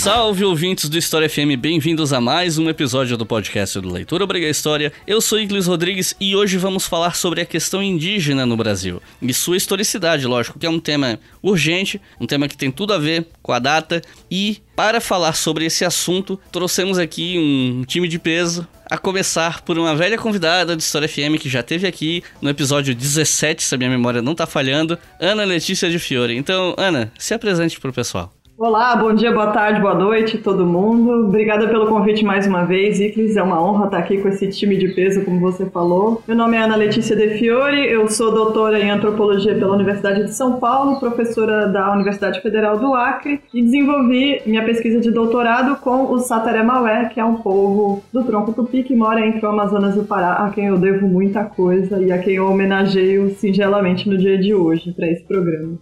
Salve ouvintes do História FM, bem-vindos a mais um episódio do podcast do Leitura Obriga História. Eu sou Iglis Rodrigues e hoje vamos falar sobre a questão indígena no Brasil e sua historicidade, lógico, que é um tema urgente, um tema que tem tudo a ver com a data e para falar sobre esse assunto, trouxemos aqui um time de peso, a começar por uma velha convidada do História FM que já teve aqui no episódio 17, se a minha memória não tá falhando, Ana Letícia de Fiore. Então, Ana, se apresente pro pessoal. Olá, bom dia, boa tarde, boa noite todo mundo. Obrigada pelo convite mais uma vez, Iclis. É uma honra estar aqui com esse time de peso, como você falou. Meu nome é Ana Letícia De Fiore, eu sou doutora em antropologia pela Universidade de São Paulo, professora da Universidade Federal do Acre e desenvolvi minha pesquisa de doutorado com o Sataré Maué, que é um povo do tronco tupi que mora entre o Amazonas e o Pará, a quem eu devo muita coisa e a quem eu homenageio singelamente no dia de hoje para esse programa.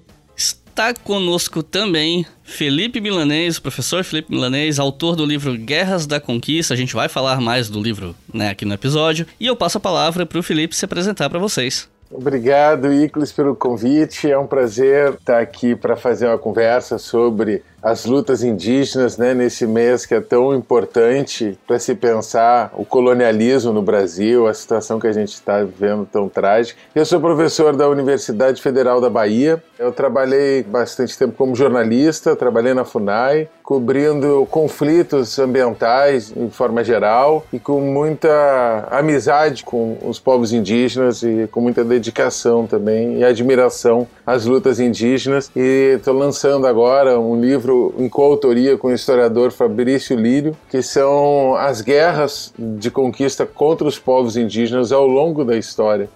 Está conosco também Felipe Milanês, professor Felipe Milanês, autor do livro Guerras da Conquista. A gente vai falar mais do livro né, aqui no episódio. E eu passo a palavra para o Felipe se apresentar para vocês. Obrigado, Iclis, pelo convite. É um prazer estar aqui para fazer uma conversa sobre as lutas indígenas né, nesse mês que é tão importante para se pensar o colonialismo no Brasil, a situação que a gente está vivendo tão trágica. Eu sou professor da Universidade Federal da Bahia. Eu trabalhei bastante tempo como jornalista, trabalhei na FUNAI, cobrindo conflitos ambientais em forma geral e com muita amizade com os povos indígenas e com muita dedicação também e admiração às lutas indígenas. E estou lançando agora um livro livro em coautoria com o historiador Fabrício Lírio, que são as guerras de conquista contra os povos indígenas ao longo da história,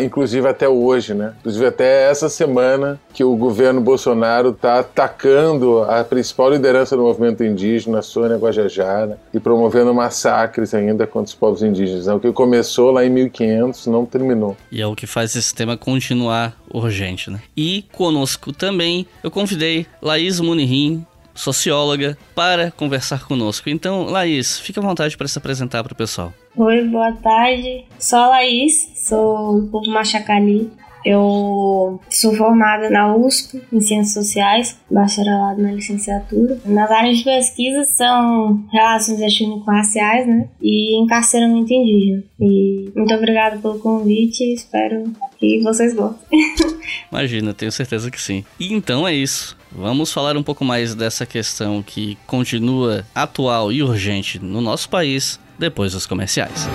inclusive até hoje, né? Inclusive até essa semana que o governo Bolsonaro está atacando a principal liderança do movimento indígena, Sônia Guajajara, e promovendo massacres ainda contra os povos indígenas. É o que começou lá em 1500 não terminou. E é o que faz esse tema continuar urgente, né? E conosco também eu convidei Laís Munirim, socióloga, para conversar conosco. Então, Laís, fique à vontade para se apresentar para o pessoal. Oi, boa tarde. Sou a Laís, sou do povo Machacali. Eu sou formada na USP em Ciências Sociais, bacharelado na licenciatura. Nas áreas de pesquisa são relações étnico-raciais né, e encarceramento indígena. E muito obrigada pelo convite e espero que vocês gostem. Imagina, tenho certeza que sim. E então é isso. Vamos falar um pouco mais dessa questão que continua atual e urgente no nosso país depois dos comerciais.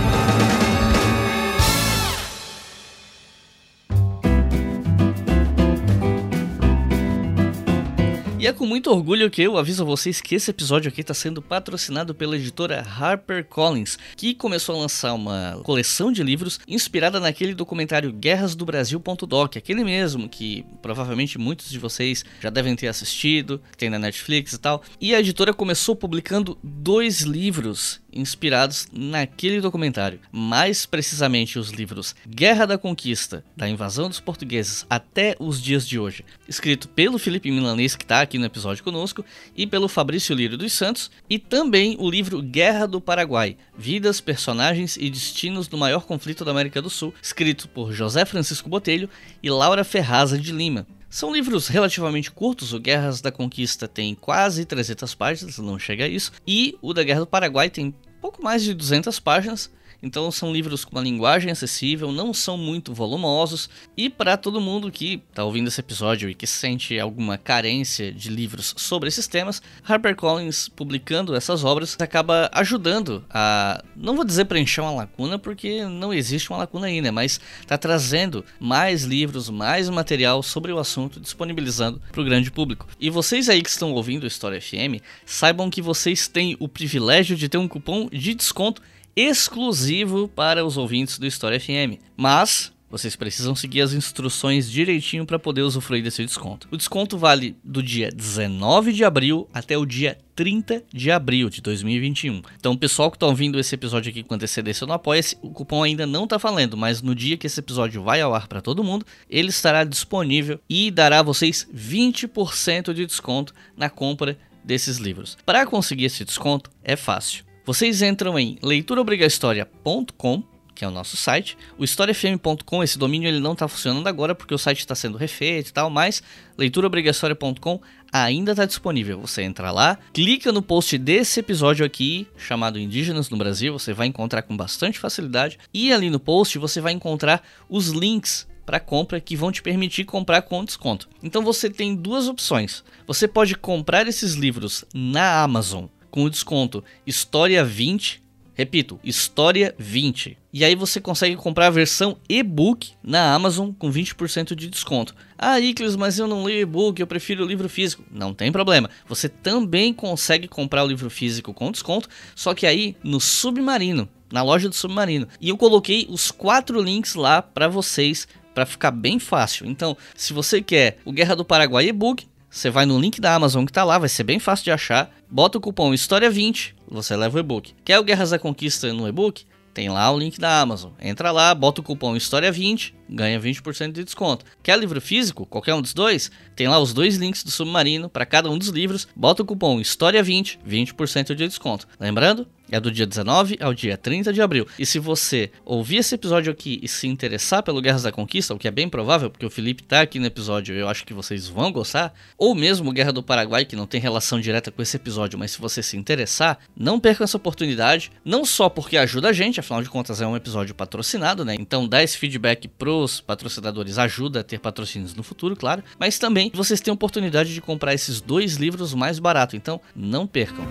E é com muito orgulho que eu aviso a vocês que esse episódio aqui está sendo patrocinado pela editora HarperCollins, que começou a lançar uma coleção de livros inspirada naquele documentário Guerras do Brasil.doc, aquele mesmo que provavelmente muitos de vocês já devem ter assistido, que tem na Netflix e tal. E a editora começou publicando dois livros inspirados naquele documentário. Mais precisamente os livros Guerra da Conquista, da invasão dos portugueses até os dias de hoje, escrito pelo Felipe Milanês, que está aqui no episódio conosco, e pelo Fabrício Lírio dos Santos, e também o livro Guerra do Paraguai, Vidas, Personagens e Destinos do Maior Conflito da América do Sul, escrito por José Francisco Botelho e Laura Ferraza de Lima. São livros relativamente curtos, o Guerras da Conquista tem quase 300 páginas, não chega a isso, e o da Guerra do Paraguai tem pouco mais de 200 páginas então são livros com uma linguagem acessível, não são muito volumosos e para todo mundo que está ouvindo esse episódio e que sente alguma carência de livros sobre esses temas, HarperCollins publicando essas obras acaba ajudando a, não vou dizer preencher uma lacuna porque não existe uma lacuna ainda, mas está trazendo mais livros, mais material sobre o assunto, disponibilizando para o grande público. E vocês aí que estão ouvindo o História FM, saibam que vocês têm o privilégio de ter um cupom de desconto exclusivo para os ouvintes do História FM. Mas Vocês precisam seguir as instruções direitinho para poder usufruir desse desconto. O desconto vale do dia 19 de abril até o dia 30 de abril de 2021. Então, pessoal que está ouvindo esse episódio aqui com antecedência no Apoia-se, o cupom ainda não está falando, mas no dia que esse episódio vai ao ar para todo mundo, ele estará disponível e dará a vocês 20% de desconto na compra desses livros. Para conseguir esse desconto é fácil. Vocês entram em leituraobrigahistoria.com que é o nosso site. O historiafm.com, esse domínio ele não está funcionando agora porque o site está sendo refeito e tal, mas leituraobrigatória.com ainda está disponível. Você entra lá, clica no post desse episódio aqui, chamado Indígenas no Brasil, você vai encontrar com bastante facilidade. E ali no post você vai encontrar os links para compra que vão te permitir comprar com desconto. Então você tem duas opções. Você pode comprar esses livros na Amazon com o desconto História 20 Repito, História 20. E aí você consegue comprar a versão e-book na Amazon com 20% de desconto. Ah, Iclis, mas eu não leio e-book, eu prefiro o livro físico. Não tem problema. Você também consegue comprar o livro físico com desconto, só que aí no Submarino, na loja do Submarino. E eu coloquei os quatro links lá para vocês para ficar bem fácil. Então, se você quer o Guerra do Paraguai e-book, você vai no link da Amazon que tá lá, vai ser bem fácil de achar. Bota o cupom História20, você leva o e-book. Quer o Guerras da Conquista no e-book? Tem lá o link da Amazon. Entra lá, bota o cupom História20, ganha 20% de desconto. Quer livro físico? Qualquer um dos dois? Tem lá os dois links do Submarino para cada um dos livros. Bota o cupom História20, 20% de desconto. Lembrando, é do dia 19 ao dia 30 de abril. E se você ouvir esse episódio aqui e se interessar pelo Guerras da Conquista, o que é bem provável, porque o Felipe tá aqui no episódio, eu acho que vocês vão gostar, ou mesmo Guerra do Paraguai, que não tem relação direta com esse episódio, mas se você se interessar, não perca essa oportunidade, não só porque ajuda a gente, afinal de contas é um episódio patrocinado, né? Então dar esse feedback pros patrocinadores ajuda a ter patrocínios no futuro, claro, mas também vocês têm a oportunidade de comprar esses dois livros mais barato, então não percam.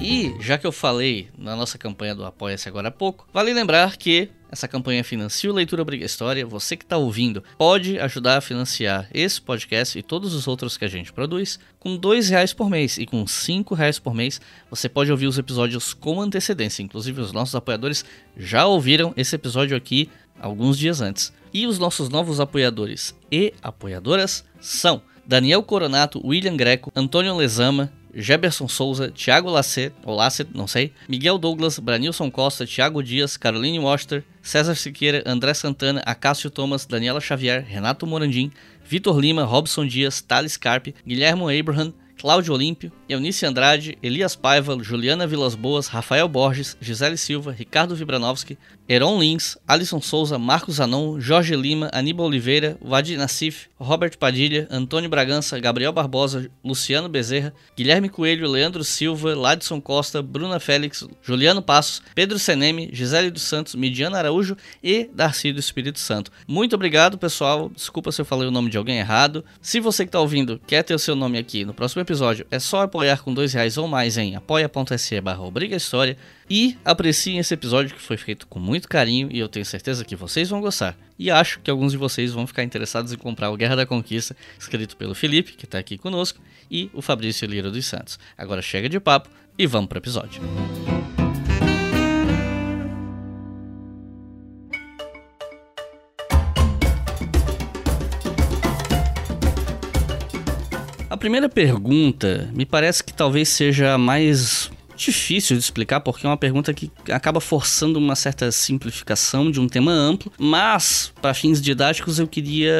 E já que eu falei na nossa campanha do Apoia-se agora há pouco, vale lembrar que essa campanha financia o Leitura Briga História. Você que está ouvindo pode ajudar a financiar esse podcast e todos os outros que a gente produz com dois reais por mês e com cinco reais por mês você pode ouvir os episódios com antecedência. Inclusive os nossos apoiadores já ouviram esse episódio aqui alguns dias antes. E os nossos novos apoiadores e apoiadoras são Daniel Coronato, William Greco, Antônio Lezama, Geberson Souza, Thiago Lacer, ou Lacer, não sei, Miguel Douglas, Branilson Costa, Thiago Dias, Caroline Wachter, César Siqueira, André Santana, Acácio Thomas, Daniela Xavier, Renato Morandim, Vitor Lima, Robson Dias, Thales Carpe, Guilhermo Abraham, Cláudio Olímpio, Eunice Andrade, Elias Paiva, Juliana Vilas Boas, Rafael Borges, Gisele Silva, Ricardo Vibranovski, Heron Lins, Alisson Souza, Marcos Anon, Jorge Lima, Aníbal Oliveira, Wadi Nassif, Robert Padilha, Antônio Bragança, Gabriel Barbosa, Luciano Bezerra, Guilherme Coelho, Leandro Silva, Ladson Costa, Bruna Félix, Juliano Passos, Pedro Seneme, Gisele dos Santos, Midiana Araújo e Darcy do Espírito Santo. Muito obrigado, pessoal. Desculpa se eu falei o nome de alguém errado. Se você que está ouvindo quer ter o seu nome aqui no próximo episódio, é só apoiar com dois reais ou mais em apoia.se barra História e apreciem esse episódio que foi feito com muito carinho e eu tenho certeza que vocês vão gostar. E acho que alguns de vocês vão ficar interessados em comprar o Guerra da Conquista, escrito pelo Felipe, que está aqui conosco, e o Fabrício Lira dos Santos. Agora chega de papo e vamos para o episódio. A primeira pergunta me parece que talvez seja a mais difícil de explicar porque é uma pergunta que acaba forçando uma certa simplificação de um tema amplo, mas para fins didáticos eu queria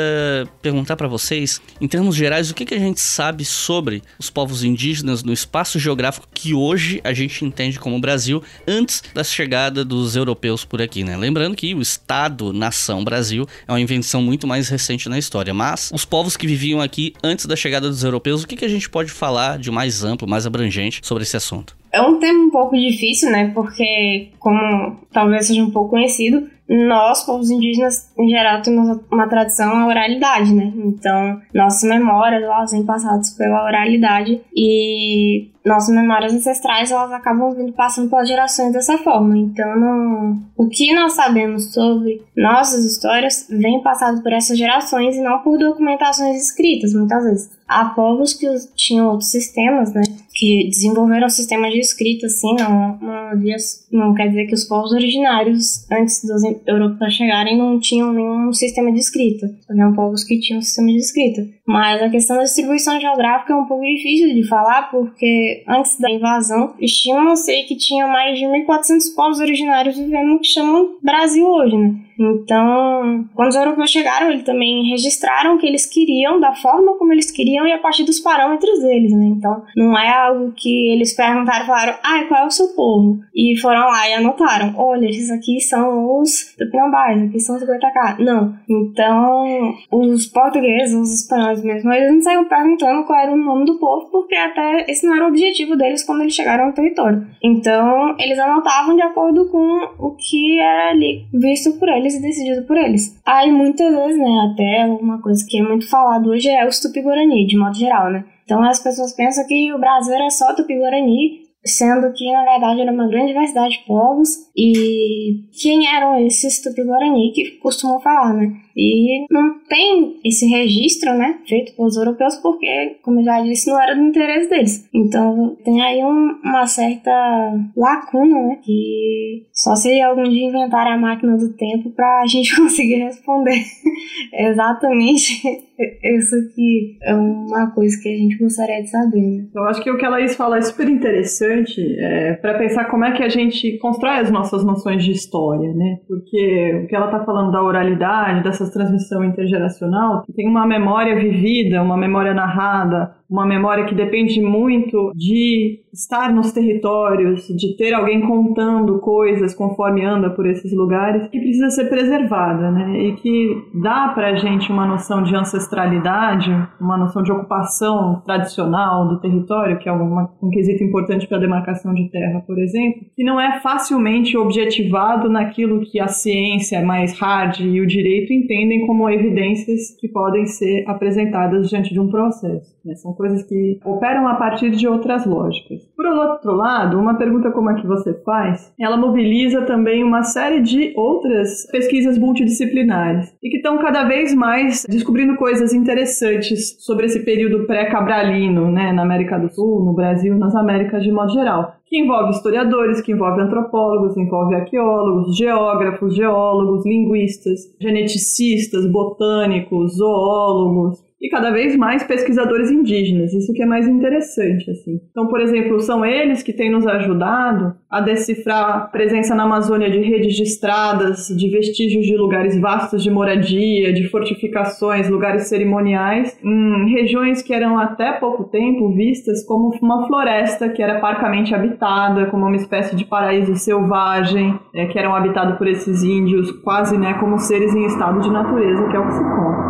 perguntar para vocês, em termos gerais, o que, que a gente sabe sobre os povos indígenas no espaço geográfico que hoje a gente entende como Brasil antes da chegada dos europeus por aqui, né? Lembrando que o Estado-nação Brasil é uma invenção muito mais recente na história, mas os povos que viviam aqui antes da chegada dos europeus, o que, que a gente pode falar de mais amplo, mais abrangente sobre esse assunto? É um tema um pouco difícil, né? Porque, como talvez seja um pouco conhecido, nós, povos indígenas, em geral, temos uma tradição à oralidade, né? Então, nossas memórias, elas vêm passadas pela oralidade e nossas memórias ancestrais, elas acabam vindo passando pelas gerações dessa forma. Então, não... o que nós sabemos sobre nossas histórias vem passado por essas gerações e não por documentações escritas, muitas vezes. Há povos que tinham outros sistemas, né? Que desenvolveram um sistema de escrita, assim, não, não, não quer dizer que os povos originários, antes dos europeus chegarem, não tinham nenhum sistema de escrita. Eram povos que tinham sistema de escrita. Mas a questão da distribuição geográfica é um pouco difícil de falar, porque antes da invasão, estima-se que tinha mais de 1.400 povos originários vivendo no que chamam Brasil hoje, né? Então, quando os europeus chegaram, eles também registraram o que eles queriam, da forma como eles queriam e a partir dos parâmetros deles, né? Então, não é algo que eles perguntaram falaram, ah, qual é o seu povo? E foram lá e anotaram, olha, esses aqui são os tupinambás, aqui são os goitacá. Não. Então, os portugueses, os espanhóis mesmo, eles não saíram perguntando qual era o nome do povo, porque até esse não era o objetivo deles quando eles chegaram ao território. Então, eles anotavam de acordo com o que era ali visto por eles e decidido por eles. Aí muitas vezes, né, até uma coisa que é muito falado hoje é o Tupi-Guarani, de modo geral, né? Então as pessoas pensam que o Brasil era só Tupi-Guarani, sendo que na verdade era uma grande diversidade de povos e quem eram esses Tupi-Guarani que costumam falar, né? E não tem esse registro, né, feito pelos europeus, porque, como eu já disse, não era do interesse deles. Então tem aí um, uma certa lacuna, né, que só se algum dia inventar a máquina do tempo para a gente conseguir responder exatamente isso que é uma coisa que a gente gostaria de saber. Né? Eu acho que o que a Laís fala é super interessante é, para pensar como é que a gente constrói as nossas noções de história, né? Porque o que ela está falando da oralidade, dessas transmissão intergeracional, tem uma memória vivida, uma memória narrada, uma memória que depende muito de estar nos territórios, de ter alguém contando coisas conforme anda por esses lugares, que precisa ser preservada, né? E que dá para a gente uma noção de ancestralidade, uma noção de ocupação tradicional do território, que é uma, um quesito importante para a demarcação de terra, por exemplo, que não é facilmente objetivado naquilo que a ciência mais hard e o direito entendem como evidências que podem ser apresentadas diante de um processo. Né? São coisas que operam a partir de outras lógicas. Por outro lado, uma pergunta como a que você faz, ela mobiliza também uma série de outras pesquisas multidisciplinares e que estão cada vez mais descobrindo coisas interessantes sobre esse período pré-cabralino, né, na América do Sul, no Brasil, nas Américas de modo geral que envolve historiadores, que envolve antropólogos, envolve arqueólogos, geógrafos, geólogos, linguistas, geneticistas, botânicos, zoólogos, e cada vez mais pesquisadores indígenas. Isso que é mais interessante, assim. Então, por exemplo, são eles que têm nos ajudado a decifrar a presença na Amazônia de redes de estradas, de vestígios de lugares vastos de moradia, de fortificações, lugares cerimoniais, em regiões que eram até pouco tempo vistas como uma floresta que era parcamente habitada, como uma espécie de paraíso selvagem, é, que eram habitados por esses índios, quase né, como seres em estado de natureza, que é o que se conta.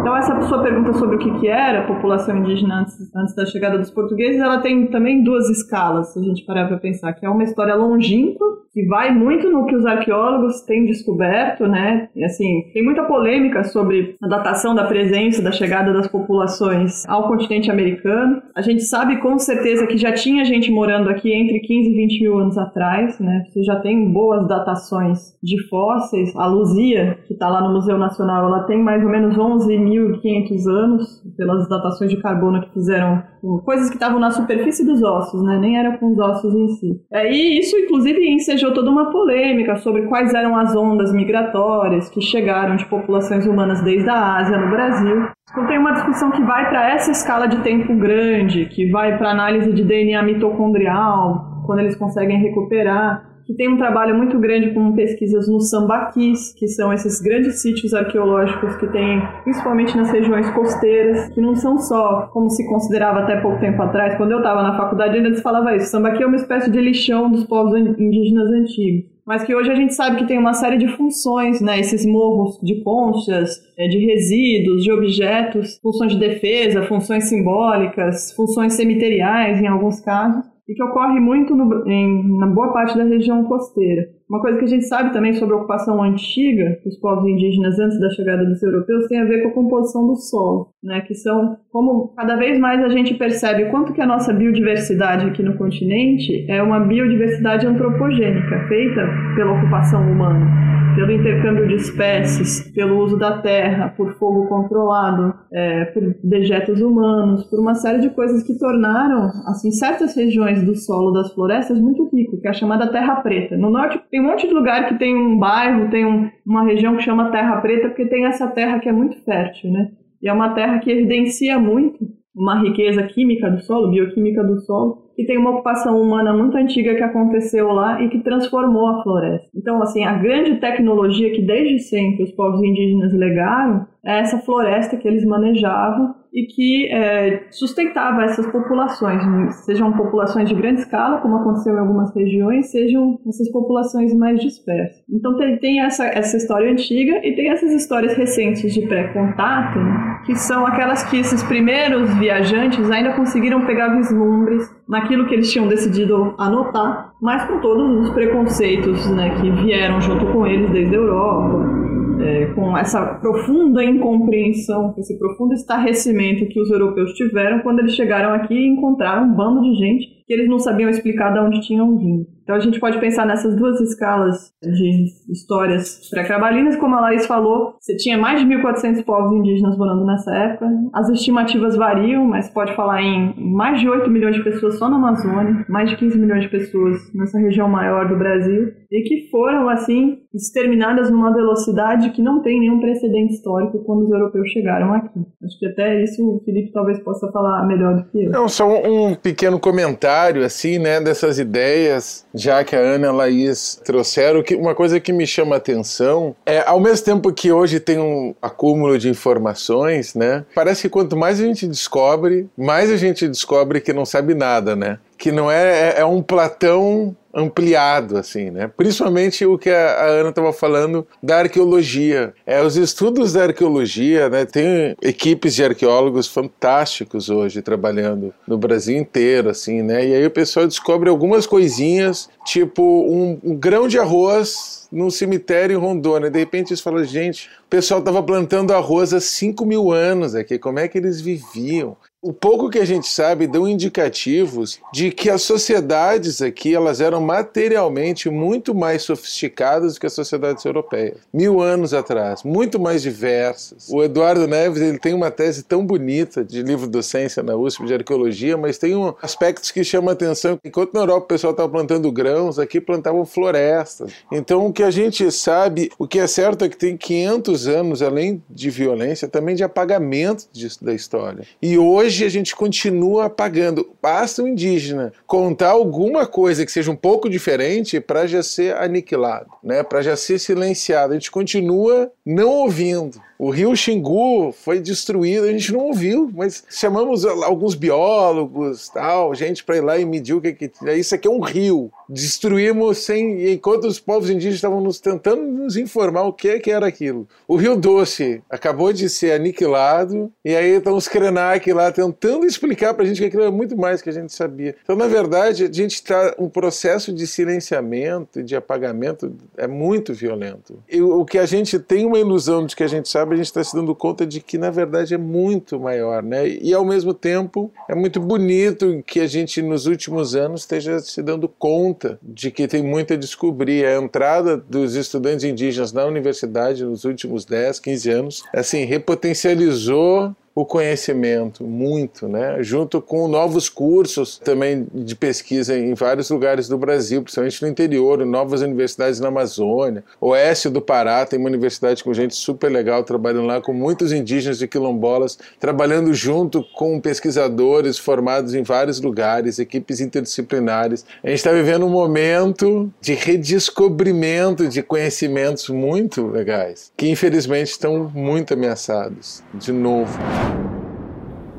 Então, essa sua pergunta sobre o que, que era a população indígena antes, antes da chegada dos portugueses, ela tem também duas escalas, se a gente parar para pensar, que é uma história longínqua, que vai muito no que os arqueólogos têm descoberto, né? E, assim, tem muita polêmica sobre a datação da presença, da chegada das populações ao continente americano. A gente sabe com certeza que já tinha gente morando aqui entre 15 e 20 mil anos atrás, né? Você já tem boas datações de fósseis. A Luzia, que está lá no Museu Nacional, ela tem mais ou menos 11 1.500 anos, pelas datações de carbono que fizeram coisas que estavam na superfície dos ossos, né? nem era com os ossos em si. É, e isso, inclusive, ensejou toda uma polêmica sobre quais eram as ondas migratórias que chegaram de populações humanas desde a Ásia no Brasil. Então tem uma discussão que vai para essa escala de tempo grande, que vai para análise de DNA mitocondrial, quando eles conseguem recuperar que tem um trabalho muito grande com pesquisas no sambaquis, que são esses grandes sítios arqueológicos que tem principalmente nas regiões costeiras, que não são só como se considerava até pouco tempo atrás. Quando eu estava na faculdade ainda se falava isso, sambaqui é uma espécie de lixão dos povos indígenas antigos mas que hoje a gente sabe que tem uma série de funções, né? Esses morros de conchas, é, de resíduos, de objetos, funções de defesa, funções simbólicas, funções cemiteriais em alguns casos e que ocorre muito no, em, na boa parte da região costeira. Uma coisa que a gente sabe também sobre a ocupação antiga dos povos indígenas antes da chegada dos europeus tem a ver com a composição do solo, né? Que são como cada vez mais a gente percebe quanto que a nossa biodiversidade aqui no continente é uma biodiversidade antropogênica feita pela ocupação humana pelo intercâmbio de espécies, pelo uso da terra, por fogo controlado, é, por dejetos humanos, por uma série de coisas que tornaram assim certas regiões do solo das florestas muito rico, que é a chamada terra preta. No norte tem um monte de lugar que tem um bairro, tem um, uma região que chama terra preta porque tem essa terra que é muito fértil, né? E é uma terra que evidencia muito uma riqueza química do solo, bioquímica do solo, e tem uma ocupação humana muito antiga que aconteceu lá e que transformou a floresta. Então, assim, a grande tecnologia que desde sempre os povos indígenas legaram é essa floresta que eles manejavam e que é, sustentava essas populações, sejam populações de grande escala, como aconteceu em algumas regiões, sejam essas populações mais dispersas. Então tem, tem essa, essa história antiga e tem essas histórias recentes de pré-contato, que são aquelas que esses primeiros viajantes ainda conseguiram pegar vislumbres naquilo que eles tinham decidido anotar, mas com todos os preconceitos né, que vieram junto com eles desde a Europa é, com essa profunda incompreensão, esse profundo estarrecimento que os europeus tiveram quando eles chegaram aqui e encontraram um bando de gente que eles não sabiam explicar de onde tinham vindo. Então a gente pode pensar nessas duas escalas de histórias pré-cabalinas, como a Laís falou, você tinha mais de 1.400 povos indígenas morando nessa época. As estimativas variam, mas pode falar em mais de 8 milhões de pessoas só na Amazônia, mais de 15 milhões de pessoas nessa região maior do Brasil, e que foram, assim, exterminadas numa velocidade que não tem nenhum precedente histórico quando os europeus chegaram aqui. Acho que até isso o Felipe talvez possa falar melhor do que eu. Não, só um pequeno comentário, assim, né, dessas ideias já que a Ana e a Laís trouxeram, que uma coisa que me chama a atenção é, ao mesmo tempo que hoje tem um acúmulo de informações, né? Parece que quanto mais a gente descobre, mais a gente descobre que não sabe nada, né? Que não é, é, é um Platão ampliado, assim, né? Principalmente o que a Ana estava falando da arqueologia. É, os estudos da arqueologia, né? Tem equipes de arqueólogos fantásticos hoje trabalhando no Brasil inteiro, assim, né? E aí o pessoal descobre algumas coisinhas, tipo um, um grão de arroz num cemitério em Rondônia. De repente eles falam, gente, o pessoal estava plantando arroz há 5 mil anos aqui, como é que eles viviam? O pouco que a gente sabe dão indicativos de que as sociedades aqui elas eram materialmente muito mais sofisticadas do que as sociedades europeias. Mil anos atrás, muito mais diversas. O Eduardo Neves ele tem uma tese tão bonita de livro docência na USP de arqueologia, mas tem um aspectos que chamam a atenção. Enquanto na Europa o pessoal estava plantando grãos, aqui plantavam florestas. Então o que a gente sabe, o que é certo é que tem 500 anos, além de violência, também de apagamento disso da história. E hoje hoje a gente continua apagando. Basta um indígena contar alguma coisa que seja um pouco diferente para já ser aniquilado, né? para já ser silenciado. A gente continua não ouvindo. O rio Xingu foi destruído, a gente não ouviu, mas chamamos alguns biólogos, tal, gente para ir lá e medir o que, que. Isso aqui é um rio. Destruímos sem. Enquanto os povos indígenas estavam nos tentando nos informar o que, que era aquilo. O Rio Doce acabou de ser aniquilado, e aí estão os Krenak lá tentando explicar para a gente que aquilo é muito mais que a gente sabia. Então, na verdade, a gente está. Um processo de silenciamento, de apagamento, é muito violento. E o que a gente tem uma ilusão de que a gente sabe sabe, a gente está se dando conta de que, na verdade, é muito maior, né? E, ao mesmo tempo, é muito bonito que a gente, nos últimos anos, esteja se dando conta de que tem muito a descobrir. A entrada dos estudantes indígenas na universidade nos últimos 10, 15 anos, assim, repotencializou o conhecimento muito, né? junto com novos cursos também de pesquisa em vários lugares do Brasil, principalmente no interior, novas universidades na Amazônia, oeste do Pará tem uma universidade com gente super legal trabalhando lá, com muitos indígenas de quilombolas, trabalhando junto com pesquisadores formados em vários lugares, equipes interdisciplinares. A gente está vivendo um momento de redescobrimento de conhecimentos muito legais, que infelizmente estão muito ameaçados de novo.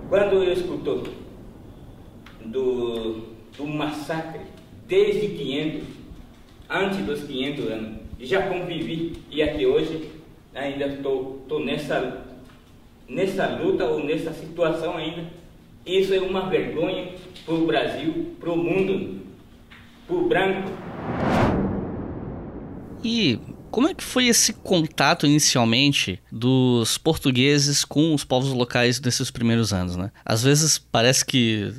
Quando eu escuto do, do massacre desde 500, antes dos 500 anos, já convivi e até hoje ainda estou nessa, nessa luta ou nessa situação ainda. Isso é uma vergonha para o Brasil, para o mundo, para o branco. E como é que foi esse contato inicialmente dos portugueses com os povos locais nesses primeiros anos, né? Às vezes parece que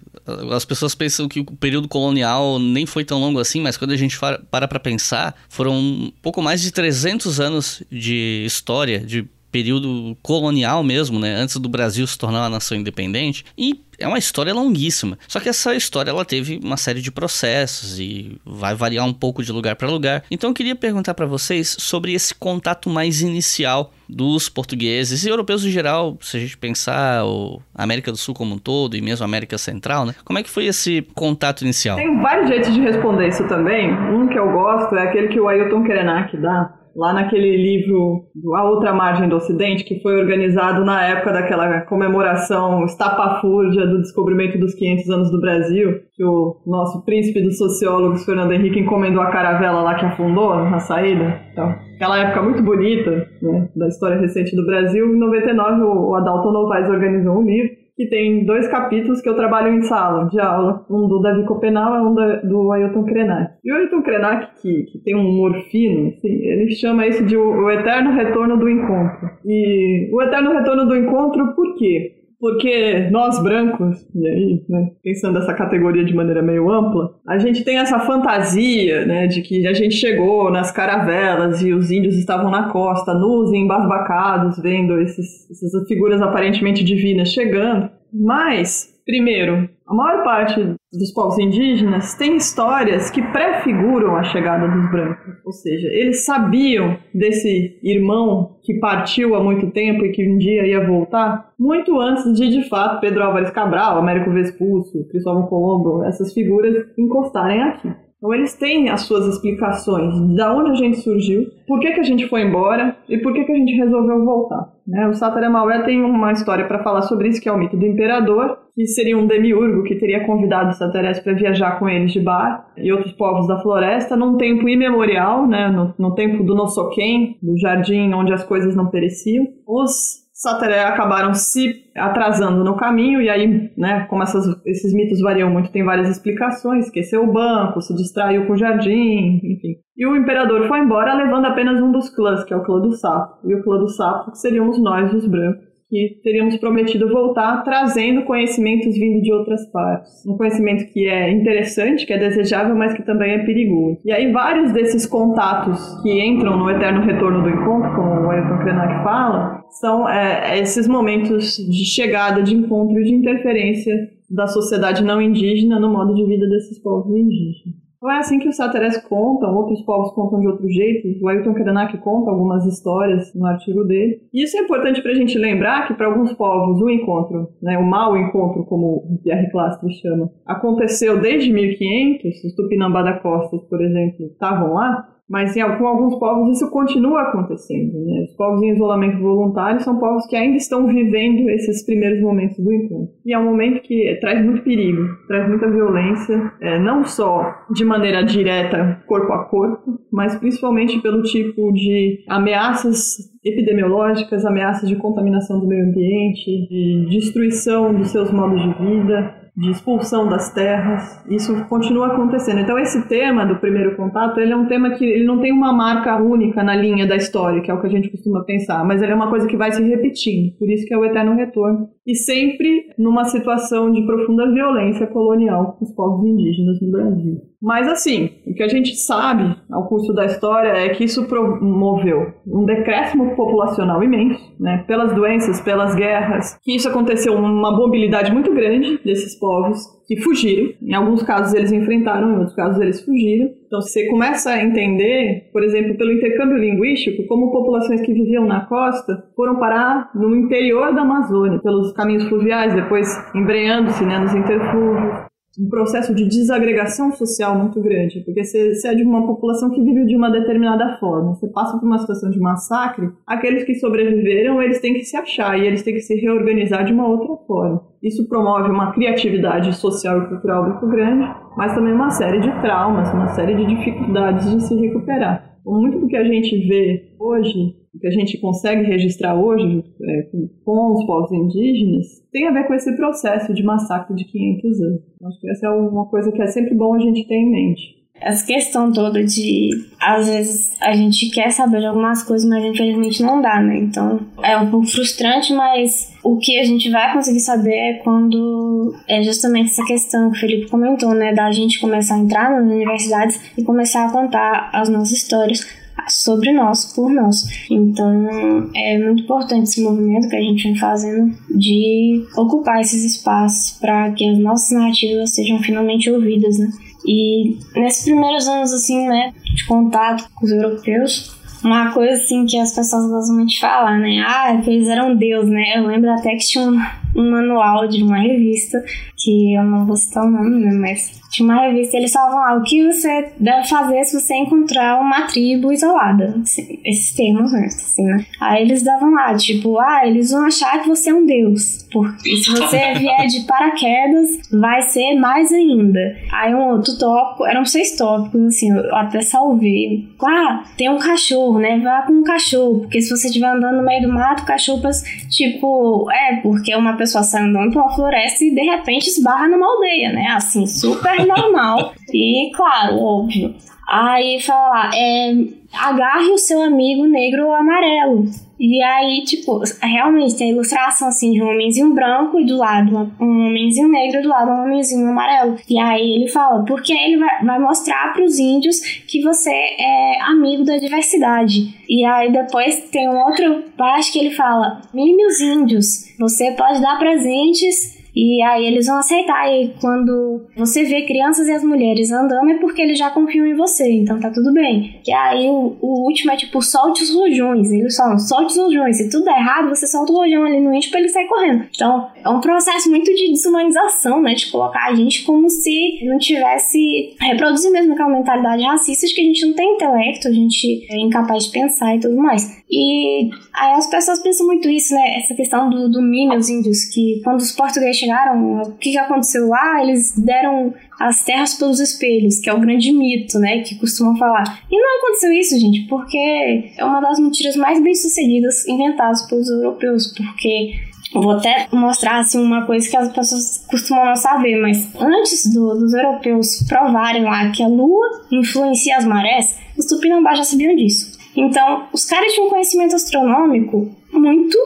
as pessoas pensam que o período colonial nem foi tão longo assim, mas quando a gente para para pensar, foram um pouco mais de 300 anos de história, de período colonial mesmo, né? Antes do Brasil se tornar uma nação independente. E é uma história longuíssima. Só que essa história ela teve uma série de processos e vai variar um pouco de lugar para lugar. Então eu queria perguntar para vocês sobre esse contato mais inicial dos portugueses e europeus em geral, se a gente pensar a América do Sul como um todo e mesmo a América Central, né? Como é que foi esse contato inicial? Tem vários jeitos de responder isso também. Um que eu gosto é aquele que o Ailton Krenak dá, lá naquele livro A Outra Margem do Ocidente, que foi organizado na época daquela comemoração estapafúrdia do descobrimento dos 500 anos do Brasil, que o nosso príncipe dos sociólogos, Fernando Henrique, encomendou a caravela lá que afundou na saída. Então, aquela época muito bonita né, da história recente do Brasil. Em 99, o Adalto Novaes organizou um livro que tem dois capítulos que eu trabalho em sala de aula, um do Davi Copenal e um do Ailton Krenak. E o Ailton Krenak, que, que tem um humor fino, assim, ele chama isso de o, o eterno retorno do encontro. E o eterno retorno do encontro, por quê? Porque nós brancos, e aí, né, pensando essa categoria de maneira meio ampla, a gente tem essa fantasia, né, de que a gente chegou nas caravelas e os índios estavam na costa, nus e embasbacados, vendo esses, essas figuras aparentemente divinas chegando. Mas, primeiro, a maior parte dos povos indígenas tem histórias que prefiguram a chegada dos brancos. Ou seja, eles sabiam desse irmão que partiu há muito tempo e que um dia ia voltar, muito antes de, de fato, Pedro Álvares Cabral, Américo Vespúcio, Cristóvão Colombo, essas figuras encostarem aqui. Então eles têm as suas explicações de onde a gente surgiu, por que, que a gente foi embora e por que, que a gente resolveu voltar. Né? O Sataremaué tem uma história para falar sobre isso, que é o mito do imperador, que seria um demiurgo que teria convidado Satarés para viajar com eles de bar e outros povos da floresta num tempo imemorial, né? no, no tempo do Nossoquém, do jardim onde as coisas não pereciam. Os Sateré acabaram se atrasando no caminho, e aí, né, como essas, esses mitos variam muito, tem várias explicações, esqueceu o banco, se distraiu com o jardim, enfim. E o imperador foi embora levando apenas um dos clãs, que é o clã do sapo. E o clã do sapo seríamos nós, os brancos que teríamos prometido voltar trazendo conhecimentos vindo de outras partes. Um conhecimento que é interessante, que é desejável, mas que também é perigoso. E aí vários desses contatos que entram no eterno retorno do encontro, como o Ayrton Krenak fala, são é, esses momentos de chegada, de encontro de interferência da sociedade não indígena no modo de vida desses povos indígenas. Não é assim que os Sateres contam, outros povos contam de outro jeito. O Ailton Krenak conta algumas histórias no artigo dele. E isso é importante para a gente lembrar que para alguns povos o encontro, né, o mau encontro, como o Pierre Clastre chama, aconteceu desde 1500. Os Tupinambá da Costa, por exemplo, estavam lá. Mas em, com alguns povos isso continua acontecendo. Né? Os povos em isolamento voluntário são povos que ainda estão vivendo esses primeiros momentos do encontro. E é um momento que traz muito perigo, traz muita violência, é, não só de maneira direta, corpo a corpo, mas principalmente pelo tipo de ameaças epidemiológicas, ameaças de contaminação do meio ambiente, de destruição dos seus modos de vida, de expulsão das terras. Isso continua acontecendo. Então esse tema do primeiro contato, ele é um tema que ele não tem uma marca única na linha da história, que é o que a gente costuma pensar, mas ele é uma coisa que vai se repetindo. Por isso que é o eterno retorno. E sempre numa situação de profunda violência colonial com os povos indígenas no Brasil. Mas assim, o que a gente sabe ao curso da história é que isso promoveu um decréscimo populacional imenso, né, pelas doenças, pelas guerras, que isso aconteceu uma mobilidade muito grande desses povos que fugiram. Em alguns casos eles enfrentaram, em outros casos eles fugiram. Então você começa a entender, por exemplo, pelo intercâmbio linguístico, como populações que viviam na costa foram parar no interior da Amazônia, pelos caminhos fluviais, depois embreando-se né, nos interflúvios um processo de desagregação social muito grande, porque você, você é de uma população que vive de uma determinada forma, você passa por uma situação de massacre, aqueles que sobreviveram, eles têm que se achar e eles têm que se reorganizar de uma outra forma. Isso promove uma criatividade social e cultural muito grande, mas também uma série de traumas, uma série de dificuldades de se recuperar. Muito do que a gente vê hoje o que a gente consegue registrar hoje é, com, com, os povos indígenas tem a ver com esse processo de massacre de 500 anos. Acho que essa é uma coisa que é sempre bom a gente ter em mente. Essa questão toda de às vezes a gente quer saber de algumas coisas, mas infelizmente não dá, né? Então é um pouco frustrante, mas o que a gente vai conseguir saber é quando é justamente essa questão que o Felipe comentou, né? Da gente começar a entrar nas universidades e começar a contar as nossas histórias sobre nós, por nós. Então, é muito importante esse movimento que a gente vem fazendo de ocupar esses espaços para que as nossas narrativas sejam finalmente ouvidas, né? E nesses primeiros anos, assim, né, de contato com os europeus, uma coisa assim que as pessoas gostam muito de falar, né? Ah, eles eram Deus, né? Eu lembro até que tinha um, um manual de uma revista, que eu não vou citar o nome, né? Mas tinha uma revista eles falavam lá o que você deve fazer se você encontrar uma tribo isolada. Assim, esses termos, né? Assim, né? Aí eles davam lá, tipo, ah, eles vão achar que você é um deus. Porque se você vier de paraquedas, vai ser mais ainda. Aí um outro tópico, eram seis tópicos, assim, eu até salvei. Ah, tem um cachorro, né? Vá com um cachorro. Porque se você estiver andando no meio do mato, cachorro, tipo, é, porque uma pessoa sai andando pela floresta e de repente esbarra numa aldeia, né? Assim, super normal. E, claro, óbvio. Aí fala é, agarre o seu amigo negro ou amarelo. E aí, tipo, realmente tem a ilustração assim de um homenzinho branco e do lado um homenzinho negro e do lado um homenzinho amarelo. E aí ele fala, porque ele vai, vai mostrar para os índios que você é amigo da diversidade. E aí depois tem um outro parte que ele fala, mime os índios, você pode dar presentes e aí eles vão aceitar. E quando você vê crianças e as mulheres andando, é porque eles já confiam em você, então tá tudo bem. E aí o, o último é tipo, solte os rojões. Eles falam, solte os rojões. Se tudo der errado, você solta o rojão ali no índio pra ele sair correndo. Então é um processo muito de desumanização, né? De colocar a gente como se não tivesse. reproduzir mesmo aquela mentalidade racista de que a gente não tem intelecto, a gente é incapaz de pensar e tudo mais. E aí as pessoas pensam muito isso, né? Essa questão do, do mime os índios, que quando os portugueses chegaram, o que, que aconteceu lá? Eles deram as terras pelos espelhos, que é o grande mito, né, que costumam falar. E não aconteceu isso, gente, porque é uma das mentiras mais bem sucedidas inventadas pelos europeus, porque Vou até mostrar assim, uma coisa que as pessoas costumam não saber, mas antes do, dos europeus provarem lá que a lua influencia as marés, os tupinambás já sabiam disso. Então, os caras tinham um conhecimento astronômico muito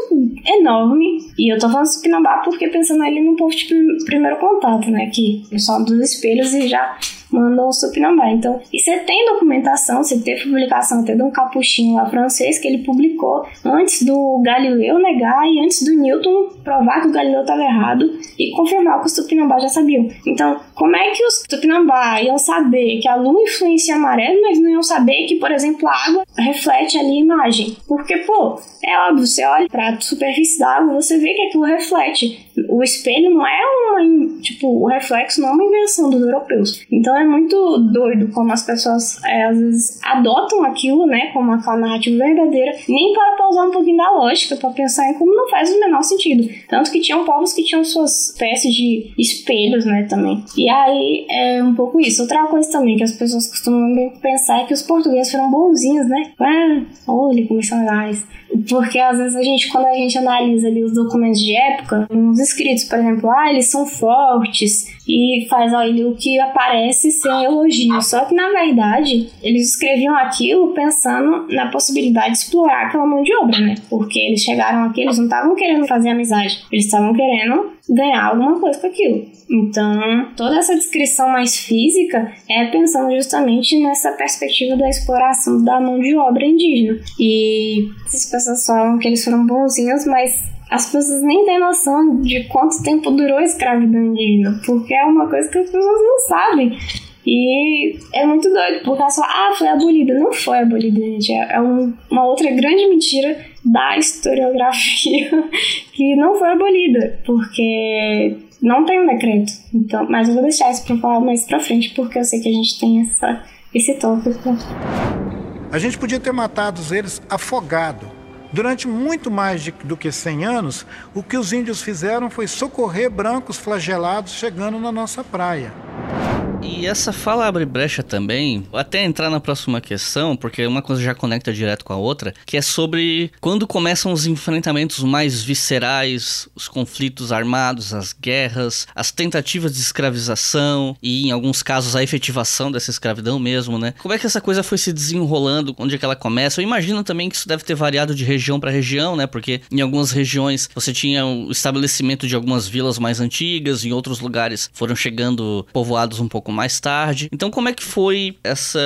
enorme. E eu tô falando do Pinambá porque pensando ali no povo de primeiro contato, né? Que só dos espelhos e já mandam o Supinambá. Então, e você tem documentação, você teve publicação até de um capuchinho lá francês que ele publicou antes do Galileu negar e antes do Newton provar que o Galileu estava errado e confirmar que os Tupinambá já sabiam. Então, como é que os Tupinambá iam saber que a lua influencia a maré, mas não iam saber que, por exemplo, a água reflete ali a imagem? Porque, pô, é óbvio, você olha para a superfície da água, você vê que aquilo reflete. O espelho não é uma, tipo, o reflexo não é uma invenção dos europeus. Então é muito doido como as pessoas é, às vezes adotam aquilo, né, como aquela narrativa verdadeira, nem para pausar um pouquinho da lógica, para pensar em como não faz o menor sentido. Tanto que tinham povos que tinham suas espécies de espelhos, né, também. E aí é um pouco isso. Outra coisa também que as pessoas costumam pensar é que os portugueses foram bonzinhos, né? Ah, olha como são legais. Porque às vezes a gente, quando a gente analisa ali os documentos de época, uns escritos, por exemplo, ah, eles são fortes e faz o que aparece ser um elogio. Só que na verdade, eles escreviam aquilo pensando na possibilidade de explorar aquela mão de obra, né? Porque eles chegaram aqui, eles não estavam querendo fazer amizade, eles estavam querendo ganhar alguma coisa com aquilo. Então, toda essa descrição mais física é pensando justamente nessa perspectiva da exploração da mão de obra indígena. E as pessoas falam que eles foram bonzinhos, mas as pessoas nem têm noção de quanto tempo durou a escravidão indígena, porque é uma coisa que as pessoas não sabem. E é muito doido, porque ela fala, ah, foi abolida. Não foi abolida, gente. É, é um, uma outra grande mentira da historiografia que não foi abolida, porque não tem um decreto. Então, mas eu vou deixar isso para falar mais para frente, porque eu sei que a gente tem essa, esse tópico. A gente podia ter matado eles afogado. Durante muito mais de, do que 100 anos, o que os índios fizeram foi socorrer brancos flagelados chegando na nossa praia. E essa fala abre brecha também, até entrar na próxima questão, porque uma coisa já conecta direto com a outra, que é sobre quando começam os enfrentamentos mais viscerais, os conflitos armados, as guerras, as tentativas de escravização e, em alguns casos, a efetivação dessa escravidão mesmo, né? Como é que essa coisa foi se desenrolando? Onde é que ela começa? Eu imagino também que isso deve ter variado de região para região, né? Porque em algumas regiões você tinha o estabelecimento de algumas vilas mais antigas, em outros lugares foram chegando povoados um pouco mais tarde. Então, como é que foi essa.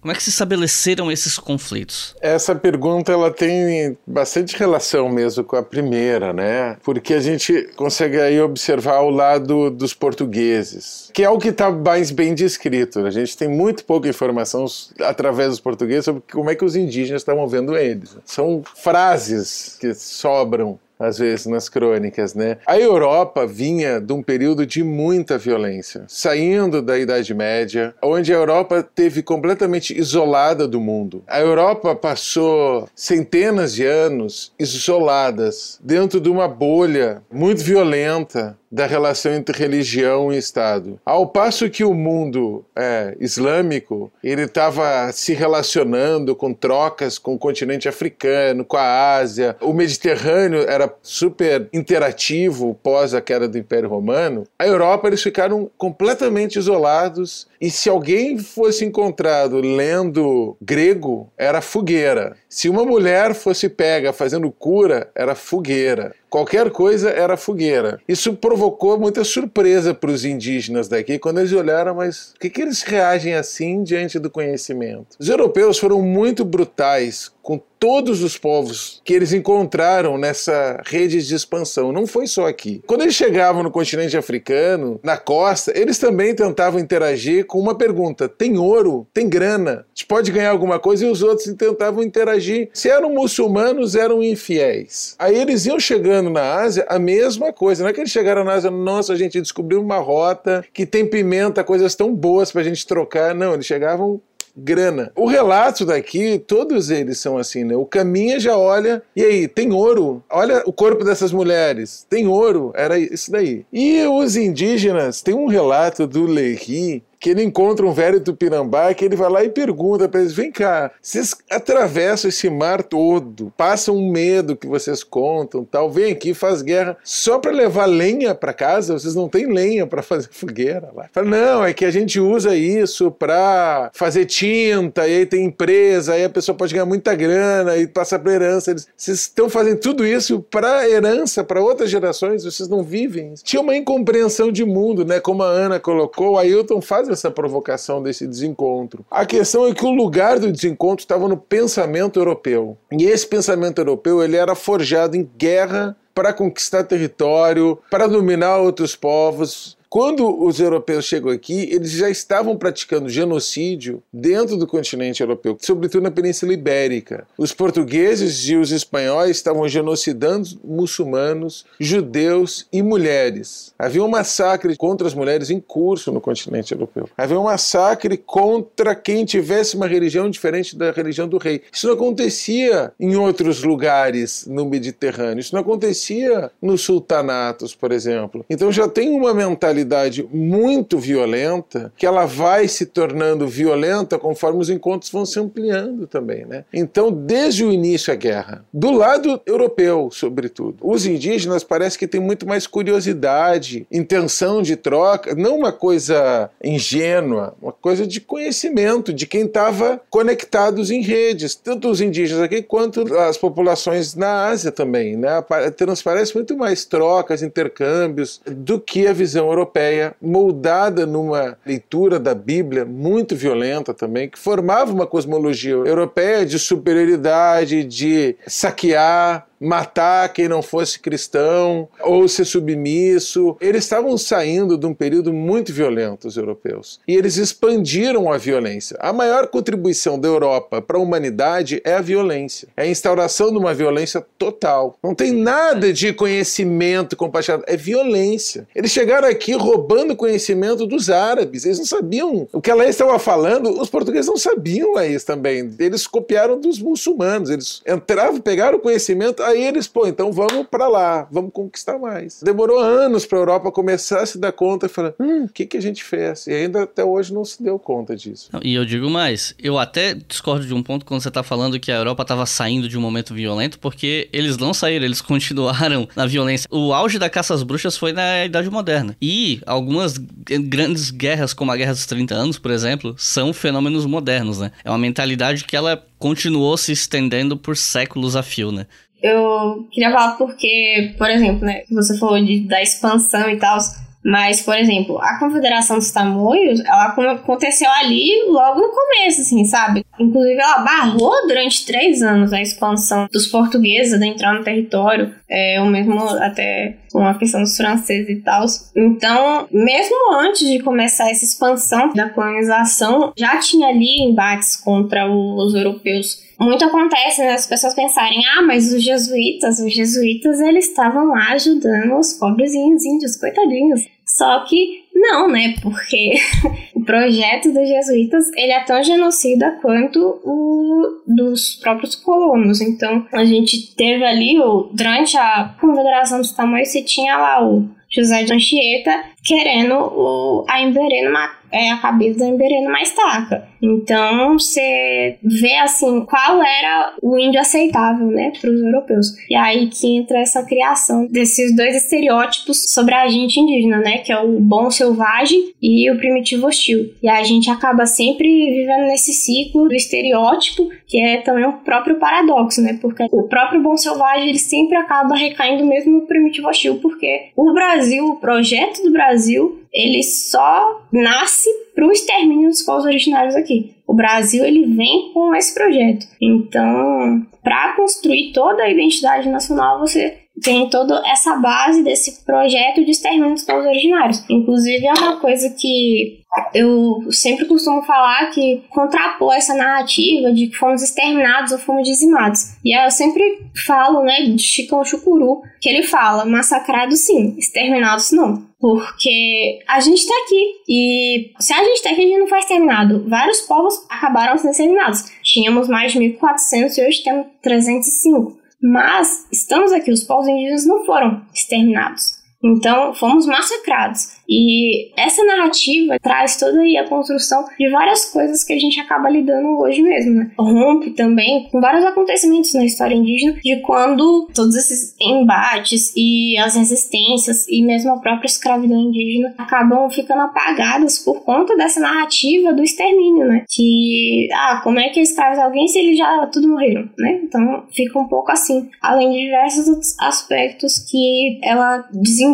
Como é que se estabeleceram esses conflitos? Essa pergunta ela tem bastante relação mesmo com a primeira, né? Porque a gente consegue aí observar o lado dos portugueses, que é o que está mais bem descrito. A gente tem muito pouca informação através dos portugueses sobre como é que os indígenas estavam vendo eles. São frases que sobram às vezes nas crônicas, né? A Europa vinha de um período de muita violência, saindo da Idade Média, onde a Europa teve completamente isolada do mundo. A Europa passou centenas de anos isoladas dentro de uma bolha muito violenta da relação entre religião e Estado. Ao passo que o mundo é, islâmico ele estava se relacionando com trocas com o continente africano, com a Ásia, o Mediterrâneo era super interativo pós a queda do Império Romano. A Europa eles ficaram completamente isolados e se alguém fosse encontrado lendo grego era fogueira. Se uma mulher fosse pega fazendo cura era fogueira. Qualquer coisa era fogueira. Isso provocou muita surpresa para os indígenas daqui quando eles olharam, mas por que, que eles reagem assim diante do conhecimento? Os europeus foram muito brutais com todos os povos que eles encontraram nessa rede de expansão. Não foi só aqui. Quando eles chegavam no continente africano, na costa, eles também tentavam interagir com uma pergunta: tem ouro? Tem grana? A gente pode ganhar alguma coisa? E os outros tentavam interagir. Se eram muçulmanos, eram infiéis. Aí eles iam chegando na Ásia, a mesma coisa. Não é que eles chegaram na Ásia, nossa, a gente descobriu uma rota que tem pimenta, coisas tão boas pra gente trocar. Não, eles chegavam grana. O relato daqui, todos eles são assim, né? O caminha já olha, e aí, tem ouro? Olha o corpo dessas mulheres, tem ouro? Era isso daí. E os indígenas, tem um relato do Lehi que ele encontra um velho tupinambá que ele vai lá e pergunta para eles: vem cá, vocês atravessam esse mar todo, passam um medo que vocês contam, tal, vem aqui faz guerra só para levar lenha para casa? Vocês não têm lenha para fazer fogueira lá? Fala, não, é que a gente usa isso para fazer tinta, e aí tem empresa, aí a pessoa pode ganhar muita grana e passar para herança. Eles, vocês estão fazendo tudo isso para herança, para outras gerações, vocês não vivem. Tinha uma incompreensão de mundo, né? Como a Ana colocou, o Ailton faz essa provocação desse desencontro. A questão é que o lugar do desencontro estava no pensamento europeu. E esse pensamento europeu ele era forjado em guerra para conquistar território, para dominar outros povos, quando os europeus chegam aqui, eles já estavam praticando genocídio dentro do continente europeu, sobretudo na Península Ibérica. Os portugueses e os espanhóis estavam genocidando muçulmanos, judeus e mulheres. Havia um massacre contra as mulheres em curso no continente europeu. Havia um massacre contra quem tivesse uma religião diferente da religião do rei. Isso não acontecia em outros lugares no Mediterrâneo. Isso não acontecia nos sultanatos, por exemplo. Então já tem uma mentalidade mentalidade muito violenta, que ela vai se tornando violenta conforme os encontros vão se ampliando também, né? Então, desde o início a guerra, do lado europeu, sobretudo, os indígenas parece que têm muito mais curiosidade, intenção de troca, não uma coisa ingênua, uma coisa de conhecimento de quem estava conectados em redes, tanto os indígenas aqui quanto as populações na Ásia também, né? Transparece muito mais trocas, intercâmbios do que a visão europeia europeia, moldada numa leitura da Bíblia muito violenta também, que formava uma cosmologia europeia de superioridade, de saquear, matar quem não fosse cristão ou ser submisso. Eles estavam saindo de um período muito violento, os europeus, e eles expandiram a violência. A maior contribuição da Europa para a humanidade é a violência, é a instauração de uma violência total. Não tem nada de conhecimento compartilhado, é violência. Eles chegaram aqui roubando conhecimento dos árabes, eles não sabiam o que a lei estava falando, os portugueses não sabiam Laís também. Eles copiaram dos muçulmanos, eles entravam, pegaram o conhecimento aí eles, pô, então vamos para lá, vamos conquistar mais. Demorou anos para a Europa começar a se dar conta e falar, hum, o que, que a gente fez? E ainda até hoje não se deu conta disso. E eu digo mais, eu até discordo de um ponto quando você está falando que a Europa estava saindo de um momento violento, porque eles não saíram, eles continuaram na violência. O auge da caça às bruxas foi na Idade Moderna. E algumas grandes guerras, como a Guerra dos 30 Anos, por exemplo, são fenômenos modernos, né? É uma mentalidade que ela continuou se estendendo por séculos a fio, né? Eu queria falar porque, por exemplo, né, você falou de, da expansão e tal, mas, por exemplo, a Confederação dos Tamoios, ela aconteceu ali logo no começo, assim, sabe? Inclusive, ela barrou durante três anos a expansão dos portugueses a entrar no território, é, ou mesmo até com a questão dos franceses e tal. Então, mesmo antes de começar essa expansão da colonização, já tinha ali embates contra os europeus muito acontece né, as pessoas pensarem, ah, mas os jesuítas, os jesuítas, eles estavam lá ajudando os pobrezinhos índios, coitadinhos. Só que não, né? Porque o projeto dos jesuítas ele é tão genocida quanto o dos próprios colonos. Então a gente teve ali, o, durante a Confederação dos Tamoios, você tinha lá o José de Anchieta querendo o, a Emberê numa é a cabeça da Emberê numa estaca. Então você vê assim qual era o índio aceitável, né, para os europeus. E aí que entra essa criação desses dois estereótipos sobre a gente indígena, né, que é o bom selvagem e o primitivo hostil. E a gente acaba sempre vivendo nesse ciclo do estereótipo, que é também o próprio paradoxo, né, porque o próprio bom selvagem ele sempre acaba recaindo mesmo no primitivo hostil, porque o Brasil, o projeto do Brasil ele só nasce para o extermínio dos povos originários aqui. O Brasil ele vem com esse projeto. Então, para construir toda a identidade nacional, você tem toda essa base desse projeto de extermínio dos povos originários. Inclusive, é uma coisa que eu sempre costumo falar que contrapor essa narrativa de que fomos exterminados ou fomos dizimados. E eu sempre falo, né, de Chicão Chucuru, que ele fala, massacrados sim, exterminados não. Porque a gente tá aqui. E se a gente tá aqui, a gente não foi exterminado. Vários povos acabaram sendo exterminados. Tínhamos mais de 1.400 e hoje temos 305. Mas estamos aqui, os povos indígenas não foram exterminados. Então, fomos massacrados. E essa narrativa traz toda aí a construção de várias coisas que a gente acaba lidando hoje mesmo, né? Rompe também com vários acontecimentos na história indígena de quando todos esses embates e as resistências e mesmo a própria escravidão indígena acabam ficando apagadas por conta dessa narrativa do extermínio, né? Que, ah, como é que escravos alguém se eles já tudo morreram, né? Então fica um pouco assim. Além de diversos aspectos que ela desenvolve,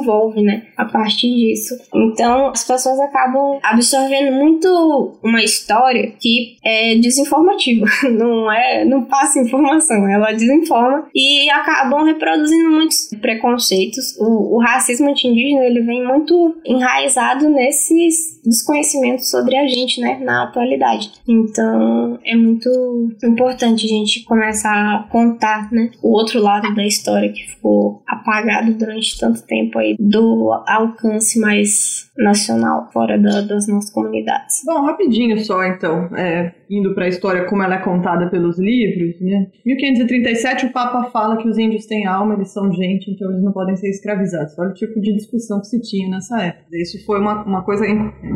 né? A partir disso. Então, as pessoas acabam absorvendo muito uma história que é desinformativa, não é, não passa informação, ela desinforma e acabam reproduzindo muitos preconceitos. O, o racismo anti-indígena, ele vem muito enraizado nesses desconhecimentos sobre a gente, né, na atualidade. Então, é muito importante a gente começar a contar, né, o outro lado da história que ficou apagado durante tanto tempo aí do alcance mais nacional fora da, das nossas comunidades. Bom, rapidinho só então, é, indo para a história como ela é contada pelos livros, né? 1537 o Papa fala que os índios têm alma, eles são gente, então eles não podem ser escravizados. Olha o tipo de discussão que se tinha nessa época. Isso foi uma, uma coisa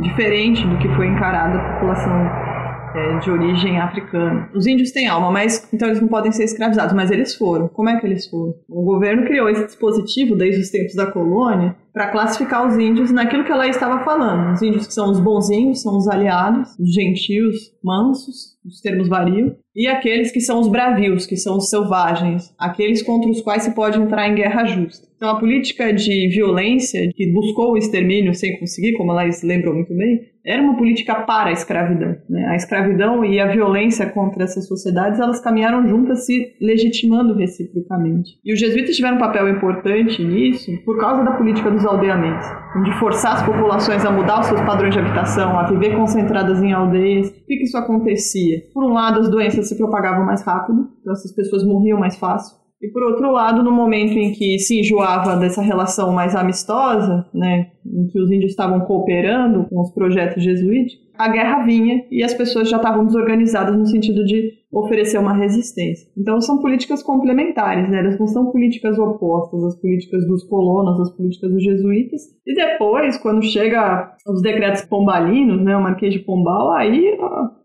diferente do que foi encarada a população é, de origem africana. Os índios têm alma, mas então eles não podem ser escravizados, mas eles foram. Como é que eles foram? O governo criou esse dispositivo desde os tempos da colônia para classificar os índios naquilo que ela estava falando. Os índios que são os bonzinhos, são os aliados, os gentios, mansos, os termos variam, e aqueles que são os bravios, que são os selvagens, aqueles contra os quais se pode entrar em guerra justa. Então, a política de violência, que buscou o extermínio sem conseguir, como elas lembram muito bem, era uma política para a escravidão. Né? A escravidão e a violência contra essas sociedades, elas caminharam juntas, se legitimando reciprocamente. E os jesuítas tiveram um papel importante nisso por causa da política dos aldeamentos, de forçar as populações a mudar os seus padrões de habitação, a viver concentradas em aldeias. Que, que isso acontecia? Por um lado, as doenças se propagavam mais rápido, então essas pessoas morriam mais fácil. E por outro lado, no momento em que se enjoava dessa relação mais amistosa, né, em que os índios estavam cooperando com os projetos jesuíticos, a guerra vinha e as pessoas já estavam desorganizadas no sentido de oferecer uma resistência. Então são políticas complementares, né? Elas não são políticas opostas, as políticas dos colonos, as políticas dos jesuítas. E depois, quando chega os decretos pombalinos, né, o Marquês de Pombal, aí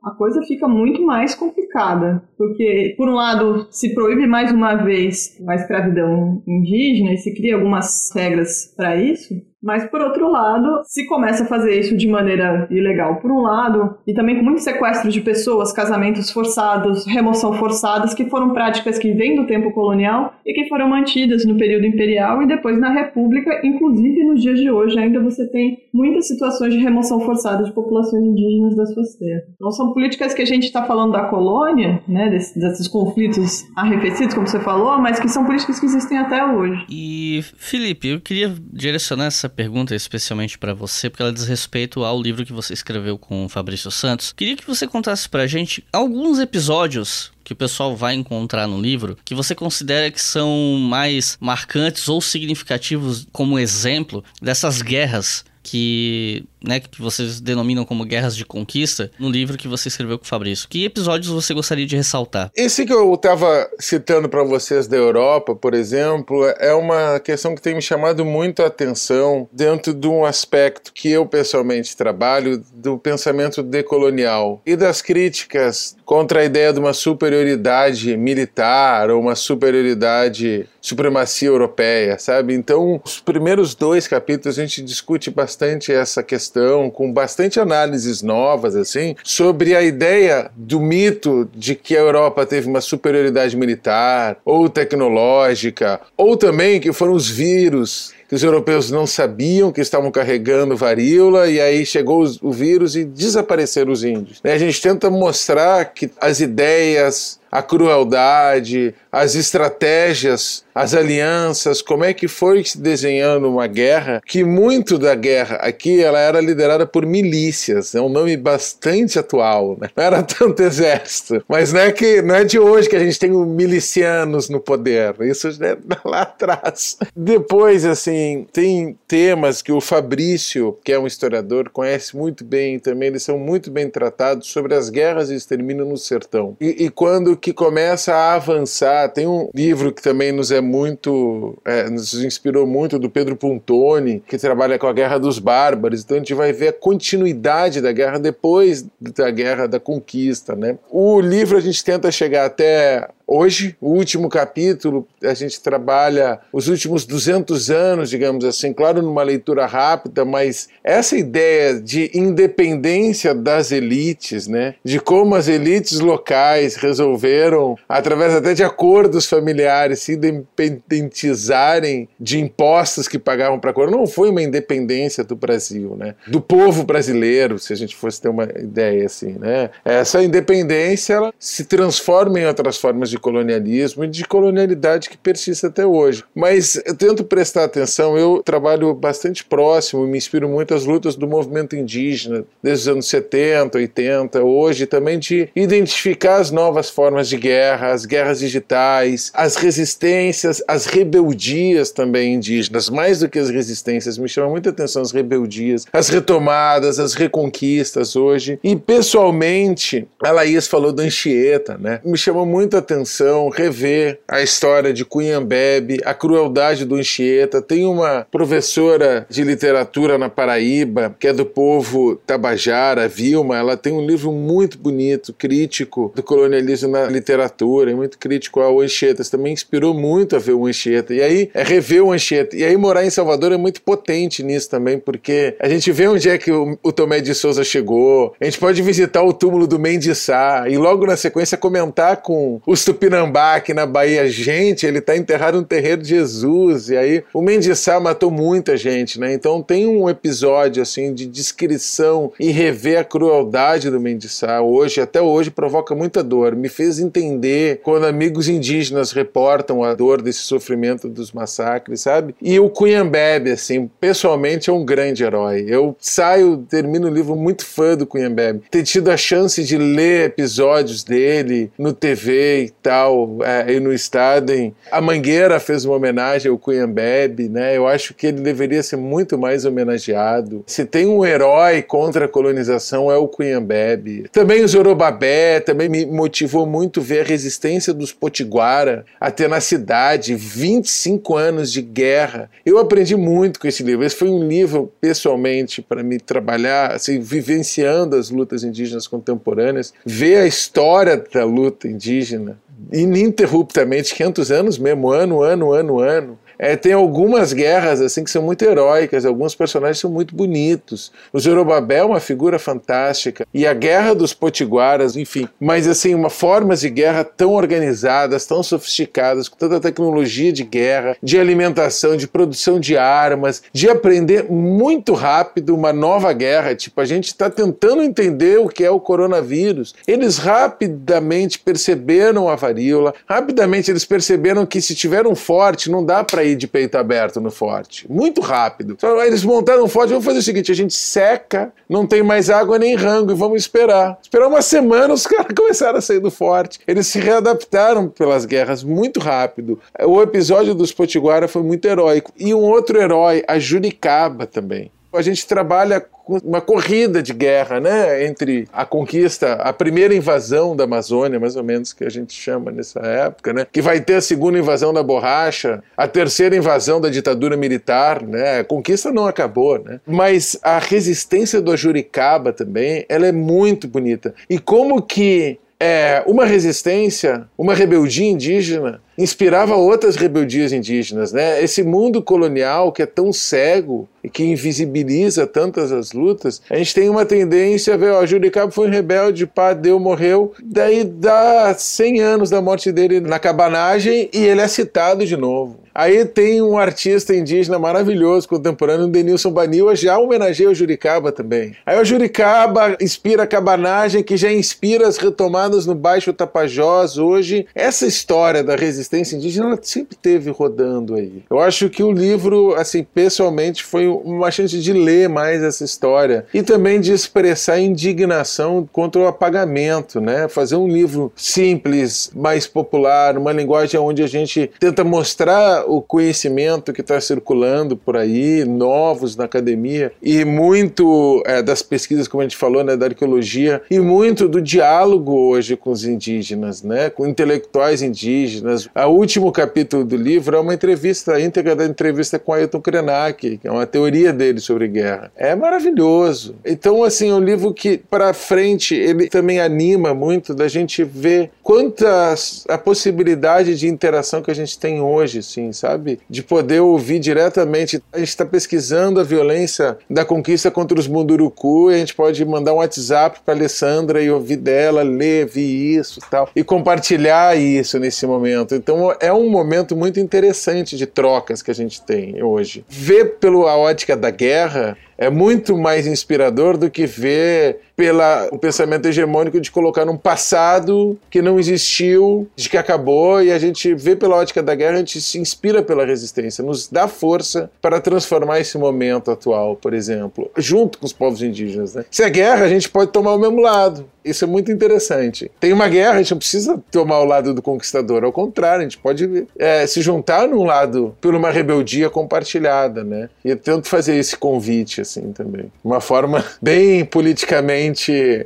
a coisa fica muito mais complicada, porque por um lado se proíbe mais uma vez a escravidão indígena e se cria algumas regras para isso, mas, por outro lado, se começa a fazer isso de maneira ilegal, por um lado, e também com muitos sequestros de pessoas, casamentos forçados, remoção forçadas, que foram práticas que vêm do tempo colonial e que foram mantidas no período imperial e depois na República, inclusive nos dias de hoje, ainda você tem muitas situações de remoção forçada de populações indígenas das suas terras. Então, são políticas que a gente está falando da colônia, né, desses, desses conflitos arrefecidos, como você falou, mas que são políticas que existem até hoje. E, Felipe, eu queria direcionar essa pergunta especialmente para você, porque ela diz respeito ao livro que você escreveu com o Fabrício Santos. Queria que você contasse pra gente alguns episódios que o pessoal vai encontrar no livro que você considera que são mais marcantes ou significativos como exemplo dessas guerras que, né, que vocês denominam como guerras de conquista no livro que você escreveu com o Fabrício. Que episódios você gostaria de ressaltar? Esse que eu estava citando para vocês da Europa, por exemplo, é uma questão que tem me chamado muito a atenção dentro de um aspecto que eu pessoalmente trabalho do pensamento decolonial e das críticas contra a ideia de uma superioridade militar ou uma superioridade supremacia europeia, sabe? Então, os primeiros dois capítulos a gente discute bastante essa questão, com bastante análises novas, assim, sobre a ideia do mito de que a Europa teve uma superioridade militar ou tecnológica, ou também que foram os vírus que os europeus não sabiam que estavam carregando varíola e aí chegou o vírus e desapareceram os índios. A gente tenta mostrar que as ideias, a crueldade, as estratégias, as alianças, como é que foi se desenhando uma guerra, que muito da guerra aqui ela era liderada por milícias, é um nome bastante atual, né? não era tanto exército, mas não é, que, não é de hoje que a gente tem milicianos no poder, isso é lá atrás. Depois, assim, tem temas que o Fabrício, que é um historiador, conhece muito bem também, eles são muito bem tratados sobre as guerras e extermínio no sertão. E, e quando que começa a avançar, tem um livro que também nos é muito, é, nos inspirou muito, do Pedro Puntoni, que trabalha com a Guerra dos Bárbaros, então a gente vai ver a continuidade da guerra depois da Guerra da Conquista, né? O livro a gente tenta chegar até Hoje, o último capítulo, a gente trabalha os últimos 200 anos, digamos assim, claro, numa leitura rápida, mas essa ideia de independência das elites, né, de como as elites locais resolveram, através até de acordos familiares, se independentizarem de impostos que pagavam para a coroa, não foi uma independência do Brasil, né, do povo brasileiro, se a gente fosse ter uma ideia assim, né. Essa independência ela se transforma em outras formas de colonialismo e de colonialidade que persiste até hoje. Mas eu tento prestar atenção, eu trabalho bastante próximo, me inspiro muito às lutas do movimento indígena, desde os anos 70, 80, hoje, também de identificar as novas formas de guerra, as guerras digitais, as resistências, as rebeldias também indígenas, mais do que as resistências, me chama muita atenção as rebeldias, as retomadas, as reconquistas hoje. E pessoalmente, a Laís falou do Anchieta, né? Me chamou muito a atenção atenção, rever a história de Cunhambebe, a crueldade do Anchieta. Tem uma professora de literatura na Paraíba, que é do povo Tabajara, Vilma, ela tem um livro muito bonito, crítico do colonialismo na literatura, muito crítico ao Anchieta. Isso também inspirou muito a ver o Anchieta. E aí, é rever o Anchieta. E aí, morar em Salvador é muito potente nisso também, porque a gente vê onde é que o, o Tomé de Souza chegou, a gente pode visitar o túmulo do Mendes Sá e logo na sequência comentar com os Tupinambá, aqui na Bahia, gente, ele está enterrado no terreiro de Jesus. E aí o Mendiçá matou muita gente, né? Então tem um episódio assim de descrição e rever a crueldade do Mendiçá hoje, até hoje provoca muita dor. Me fez entender quando amigos indígenas reportam a dor desse sofrimento dos massacres, sabe? E o Cunhambebe, assim, pessoalmente é um grande herói. Eu saio, termino o livro muito fã do Cunhambebe. Ter tido a chance de ler episódios dele no TV capital é, e no estado. Em... A Mangueira fez uma homenagem ao Cunhambebe, né? Eu acho que ele deveria ser muito mais homenageado. Se tem um herói contra a colonização é o Cunhambebe. Também o Zorobabé, também me motivou muito ver a resistência dos Potiguara, a tenacidade, 25 anos de guerra. Eu aprendi muito com esse livro. Esse foi um livro, pessoalmente, para me trabalhar, assim, vivenciando as lutas indígenas contemporâneas, ver a história da luta indígena ininterruptamente, 500 anos mesmo, ano, ano, ano, ano. É, tem algumas guerras assim que são muito heróicas, alguns personagens são muito bonitos. O Zorobabel é uma figura fantástica e a guerra dos potiguaras, enfim, mas assim, uma formas de guerra tão organizadas, tão sofisticadas, com toda a tecnologia de guerra, de alimentação, de produção de armas, de aprender muito rápido uma nova guerra. Tipo, a gente está tentando entender o que é o coronavírus. Eles rapidamente perceberam a varíola, rapidamente eles perceberam que se tiver um forte, não dá para ir de peito aberto no forte. Muito rápido. Então, eles montaram um forte, vamos fazer o seguinte: a gente seca, não tem mais água nem rango e vamos esperar. Esperar uma semana, os caras começaram a sair do forte. Eles se readaptaram pelas guerras muito rápido. O episódio dos Potiguara foi muito heróico. E um outro herói, a Juricaba também. A gente trabalha uma corrida de guerra, né, entre a conquista, a primeira invasão da Amazônia, mais ou menos que a gente chama nessa época, né, que vai ter a segunda invasão da borracha, a terceira invasão da ditadura militar, né, a conquista não acabou, né, mas a resistência do Ajuricaba também, ela é muito bonita. E como que é, uma resistência, uma rebeldia indígena inspirava outras rebeldias indígenas, né? Esse mundo colonial que é tão cego e que invisibiliza tantas as lutas, a gente tem uma tendência a ver, ó, Juricaba foi um rebelde, pá, deu, morreu, daí dá 100 anos da morte dele na cabanagem e ele é citado de novo. Aí tem um artista indígena maravilhoso, contemporâneo, Denilson Baniwa, já homenageia o Juricaba também. Aí o Juricaba inspira a cabanagem, que já inspira as retomadas no Baixo Tapajós hoje. Essa história da resistência indígena, ela sempre teve rodando aí. Eu acho que o livro, assim, pessoalmente, foi uma chance de ler mais essa história e também de expressar indignação contra o apagamento, né? Fazer um livro simples, mais popular, uma linguagem onde a gente tenta mostrar o conhecimento que está circulando por aí, novos na academia, e muito é, das pesquisas, como a gente falou, né, da arqueologia, e muito do diálogo hoje com os indígenas, né, com intelectuais indígenas. O último capítulo do livro é uma entrevista, a íntegra da entrevista com Ailton Krenak, que é uma teoria dele sobre guerra. É maravilhoso. Então, assim, é um livro que, para frente, ele também anima muito da gente ver quantas a possibilidade de interação que a gente tem hoje, sabe? De poder ouvir diretamente. A gente está pesquisando a violência da conquista contra os Munduruku e a gente pode mandar um WhatsApp para Alessandra e ouvir dela, ler, ver isso e tal, e compartilhar isso nesse momento. Então é um momento muito interessante de trocas que a gente tem hoje. Ver pela ótica da guerra é muito mais inspirador do que ver pela o pensamento hegemônico de colocar um passado que não existiu, de que acabou, e a gente vê pela ótica da guerra, a gente se inspira pela resistência, nos dá força para transformar esse momento atual, por exemplo, junto com os povos indígenas. Né? Se é guerra, a gente pode tomar o mesmo lado. Isso é muito interessante. Tem uma guerra, a gente não precisa tomar o lado do conquistador, ao contrário, a gente pode é, se juntar num lado por uma rebeldia compartilhada, né? E eu tento fazer esse convite, também. Uma forma bem politicamente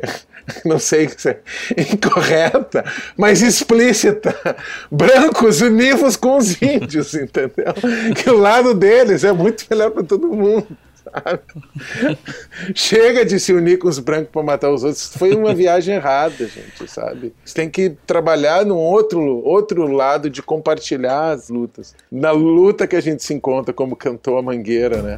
não sei se é incorreta, mas explícita. Brancos univos com os índios, entendeu? Que o lado deles é muito melhor para todo mundo. Chega de se unir com os brancos para matar os outros. Foi uma viagem errada, gente, sabe? Você tem que trabalhar num outro, outro lado de compartilhar as lutas. Na luta que a gente se encontra, como cantou a Mangueira, né?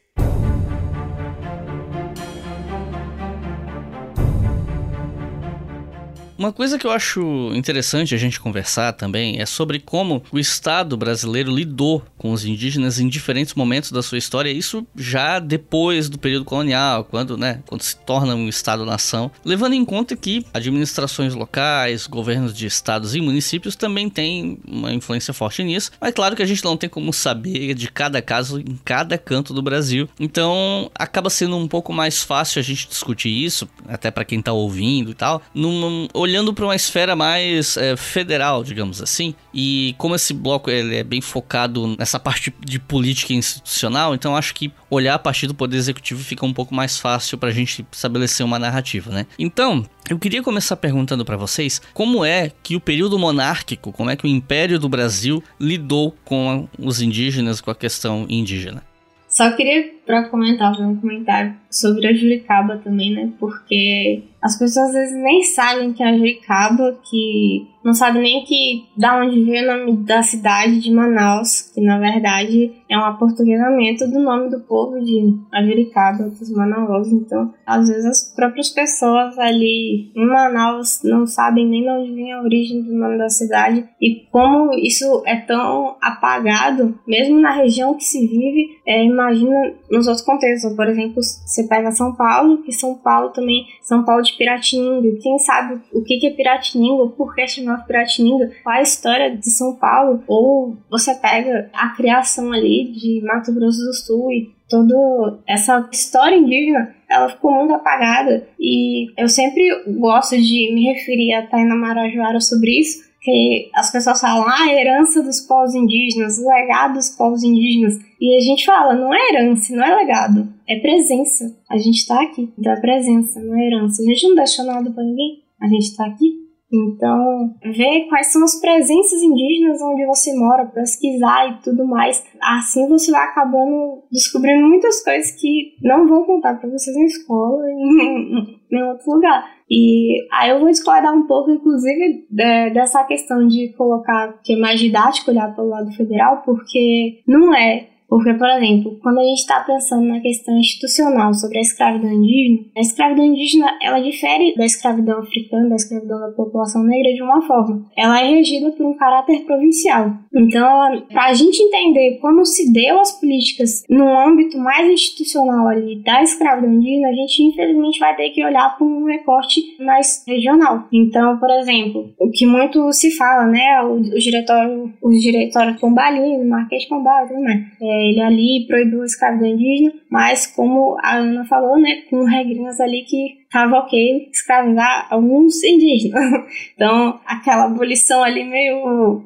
Uma coisa que eu acho interessante a gente conversar também é sobre como o Estado brasileiro lidou com os indígenas em diferentes momentos da sua história, isso já depois do período colonial, quando, né, quando se torna um Estado-nação, levando em conta que administrações locais, governos de estados e municípios também têm uma influência forte nisso, mas claro que a gente não tem como saber de cada caso em cada canto do Brasil, então acaba sendo um pouco mais fácil a gente discutir isso, até para quem tá ouvindo e tal, num, olhando para uma esfera mais é, federal, digamos assim. E como esse bloco ele é bem focado nessa parte de política institucional, então acho que olhar a partir do poder executivo fica um pouco mais fácil para a gente estabelecer uma narrativa, né? Então, eu queria começar perguntando para vocês como é que o período monárquico, como é que o Império do Brasil lidou com os indígenas, com a questão indígena. Só queria para comentar, fazer um comentário sobre a Juricaba também, né? Porque as pessoas às vezes nem sabem que é a Juricaba, que não sabem nem que da onde veio o nome da cidade de Manaus, que na verdade é um aportuguesamento do nome do povo de Juricaba, dos Manaus. Então, às vezes as próprias pessoas ali em Manaus não sabem nem de onde vem a origem do nome da cidade e como isso é tão apagado, mesmo na região que se vive. É, imagina nos outros contextos, por exemplo, você pega São Paulo, que São Paulo também, São Paulo de Piratininga, quem sabe o que é Piratininga, por que chamar Piratininga, qual a história de São Paulo, ou você pega a criação ali de Mato Grosso do Sul e toda essa história indígena, ela ficou muito apagada. E eu sempre gosto de me referir a Taina Marajoara sobre isso, que as pessoas falam, ah, a herança dos povos indígenas, o legado dos povos indígenas. E a gente fala, não é herança, não é legado, é presença. A gente tá aqui, então é presença, não é herança. A gente não deixou nada pra ninguém, a gente tá aqui. Então, ver quais são as presenças indígenas onde você mora, pesquisar e tudo mais. Assim você vai acabando descobrindo muitas coisas que não vão contar para vocês na escola e em nenhum outro lugar. E aí eu vou discordar um pouco, inclusive, de, dessa questão de colocar que é mais didático olhar pelo lado federal, porque não é porque, por exemplo, quando a gente está pensando na questão institucional sobre a escravidão indígena, a escravidão indígena ela difere da escravidão africana, da escravidão da população negra de uma forma. Ela é regida por um caráter provincial. Então, para a gente entender como se deu as políticas no âmbito mais institucional ali da escravidão indígena, a gente infelizmente vai ter que olhar para um recorte mais regional. Então, por exemplo, o que muito se fala, né, o, o diretório, os diretórios Pombalino, Marquês de Pombal, né, é, ele ali proibiu a escravidão indígena, mas como a Ana falou, né, com regrinhas ali que tava ok escravizar alguns indígenas. Então, aquela abolição ali meio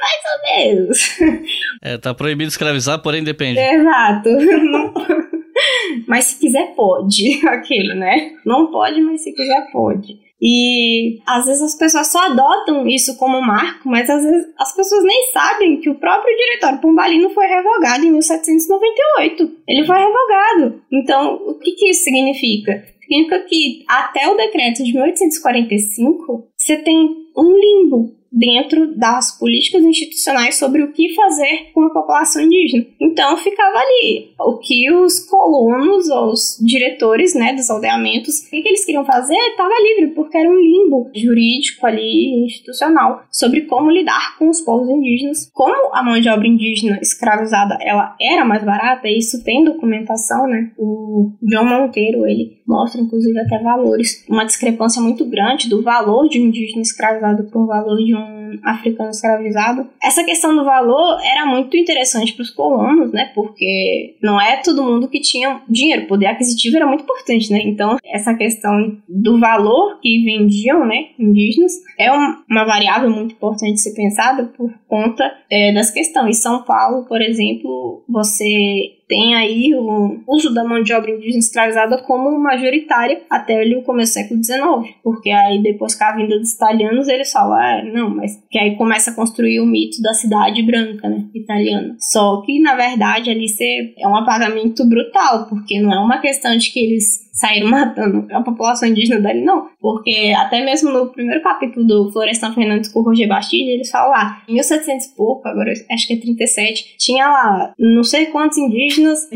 mais ou menos. É, tá proibido escravizar, porém depende. Exato. mas se quiser pode, aquilo, né? Não pode, mas se quiser pode. E às vezes as pessoas só adotam isso como marco, mas às vezes as pessoas nem sabem que o próprio diretório pombalino foi revogado em 1798. Ele foi revogado. Então, o que, que isso significa? Significa que até o decreto de 1845 você tem um limbo dentro das políticas institucionais sobre o que fazer com a população indígena. Então ficava ali o que os colonos ou os diretores né, dos aldeamentos, o que, eles queriam fazer estava livre, porque era um limbo jurídico ali, institucional, sobre como lidar com os povos indígenas. Como a mão de obra indígena escravizada ela era mais barata, isso tem documentação, né? O João Monteiro, ele mostra inclusive até valores, uma discrepância muito grande do valor de um indígena escravizado para o valor de um africano escravizado. Essa questão do valor era muito interessante para os colonos, né? Porque não é todo mundo que tinha dinheiro, poder aquisitivo era muito importante, né? Então, essa questão do valor que vendiam, né, indígenas, é uma variável muito importante de ser pensada por conta é, das questões. Em São Paulo, por exemplo, você tem aí o uso da mão de obra indígena escravizada como majoritária até ali o começo do século XIX, porque aí depois com a vinda dos italianos eles falam, ah, não, mas que aí começa a construir o mito da cidade branca, né, italiana. Só que na verdade ali é um apagamento brutal, porque não é uma questão de que eles saíram matando a população indígena dali, não. Porque até mesmo no primeiro capítulo do Florestan Fernandes com Roger Bastille, eles falam lá, em 1700 e pouco, agora acho que é 37, tinha lá não sei quantos indígenas indígenas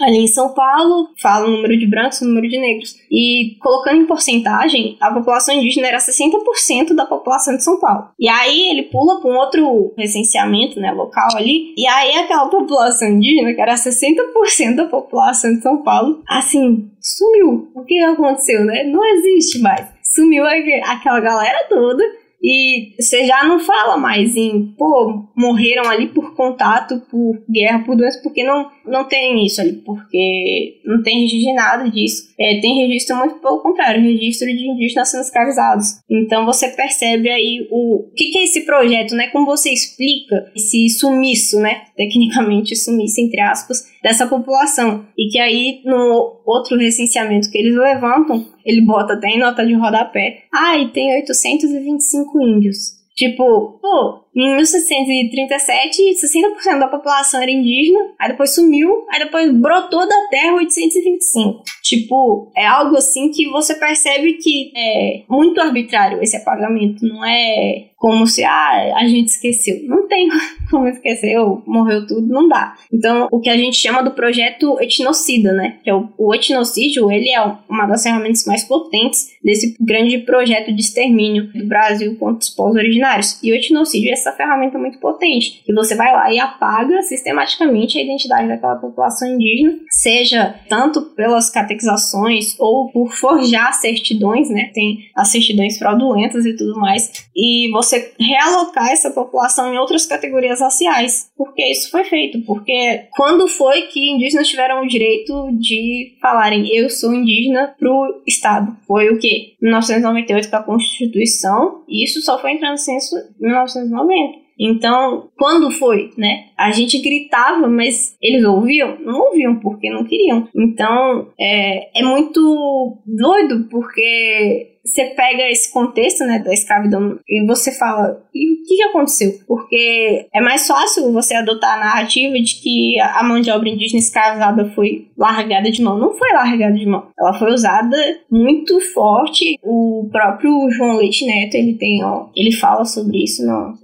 ali em São Paulo, fala o número de brancos, o número de negros. E colocando em porcentagem, a população indígena era 60% da população de São Paulo. E aí ele pula para um outro recenseamento, né, local ali, e aí aquela população indígena, que era 60% da população de São Paulo, assim, sumiu. O que aconteceu, né? Não existe mais. Sumiu aquela galera toda e você já não fala mais em, pô, morreram ali por contato, por guerra, por doença, porque não, não tem isso ali, porque não tem registro de nada disso. É, tem registro muito pelo contrário, registro de indígenas sendo. Então você percebe aí o, o que, que é esse projeto, né? Como você explica esse sumiço, né? Tecnicamente sumiço, entre aspas, dessa população. E que aí, no outro recenseamento que eles levantam, ele bota até em nota de rodapé. Ah, e tem 825 índios. Tipo, pô, em 1637, 60% da população era indígena, aí depois sumiu, aí depois brotou da terra 825. Tipo, é algo assim que você percebe que é muito arbitrário esse apagamento, não é como se ah, a gente esqueceu. Não tem como esquecer, morreu tudo, não dá. Então, o que a gente chama do projeto etnocida, né? Que é o, o etnocídio, ele é uma das ferramentas mais potentes desse grande projeto de extermínio do Brasil contra os povos originários. E o etnocídio é essa ferramenta muito potente, que você vai lá e apaga sistematicamente a identidade daquela população indígena, seja tanto pelas catequizações ou por forjar certidões, né? Tem as certidões fraudulentas e tudo mais. E você você realocar essa população em outras categorias raciais. Porque isso foi feito. Porque quando foi que indígenas tiveram o direito de falarem eu sou indígena pro Estado? Foi o quê? 1998 com a Constituição. E isso só foi entrando no censo em 1990. Então, quando foi, né? A gente gritava, mas eles ouviam? Não ouviam, porque não queriam. Então, é, é muito doido, porque você pega esse contexto, né, da escravidão e você fala, e o que, que aconteceu? Porque é mais fácil você adotar a narrativa de que a mão de obra indígena escravizada foi largada de mão. Não foi largada de mão. Ela foi usada muito forte. O próprio João Leite Neto, ele tem, ó, ele fala sobre isso na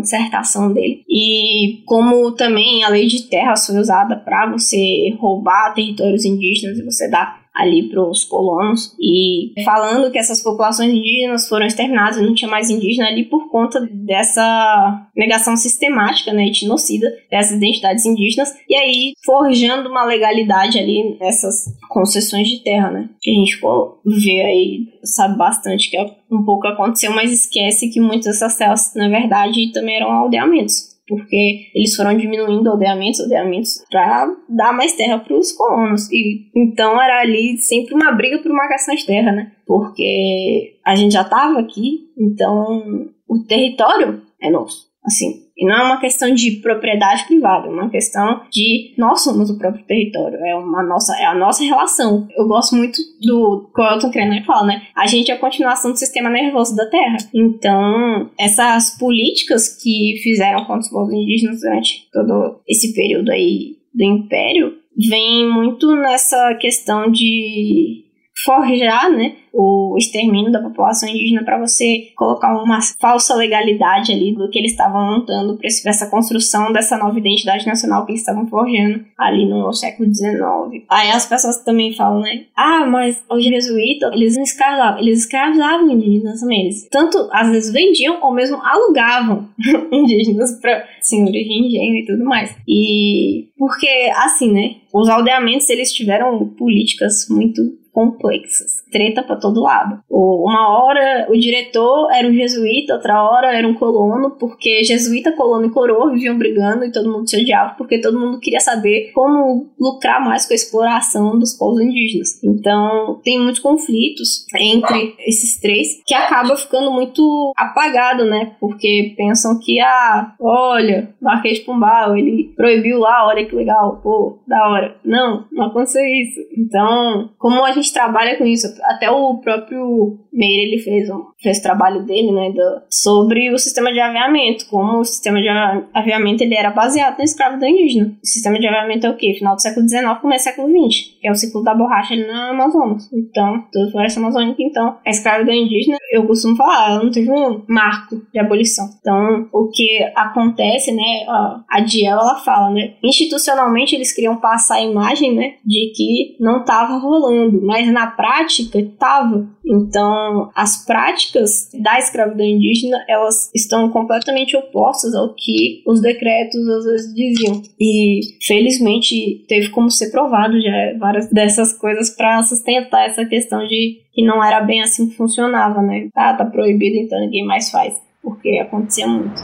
dissertação dele. E como também a lei de terras foi usada para você roubar territórios indígenas e você dar ali para os colonos e falando que essas populações indígenas foram exterminadas e não tinha mais indígena ali por conta dessa negação sistemática, né, etnocida dessas identidades indígenas. E aí forjando uma legalidade ali nessas concessões de terra, né, que a gente ver aí sabe bastante que é um pouco aconteceu, mas esquece que muitas dessas terras na verdade também eram aldeamentos porque eles foram diminuindo aldeamentos, aldeamentos, para dar mais terra para os colonos. E então era ali sempre uma briga por marcação de terra, né? Porque a gente já estava aqui, então o território é nosso. Assim, e não é uma questão de propriedade privada, é uma questão de nós somos o próprio território, é uma nossa, é a nossa relação. Eu gosto muito do Elton Krener fala, né? A gente é a continuação do sistema nervoso da Terra. Então, essas políticas que fizeram contra os povos indígenas durante todo esse período aí do Império vem muito nessa questão de forjar, né, o extermínio da população indígena para você colocar uma falsa legalidade ali do que eles estavam montando para essa construção dessa nova identidade nacional que eles estavam forjando ali no século XIX. Aí as pessoas também falam, né? Ah, mas os jesuítas, eles escravizavam, eles escravizavam indígenas também. Eles tanto às vezes vendiam ou mesmo alugavam indígenas para senhores de engenho e tudo mais. E porque assim, né? Os aldeamentos eles tiveram políticas muito complexas. Treta para todo lado. Uma hora o diretor era um jesuíta, outra hora era um colono, porque jesuíta, colono e coroa viviam brigando e todo mundo se odiava, porque todo mundo queria saber como lucrar mais com a exploração dos povos indígenas. Então, tem muitos conflitos entre esses três que acaba ficando muito apagado, né? Porque pensam que, ah, olha, Marquês Pombal, ele proibiu lá, olha que legal, pô, da hora. Não, não aconteceu isso. Então, como a gente trabalha com isso. Até o próprio Meire ele fez um fez o trabalho dele, né, do, sobre o sistema de aviamento, como o sistema de aviamento ele era baseado na escravidão indígena. O sistema de aviamento é o quê? Final do século XIX, começo do século XX, que é o ciclo da borracha ali na Amazonas. Então, toda a floresta amazônica, então, a escravidão indígena, eu costumo falar, ela não teve um marco de abolição. Então, o que acontece, né, a, a Diel, ela fala, né, institucionalmente eles queriam passar a imagem, né, de que não estava rolando, mas na prática estava. Então, as práticas da escravidão indígena, elas estão completamente opostas ao que os decretos às vezes diziam. E felizmente teve como ser provado já várias dessas coisas para sustentar essa questão de que não era bem assim que funcionava, né? Ah, tá proibido, então ninguém mais faz, porque acontecia muito.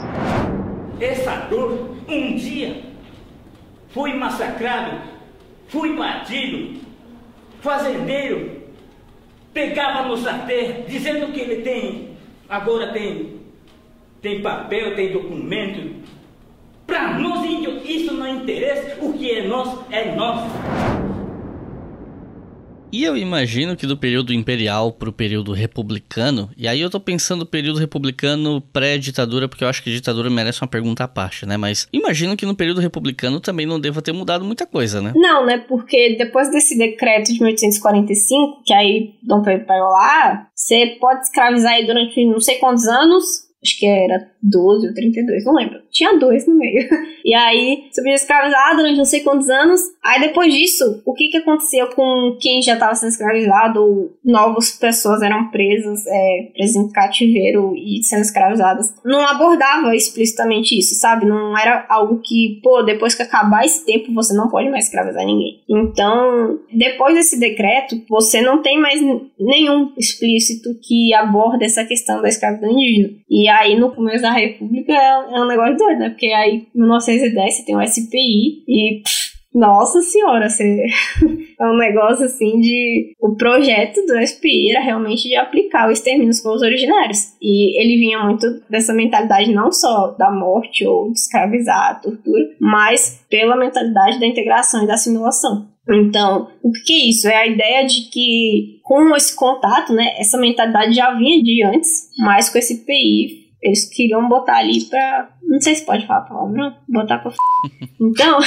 Essa dor, um dia, fui massacrado, fui batido, fazendeiro, pegava no sartén, dizendo que ele tem, agora tem, tem papel, tem documento. Para nós índios isso não interessa, o que é nosso é nosso. E eu imagino que do período imperial para o período republicano, e aí eu tô pensando período republicano pré-ditadura, porque eu acho que ditadura merece uma pergunta à parte, né? Mas imagino que no período republicano também não deva ter mudado muita coisa, né? Não, né? Porque depois desse decreto de 1845, que aí Dom Pedro pegou lá, você pode escravizar aí durante não sei quantos anos, acho que era 12 ou 32, não lembro. Tinha dois no meio. E aí, você podia escravizar durante não sei quantos anos. Aí, depois disso, o que que aconteceu com quem já estava sendo escravizado? Ou novas pessoas eram presas, é, presas em cativeiro e sendo escravizadas. Não abordava explicitamente isso, sabe? Não era algo que, pô, depois que acabar esse tempo, você não pode mais escravizar ninguém. Então, depois desse decreto, você não tem mais nenhum explícito que aborda essa questão da escravidão indígena. E aí, no começo da República, é, é um negócio doido, né? Porque aí, em 1910, você tem o SPI e... Pff, nossa senhora, você... é um negócio assim de. O projeto do SPI era realmente de aplicar o extermínio dos povos originários. E ele vinha muito dessa mentalidade não só da morte ou de escravizar, tortura, mas pela mentalidade da integração e da assimilação. Então, o que é isso? É a ideia de que com esse contato, né, essa mentalidade já vinha de antes, mas com esse PI eles queriam botar ali pra. Não sei se pode falar a palavra, botar pra. Então.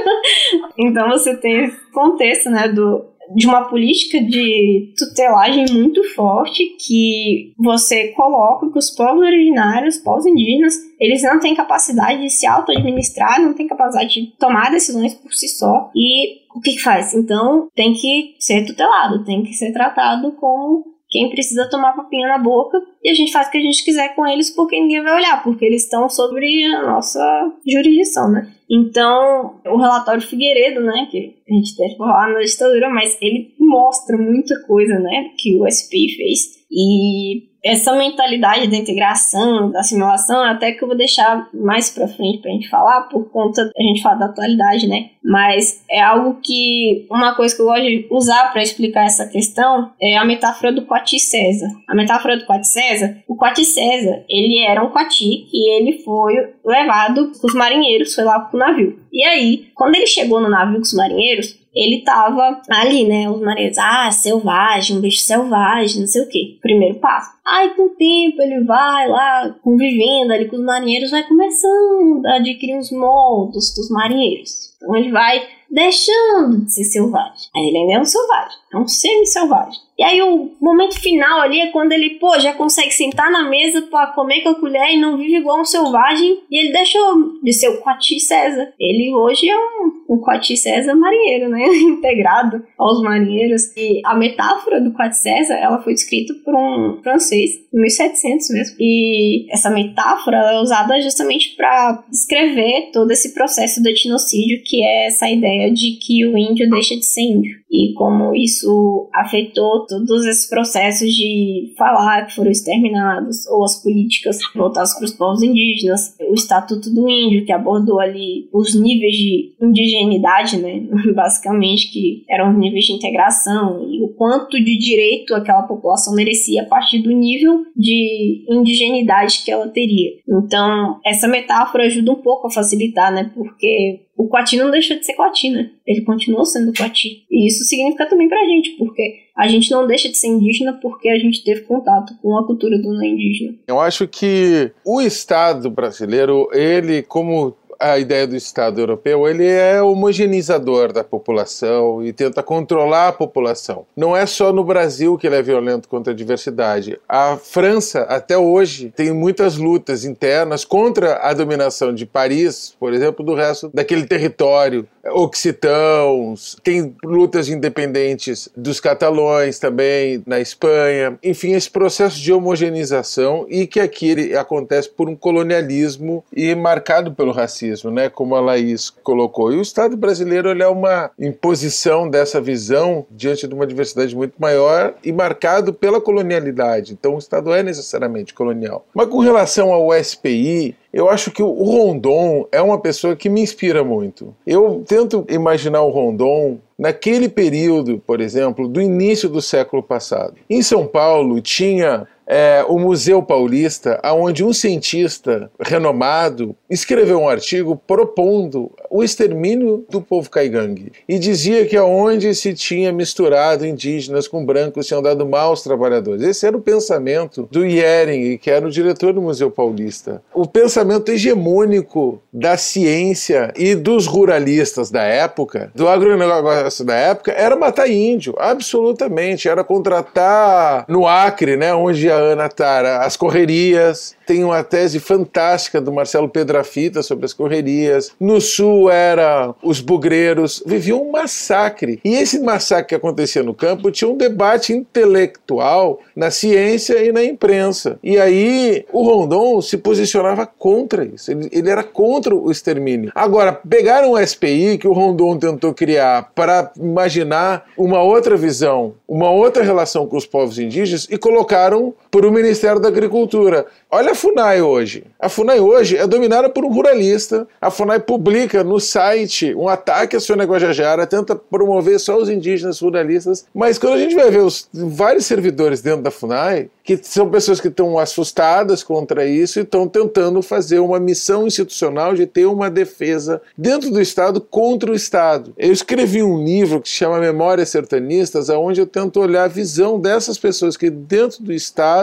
então você tem esse contexto, né, do, de uma política de tutelagem muito forte que você coloca que os povos originários, os povos indígenas, eles não têm capacidade de se auto-administrar, não têm capacidade de tomar decisões por si só. E o que, que faz? Então tem que ser tutelado, tem que ser tratado como quem precisa tomar papinha na boca e a gente faz o que a gente quiser com eles porque ninguém vai olhar, porque eles estão sobre a nossa jurisdição, né? Então, o relatório Figueiredo, né, que a gente teve lá na ditadura, mas ele mostra muita coisa, né, que o SPI fez. E essa mentalidade da integração, da assimilação, até que eu vou deixar mais pra frente pra gente falar, por conta da gente falar da atualidade, né? Mas é algo que, uma coisa que eu gosto de usar para explicar essa questão é a metáfora do Coati César. A metáfora do Coati César, o Coati César, ele era um Coati e ele foi levado, os marinheiros, foi lá pro navio. E aí, quando ele chegou no navio com os marinheiros, ele tava ali, né? Os marinheiros, ah, selvagem, um bicho selvagem, não sei o que. Primeiro passo. Aí, com o tempo, ele vai lá, convivendo ali com os marinheiros, vai começando a adquirir os modos dos marinheiros. Então, ele vai deixando de ser selvagem. Ele ainda é um selvagem, é um semi-selvagem. E aí o momento final ali é quando ele, pô, já consegue sentar na mesa para comer com a colher e não vive igual um selvagem. E ele deixou de ser o Coati César. Ele hoje é um, um Coati César marinheiro, né? Integrado aos marinheiros. E a metáfora do Coati César, ela foi descrita por um francês, em 1700 mesmo. E essa metáfora é usada justamente para descrever todo esse processo do etnocídio, que é essa ideia de que o índio deixa de ser índio. E como isso afetou todos esses processos de falar que foram exterminados, ou as políticas voltadas para os povos indígenas, o Estatuto do Índio, que abordou ali os níveis de indigenidade, né, basicamente, que eram os níveis de integração e o quanto de direito aquela população merecia a partir do nível de indigenidade que ela teria. Então, essa metáfora ajuda um pouco a facilitar, né, porque o Coati não deixou de ser Coati, né? Ele continuou sendo Coati. E isso significa também pra gente, porque a gente não deixa de ser indígena porque a gente teve contato com a cultura do não indígena. Eu acho que o Estado brasileiro, ele, como a ideia do Estado europeu, ele é homogeneizador da população e tenta controlar a população. Não é só no Brasil que ele é violento contra a diversidade. A França, até hoje, tem muitas lutas internas contra a dominação de Paris, por exemplo, do resto daquele território. Occitãos, tem lutas independentes dos catalões também, na Espanha. Enfim, esse processo de homogeneização e que aqui acontece por um colonialismo e marcado pelo racismo né, como a Laís colocou. E o Estado brasileiro ele é uma imposição dessa visão diante de uma diversidade muito maior e marcado pela colonialidade. Então o Estado é necessariamente colonial. Mas com relação ao SPI, eu acho que o Rondon é uma pessoa que me inspira muito. Eu tento imaginar o Rondon naquele período, por exemplo, do início do século passado. Em São Paulo tinha é, o Museu Paulista, onde um cientista renomado escreveu um artigo propondo o extermínio do povo caigangue e dizia que aonde se tinha misturado indígenas com brancos tinham dado mal aos trabalhadores. Esse era o pensamento do Yering, que era o diretor do Museu Paulista. O pensamento hegemônico da ciência e dos ruralistas da época, do agronegócio da época, era matar índio, absolutamente. Era contratar no Acre, né, onde a Ana Tara, as correrias. Tem uma tese fantástica do Marcelo Pedrafita sobre as correrias. No sul era os bugreiros. Viviam um massacre. E esse massacre que acontecia no campo tinha um debate intelectual na ciência e na imprensa. E aí o Rondon se posicionava contra isso. Ele, ele era contra o extermínio. Agora, pegaram o SPI que o Rondon tentou criar para imaginar uma outra visão, uma outra relação com os povos indígenas e colocaram por o Ministério da Agricultura. Olha a FUNAI hoje. A FUNAI hoje é dominada por um ruralista. A FUNAI publica no site um ataque à Sônia Guajajara, tenta promover só os indígenas ruralistas. Mas quando a gente vai ver os vários servidores dentro da FUNAI, que são pessoas que estão assustadas contra isso e estão tentando fazer uma missão institucional de ter uma defesa dentro do Estado contra o Estado. Eu escrevi um livro que se chama Memórias Sertanistas, onde eu tento olhar a visão dessas pessoas que dentro do Estado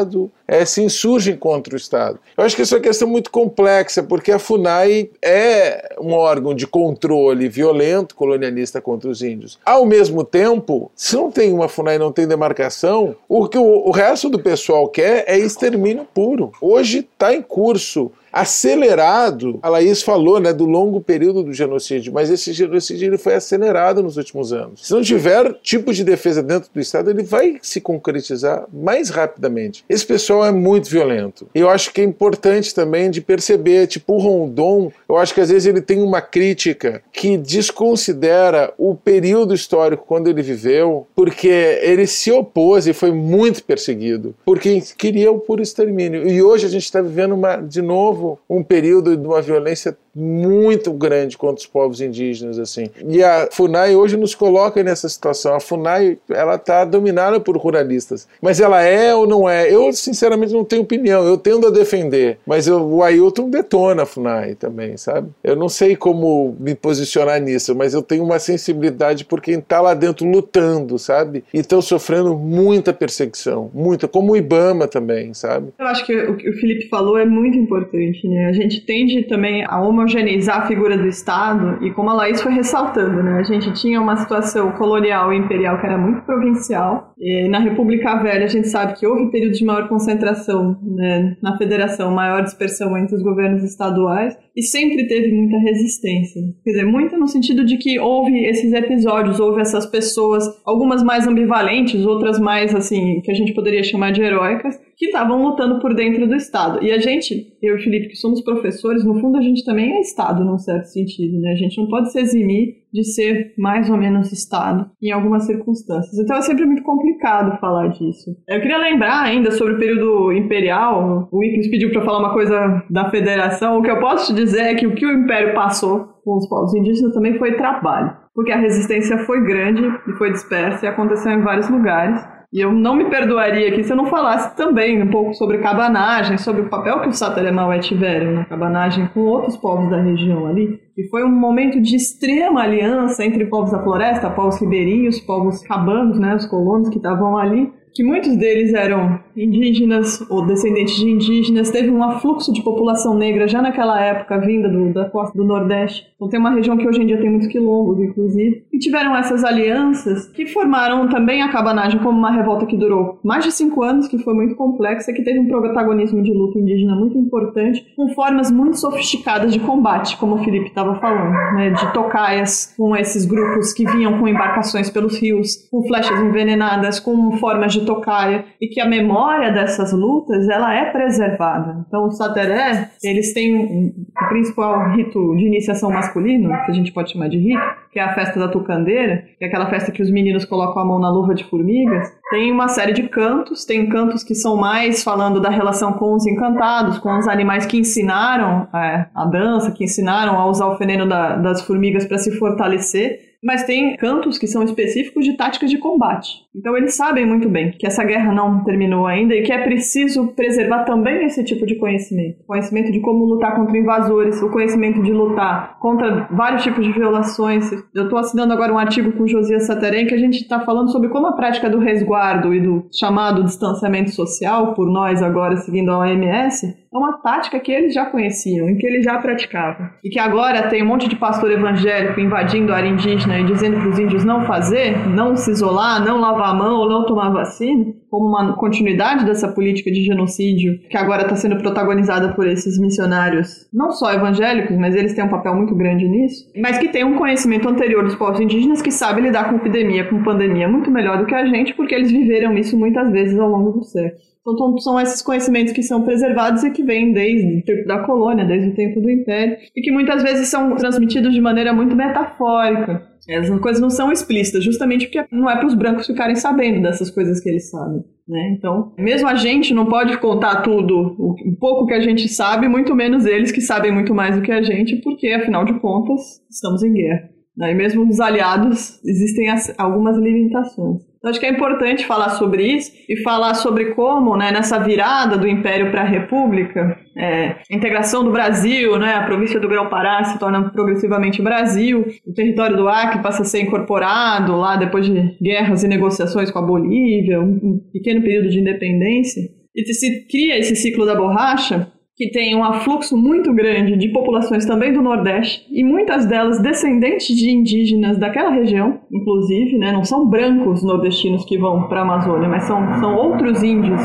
é, se insurgem contra o Estado. Eu acho que isso é uma questão muito complexa, porque a FUNAI é um órgão de controle violento, colonialista contra os índios. Ao mesmo tempo, se não tem uma FUNAI não tem demarcação, o que o, o resto do pessoal quer é extermínio puro. Hoje está em curso acelerado. A Laís falou né, do longo período do genocídio, mas esse genocídio ele foi acelerado nos últimos anos. Se não tiver tipo de defesa dentro do Estado, ele vai se concretizar mais rapidamente. Esse pessoal é muito violento. E eu acho que é importante também de perceber, tipo o Rondon, eu acho que às vezes ele tem uma crítica que desconsidera o período histórico quando ele viveu, porque ele se opôs e foi muito perseguido por quem queria o puro extermínio. E hoje a gente está vivendo uma, de novo um período de uma violência muito grande contra os povos indígenas assim. E a Funai hoje nos coloca nessa situação. A Funai ela está dominada por ruralistas, mas ela é ou não é? Eu sinceramente não tenho opinião. Eu tendo a defender, mas eu, o Ailton detona a Funai também, sabe? Eu não sei como me posicionar nisso, mas eu tenho uma sensibilidade por quem está lá dentro lutando, sabe? E estão sofrendo muita perseguição, muita, como o IBAMA também, sabe? Eu acho que o que o Felipe falou é muito importante, né? A gente tende também a uma homogeneizar a figura do Estado, e como a Laís foi ressaltando, né, a gente tinha uma situação colonial e imperial que era muito provincial. E na República Velha, a gente sabe que houve períodos de maior concentração né, na federação, maior dispersão entre os governos estaduais, e sempre teve muita resistência. Quer dizer, muita no sentido de que houve esses episódios, houve essas pessoas, algumas mais ambivalentes, outras mais, assim, que a gente poderia chamar de heróicas, que estavam lutando por dentro do Estado. E a gente, eu e o Felipe, que somos professores, no fundo a gente também é Estado, num certo sentido, né? A gente não pode se eximir de ser mais ou menos Estado em algumas circunstâncias. Então é sempre muito complicado falar disso. Eu queria lembrar ainda sobre o período imperial. O Wickles pediu para falar uma coisa da federação. O que eu posso te dizer é que o que o Império passou com os povos indígenas também foi trabalho. Porque a resistência foi grande e foi dispersa e aconteceu em vários lugares. E eu não me perdoaria aqui se eu não falasse também um pouco sobre cabanagem, sobre o papel que os Sataremaué tiveram na cabanagem com outros povos da região ali. E foi um momento de extrema aliança entre povos da floresta, povos ribeirinhos, povos cabanos, né, os colonos que estavam ali, que muitos deles eram indígenas ou descendentes de indígenas. Teve um afluxo de população negra já naquela época, vinda do, da costa do Nordeste. Então tem uma região que hoje em dia tem muitos quilombos, inclusive. E tiveram essas alianças que formaram também a cabanagem como uma revolta que durou mais de cinco anos, que foi muito complexa, que teve um protagonismo de luta indígena muito importante, com formas muito sofisticadas de combate, como o Felipe estava falando, né, de tocaias com esses grupos que vinham com embarcações pelos rios, com flechas envenenadas, com formas de tocaia e que a memória dessas lutas ela é preservada. Então os sateré, eles têm o principal rito de iniciação masculino, que a gente pode chamar de rito, que é a festa da tucandeira, que é aquela festa que os meninos colocam a mão na luva de formigas. Tem uma série de cantos, tem cantos que são mais falando da relação com os encantados, com os animais que ensinaram é, a dança, que ensinaram a usar o veneno da, das formigas para se fortalecer mas tem cantos que são específicos de táticas de combate. Então eles sabem muito bem que essa guerra não terminou ainda e que é preciso preservar também esse tipo de conhecimento. Conhecimento de como lutar contra invasores, o conhecimento de lutar contra vários tipos de violações. Eu estou assinando agora um artigo com Josias Saterem que a gente está falando sobre como a prática do resguardo e do chamado distanciamento social, por nós agora seguindo a OMS, é uma tática que eles já conheciam e que eles já praticavam. E que agora tem um monte de pastor evangélico invadindo a área indígena e dizendo para os índios não fazer, não se isolar, não lavar a mão não tomar vacina, como uma continuidade dessa política de genocídio que agora está sendo protagonizada por esses missionários, não só evangélicos, mas eles têm um papel muito grande nisso, mas que tem um conhecimento anterior dos povos indígenas que sabe lidar com epidemia, com pandemia muito melhor do que a gente, porque eles viveram isso muitas vezes ao longo do século. Então, são esses conhecimentos que são preservados e que vêm desde o tempo da colônia, desde o tempo do império, e que muitas vezes são transmitidos de maneira muito metafórica. Essas coisas não são explícitas, justamente porque não é para os brancos ficarem sabendo dessas coisas que eles sabem. Né? Então, mesmo a gente não pode contar tudo, o pouco que a gente sabe, muito menos eles que sabem muito mais do que a gente, porque, afinal de contas, estamos em guerra. Né? E mesmo nos aliados existem as, algumas limitações. Então, acho que é importante falar sobre isso e falar sobre como, né, nessa virada do Império para a República, é, a integração do Brasil, né, a província do Grão-Pará se torna progressivamente Brasil, o território do Acre passa a ser incorporado lá depois de guerras e negociações com a Bolívia, um, um pequeno período de independência, e se cria esse ciclo da borracha, que tem um afluxo muito grande de populações também do Nordeste, e muitas delas descendentes de indígenas daquela região, inclusive, né? não são brancos nordestinos que vão para a Amazônia, mas são, são outros índios.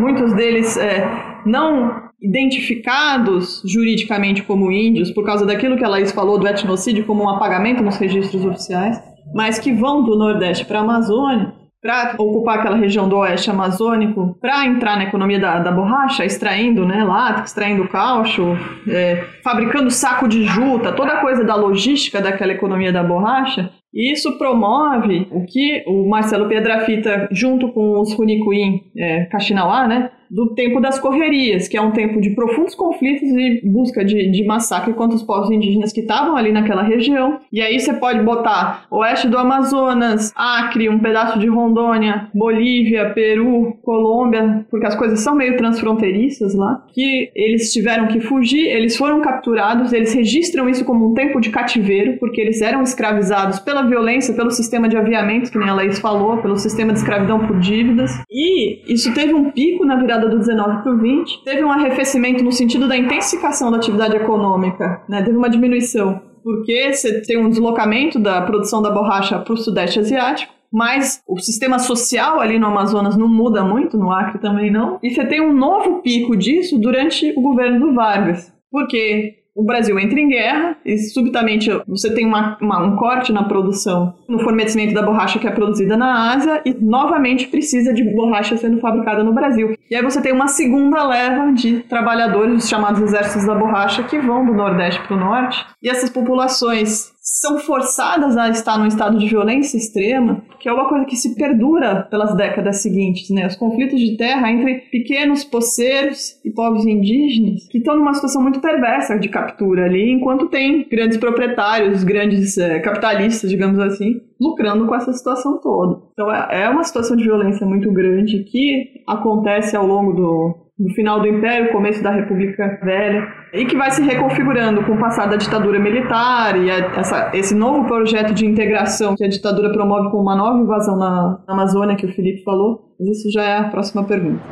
Muitos deles é, não identificados juridicamente como índios, por causa daquilo que a Laís falou do etnocídio como um apagamento nos registros oficiais, mas que vão do Nordeste para a Amazônia para ocupar aquela região do oeste amazônico, para entrar na economia da, da borracha, extraindo né, látex, extraindo caucho, é, fabricando saco de juta, toda a coisa da logística daquela economia da borracha. E isso promove o que o Marcelo Piedrafita, junto com os Runicuim é, Kaxinawá, né, do tempo das correrias, que é um tempo de profundos conflitos e busca de, de massacre contra os povos indígenas que estavam ali naquela região. E aí você pode botar oeste do Amazonas, Acre, um pedaço de Rondônia, Bolívia, Peru, Colômbia, porque as coisas são meio transfronteiriças lá, que eles tiveram que fugir, eles foram capturados, eles registram isso como um tempo de cativeiro, porque eles eram escravizados pela violência, pelo sistema de aviamento, que nem a Laís falou, pelo sistema de escravidão por dívidas. E isso teve um pico na virada do 19 para o 20, teve um arrefecimento no sentido da intensificação da atividade econômica, né? teve uma diminuição, porque você tem um deslocamento da produção da borracha para o Sudeste Asiático, mas o sistema social ali no Amazonas não muda muito, no Acre também não, e você tem um novo pico disso durante o governo do Vargas, porque o Brasil entra em guerra e subitamente você tem uma, uma, um corte na produção, no fornecimento da borracha que é produzida na Ásia e novamente precisa de borracha sendo fabricada no Brasil. E aí você tem uma segunda leva de trabalhadores, os chamados exércitos da borracha, que vão do Nordeste para o Norte. E essas populações são forçadas a estar num estado de violência extrema, que é uma coisa que se perdura pelas décadas seguintes, né? Os conflitos de terra entre pequenos poceiros e povos indígenas que estão numa situação muito perversa de captura ali, enquanto tem grandes proprietários, grandes é, capitalistas, digamos assim, lucrando com essa situação toda. Então é, é uma situação de violência muito grande que acontece ao longo do, no final do Império, começo da República Velha, e que vai se reconfigurando com o passar da ditadura militar e a, essa, esse novo projeto de integração que a ditadura promove com uma nova invasão na, na Amazônia, que o Felipe falou. Mas isso já é a próxima pergunta.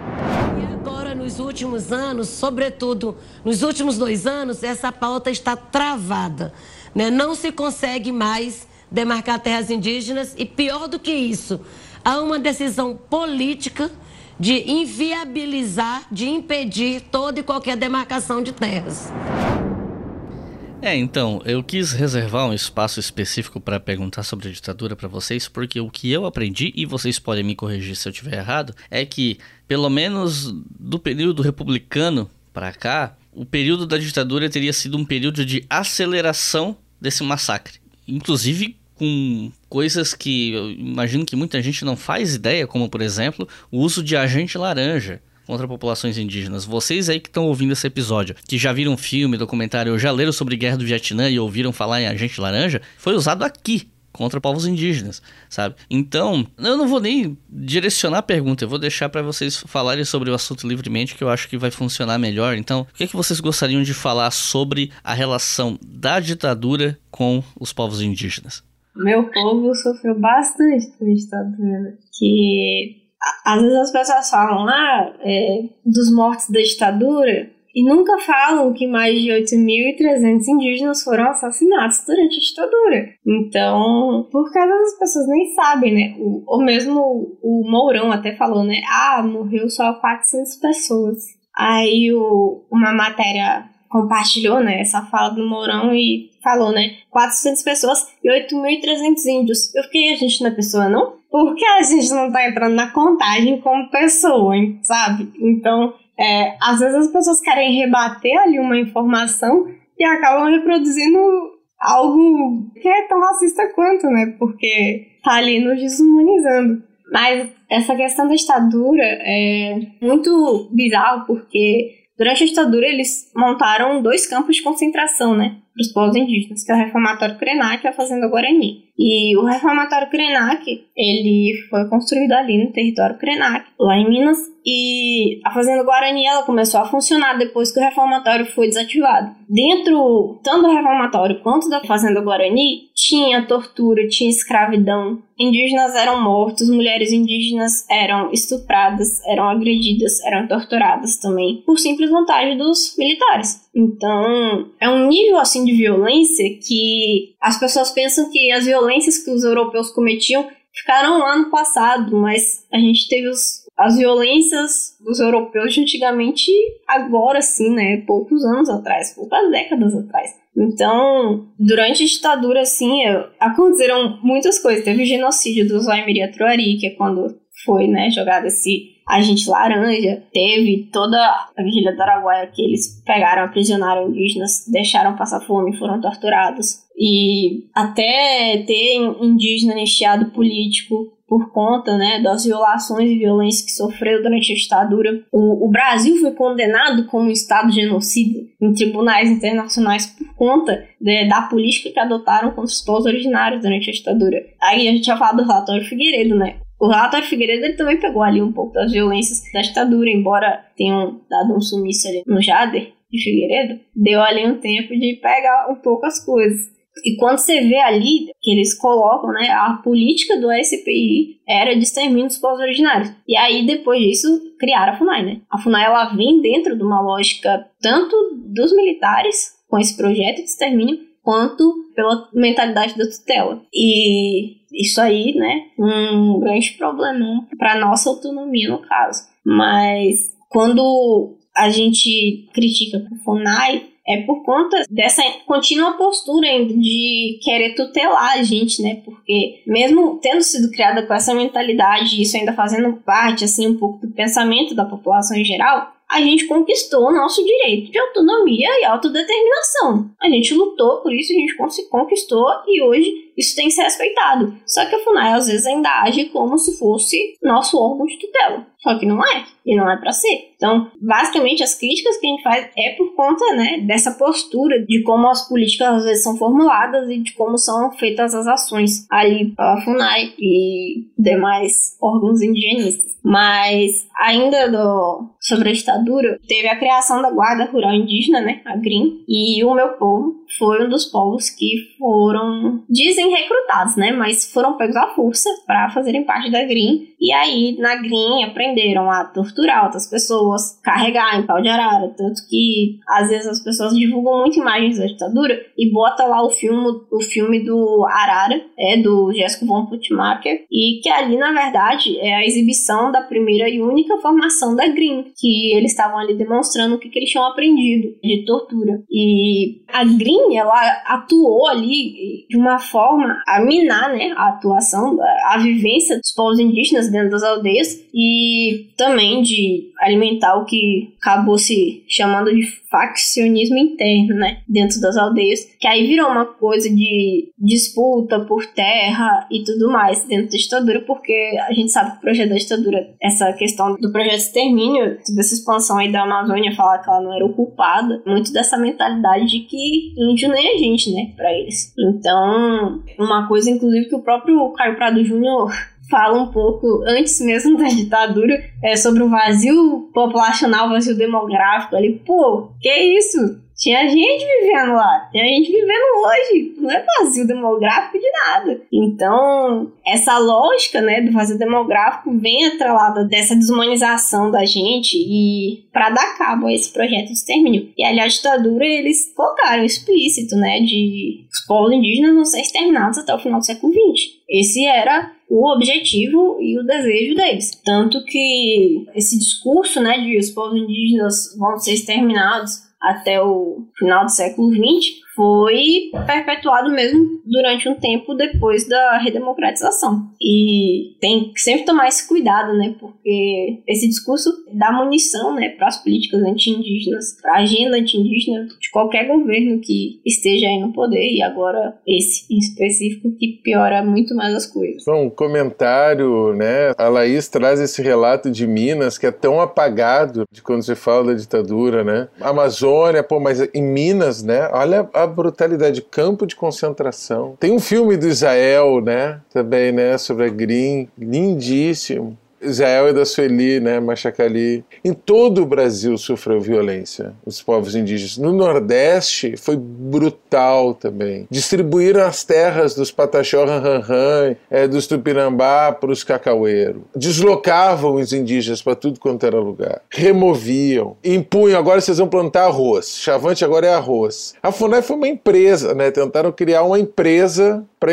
E agora, nos últimos anos, sobretudo nos últimos dois anos, essa pauta está travada. Né? Não se consegue mais demarcar terras indígenas e, pior do que isso, há uma decisão política de inviabilizar, de impedir toda e qualquer demarcação de terras. É, então, eu quis reservar um espaço específico para perguntar sobre a ditadura para vocês, porque o que eu aprendi, e vocês podem me corrigir se eu estiver errado, é que, pelo menos do período republicano para cá, o período da ditadura teria sido um período de aceleração desse massacre. Inclusive com coisas que eu imagino que muita gente não faz ideia, como por exemplo o uso de agente laranja contra populações indígenas. Vocês aí que estão ouvindo esse episódio, que já viram filme, documentário, ou já leram sobre Guerra do Vietnã e ouviram falar em agente laranja, foi usado aqui contra povos indígenas, sabe? Então, eu não vou nem direcionar a pergunta, eu vou deixar para vocês falarem sobre o assunto livremente, que eu acho que vai funcionar melhor. Então, o que, é que vocês gostariam de falar sobre a relação da ditadura com os povos indígenas? Meu povo sofreu bastante com a ditadura. Que às vezes as pessoas falam ah, é, dos mortos da ditadura e nunca falam que mais de 8.300 indígenas foram assassinados durante a ditadura. Então, por causa das pessoas nem sabem, né? O, ou mesmo o Mourão até falou, né? Ah, morreu só 400 pessoas. Aí o, uma matéria compartilhou, né, essa fala do Mourão e falou, né, 400 pessoas e 8.300 índios. Eu fiquei, a gente não é pessoa, não? Por que a gente não tá entrando na contagem como pessoa, hein, sabe? Então, é, às vezes as pessoas querem rebater ali uma informação e acabam reproduzindo algo que é tão racista quanto, né? Porque tá ali nos desumanizando. Mas essa questão da ditadura é muito bizarro porque Durante a ditadura, eles montaram dois campos de concentração, né? Para os povos indígenas, que é o Reformatório Krenak e a Fazenda Guarani. E o Reformatório Krenak, ele foi construído ali no território Krenak, lá em Minas, e a Fazenda Guarani ela começou a funcionar depois que o reformatório foi desativado. Dentro tanto do reformatório quanto da Fazenda Guarani tinha tortura, tinha escravidão. Indígenas eram mortos, mulheres indígenas eram estupradas, eram agredidas, eram torturadas também por simples vontade dos militares. Então, é um nível assim de violência que as pessoas pensam que as violências que os europeus cometiam ficaram lá no passado, mas a gente teve os as violências dos europeus de antigamente, agora sim, né? Poucos anos atrás, poucas décadas atrás. Então, durante a ditadura, assim, aconteceram muitas coisas. Teve o genocídio dos Waimiri Atruari, que é quando foi, né, jogado esse agente laranja. Teve toda a vigília do Araguaia, que eles pegaram, aprisionaram indígenas, deixaram passar fome, foram torturados. E até ter indígena anistiado político por conta né, das violações e violências que sofreu durante a ditadura. O, o Brasil foi condenado como um Estado genocida em tribunais internacionais por conta da política que adotaram contra os povos originários durante a ditadura. Aí a gente já fala do relatório Figueiredo, né? O relatório Figueiredo ele também pegou ali um pouco das violências da ditadura, embora tenham dado um sumiço ali no Jader de Figueiredo, deu ali um tempo de pegar um pouco as coisas. E quando você vê ali que eles colocam, né, a política do SPI era de extermínio dos povos originários. E aí, depois disso, criaram a FUNAI, né? A FUNAI, ela vem dentro de uma lógica tanto dos militares, com esse projeto de extermínio, quanto pela mentalidade da tutela. E isso aí, né, um grande problema para nossa autonomia no caso. Mas quando a gente critica a FUNAI, é por conta dessa contínua postura de querer tutelar a gente, né? Porque mesmo tendo sido criada com essa mentalidade, isso ainda fazendo parte, assim, um pouco do pensamento da população em geral, a gente conquistou o nosso direito de autonomia e autodeterminação. A gente lutou por isso, a gente conquistou e hoje isso tem que ser respeitado. Só que a FUNAI às vezes ainda age como se fosse nosso órgão de tutela. Só que não é, e não é para ser. Então, basicamente, as críticas que a gente faz é por conta né, dessa postura de como as políticas às vezes são formuladas e de como são feitas as ações ali pela FUNAI e demais órgãos indigenistas. Mas ainda do, sobre a ditadura, teve a criação da Guarda Rural Indígena, né, a GRIM, e o meu povo foi um dos povos que foram, dizem recrutados, né, mas foram pegos à força para fazerem parte da GRIM, e aí na GRIM aprenderam a torturar outras pessoas, carregar em pau de arara, tanto que às vezes as pessoas divulgam muito imagens da ditadura e bota lá o filme, o filme do Arara, é do Jéssico von Putmacher, e que ali na verdade é a exibição da primeira e única formação da GRIM, que eles estavam ali demonstrando o que, que eles tinham aprendido de tortura. E a GRIM, ela atuou ali de uma forma a minar né, a atuação, a vivência dos povos indígenas dentro das aldeias e também de alimentar o que acabou se chamando de faccionismo interno, né, dentro das aldeias, que aí virou uma coisa de disputa por terra e tudo mais dentro da ditadura, porque a gente sabe que o projeto da ditadura, essa questão do projeto de extermínio, dessa expansão aí da Amazônia, falar que ela não era ocupada, muito dessa mentalidade de que índio nem a gente, né, para eles. Então, uma coisa, inclusive, que o próprio Caio Prado Júnior fala um pouco, antes mesmo da ditadura, é, sobre o vazio populacional, vazio demográfico ali. Pô, que isso? Tinha gente vivendo lá, tem gente vivendo hoje. Não é vazio demográfico de nada. Então, essa lógica, né, do vazio demográfico vem atrelada dessa desumanização da gente e para dar cabo a esse projeto de extermínio. E ali a ditadura, eles colocaram explícito, né, de os povos indígenas vão ser exterminados até o final do século XX. Esse era o objetivo e o desejo deles. Tanto que esse discurso, né, de os povos indígenas vão ser exterminados até o final do século XX foi perpetuado mesmo durante um tempo depois da redemocratização. E tem que sempre tomar esse cuidado, né? Porque esse discurso dá munição, né, para as políticas anti-indígenas, para a agenda anti-indígena de qualquer governo que esteja aí no poder, e agora esse em específico que piora muito mais as coisas. Bom, um comentário, né? A Laís traz esse relato de Minas que é tão apagado de quando se fala da ditadura, né? Amazônia, pô, mas em Minas, né? Olha a brutalidade, campo de concentração. Tem um filme do Israel, né? Também, né? Sobre a Green, lindíssimo. Israel e da Sueli, né, Machacali. Em todo o Brasil sofreu violência, os povos indígenas. No Nordeste foi brutal também. Distribuíram as terras dos Pataxó, Ranranran, é, dos Tupinambá para os Cacaueiros. Deslocavam os indígenas para tudo quanto era lugar. Removiam. Impunham, agora vocês vão plantar arroz. Chavante agora é arroz. A FUNAI foi uma empresa, né? Tentaram criar uma empresa para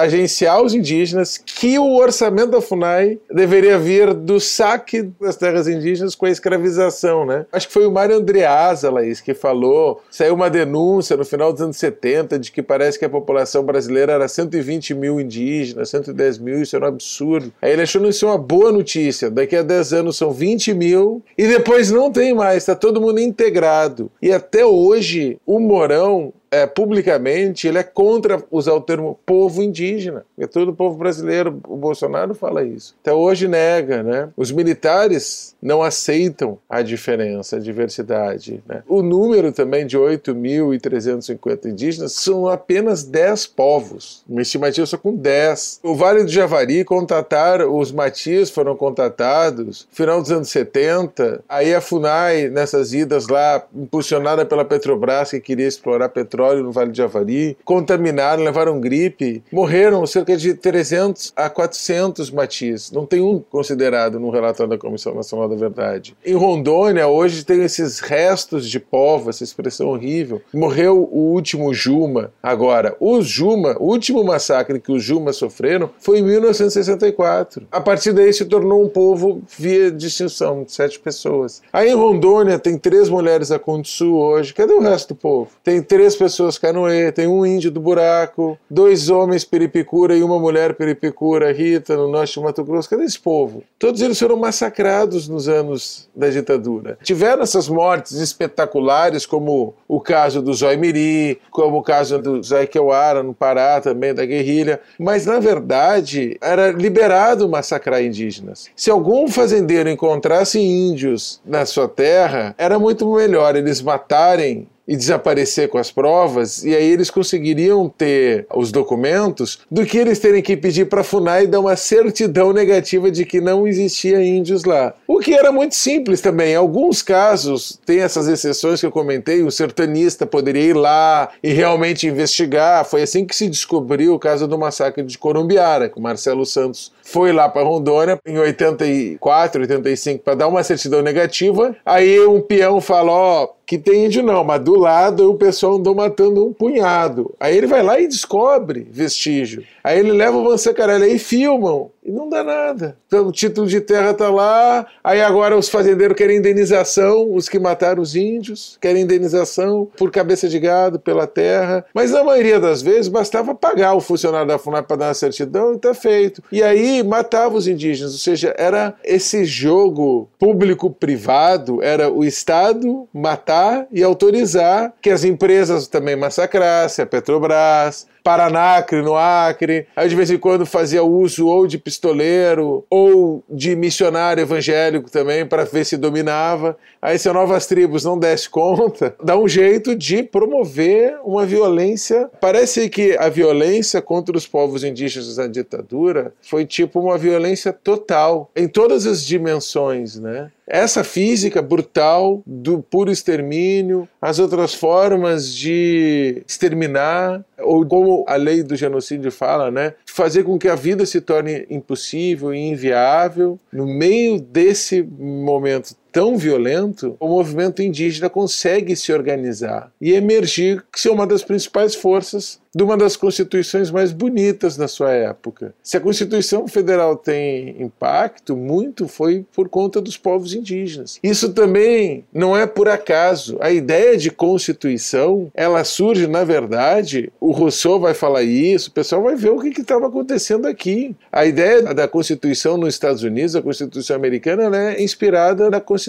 agenciar os indígenas que o orçamento da FUNAI deveria vir do saque das terras indígenas com a escravização, né? Acho que foi o Mário Andreasa, Laís, que falou, saiu uma denúncia no final dos anos 70 de que parece que a população brasileira era 120 mil indígenas, 110 mil, isso era um absurdo. Aí ele achou isso uma boa notícia, daqui a 10 anos são 20 mil e depois não tem mais, está todo mundo integrado. E até hoje, o Morão é, publicamente, ele é contra usar o termo povo indígena. É todo povo brasileiro. O Bolsonaro fala isso. Até hoje nega, né? Os militares não aceitam a diferença, a diversidade. Né? O número também de 8.350 indígenas são apenas 10 povos. Uma estimativa só com 10. O Vale do Javari contataram, os Matias foram contatados final dos anos 70. Aí a FUNAI, nessas idas lá, impulsionada pela Petrobras, que queria explorar petróleo, petróleo no Vale de Javari, contaminaram, levaram gripe, morreram cerca de 300 a 400 matis. Não tem um considerado no relatório da Comissão Nacional da Verdade. Em Rondônia, hoje tem esses restos de povo, essa expressão horrível. Morreu o último Juma. Agora, os Juma, o último massacre que os Juma sofreram foi em 1964. A partir daí se tornou um povo via distinção de sete pessoas. Aí em Rondônia tem três mulheres da Conde Sul hoje. Cadê o resto do povo? Tem três pessoas canoê, tem um índio do buraco, dois homens peripicura e uma mulher peripicura, Rita, no norte de Mato Grosso. Cadê esse povo? Todos eles foram massacrados nos anos da ditadura. Tiveram essas mortes espetaculares, como o caso do Zói Miri, como o caso do Zé Kewara, no Pará, também da guerrilha, mas na verdade era liberado massacrar indígenas. Se algum fazendeiro encontrasse índios na sua terra, era muito melhor eles matarem e desaparecer com as provas, e aí eles conseguiriam ter os documentos, do que eles terem que pedir para a FUNAI dar uma certidão negativa de que não existia índios lá. O que era muito simples também. Em alguns casos, tem essas exceções que eu comentei, o sertanista poderia ir lá e realmente investigar. Foi assim que se descobriu o caso do massacre de Corumbiara, que o Marcelo Santos foi lá para Rondônia em 84, 85 para dar uma certidão negativa. Aí um peão fala: Ó, que tem índio não, mas do lado o pessoal andou matando um punhado. Aí ele vai lá e descobre vestígio. Aí ele leva o Vansacarelli e filmam e não dá nada. Então o título de terra está lá, aí agora os fazendeiros querem indenização, os que mataram os índios querem indenização por cabeça de gado, pela terra. Mas na maioria das vezes bastava pagar o funcionário da FUNAP para dar uma certidão e está feito. E aí matava os indígenas, ou seja, era esse jogo público-privado, era o Estado matar e autorizar que as empresas também massacrassem, a Petrobras, Paranacre, no Acre. Aí de vez em quando fazia uso ou de pistoleiro ou de missionário evangélico também para ver se dominava. Aí se a Novas Tribos não desse conta, dá um jeito de promover uma violência. Parece que a violência contra os povos indígenas na ditadura foi tipo uma violência total em todas as dimensões, né? Essa física brutal do puro extermínio, as outras formas de exterminar, ou como a lei do genocídio fala, né, fazer com que a vida se torne impossível e inviável. No meio desse momento tão violento, o movimento indígena consegue se organizar e emergir ser uma das principais forças de uma das constituições mais bonitas da sua época. Se a Constituição Federal tem impacto, muito foi por conta dos povos indígenas. Isso também não é por acaso. A ideia de Constituição, ela surge, na verdade, o Rousseau vai falar isso, o pessoal vai ver o que estava acontecendo aqui. A ideia da Constituição nos Estados Unidos, a Constituição americana, é inspirada na Constituição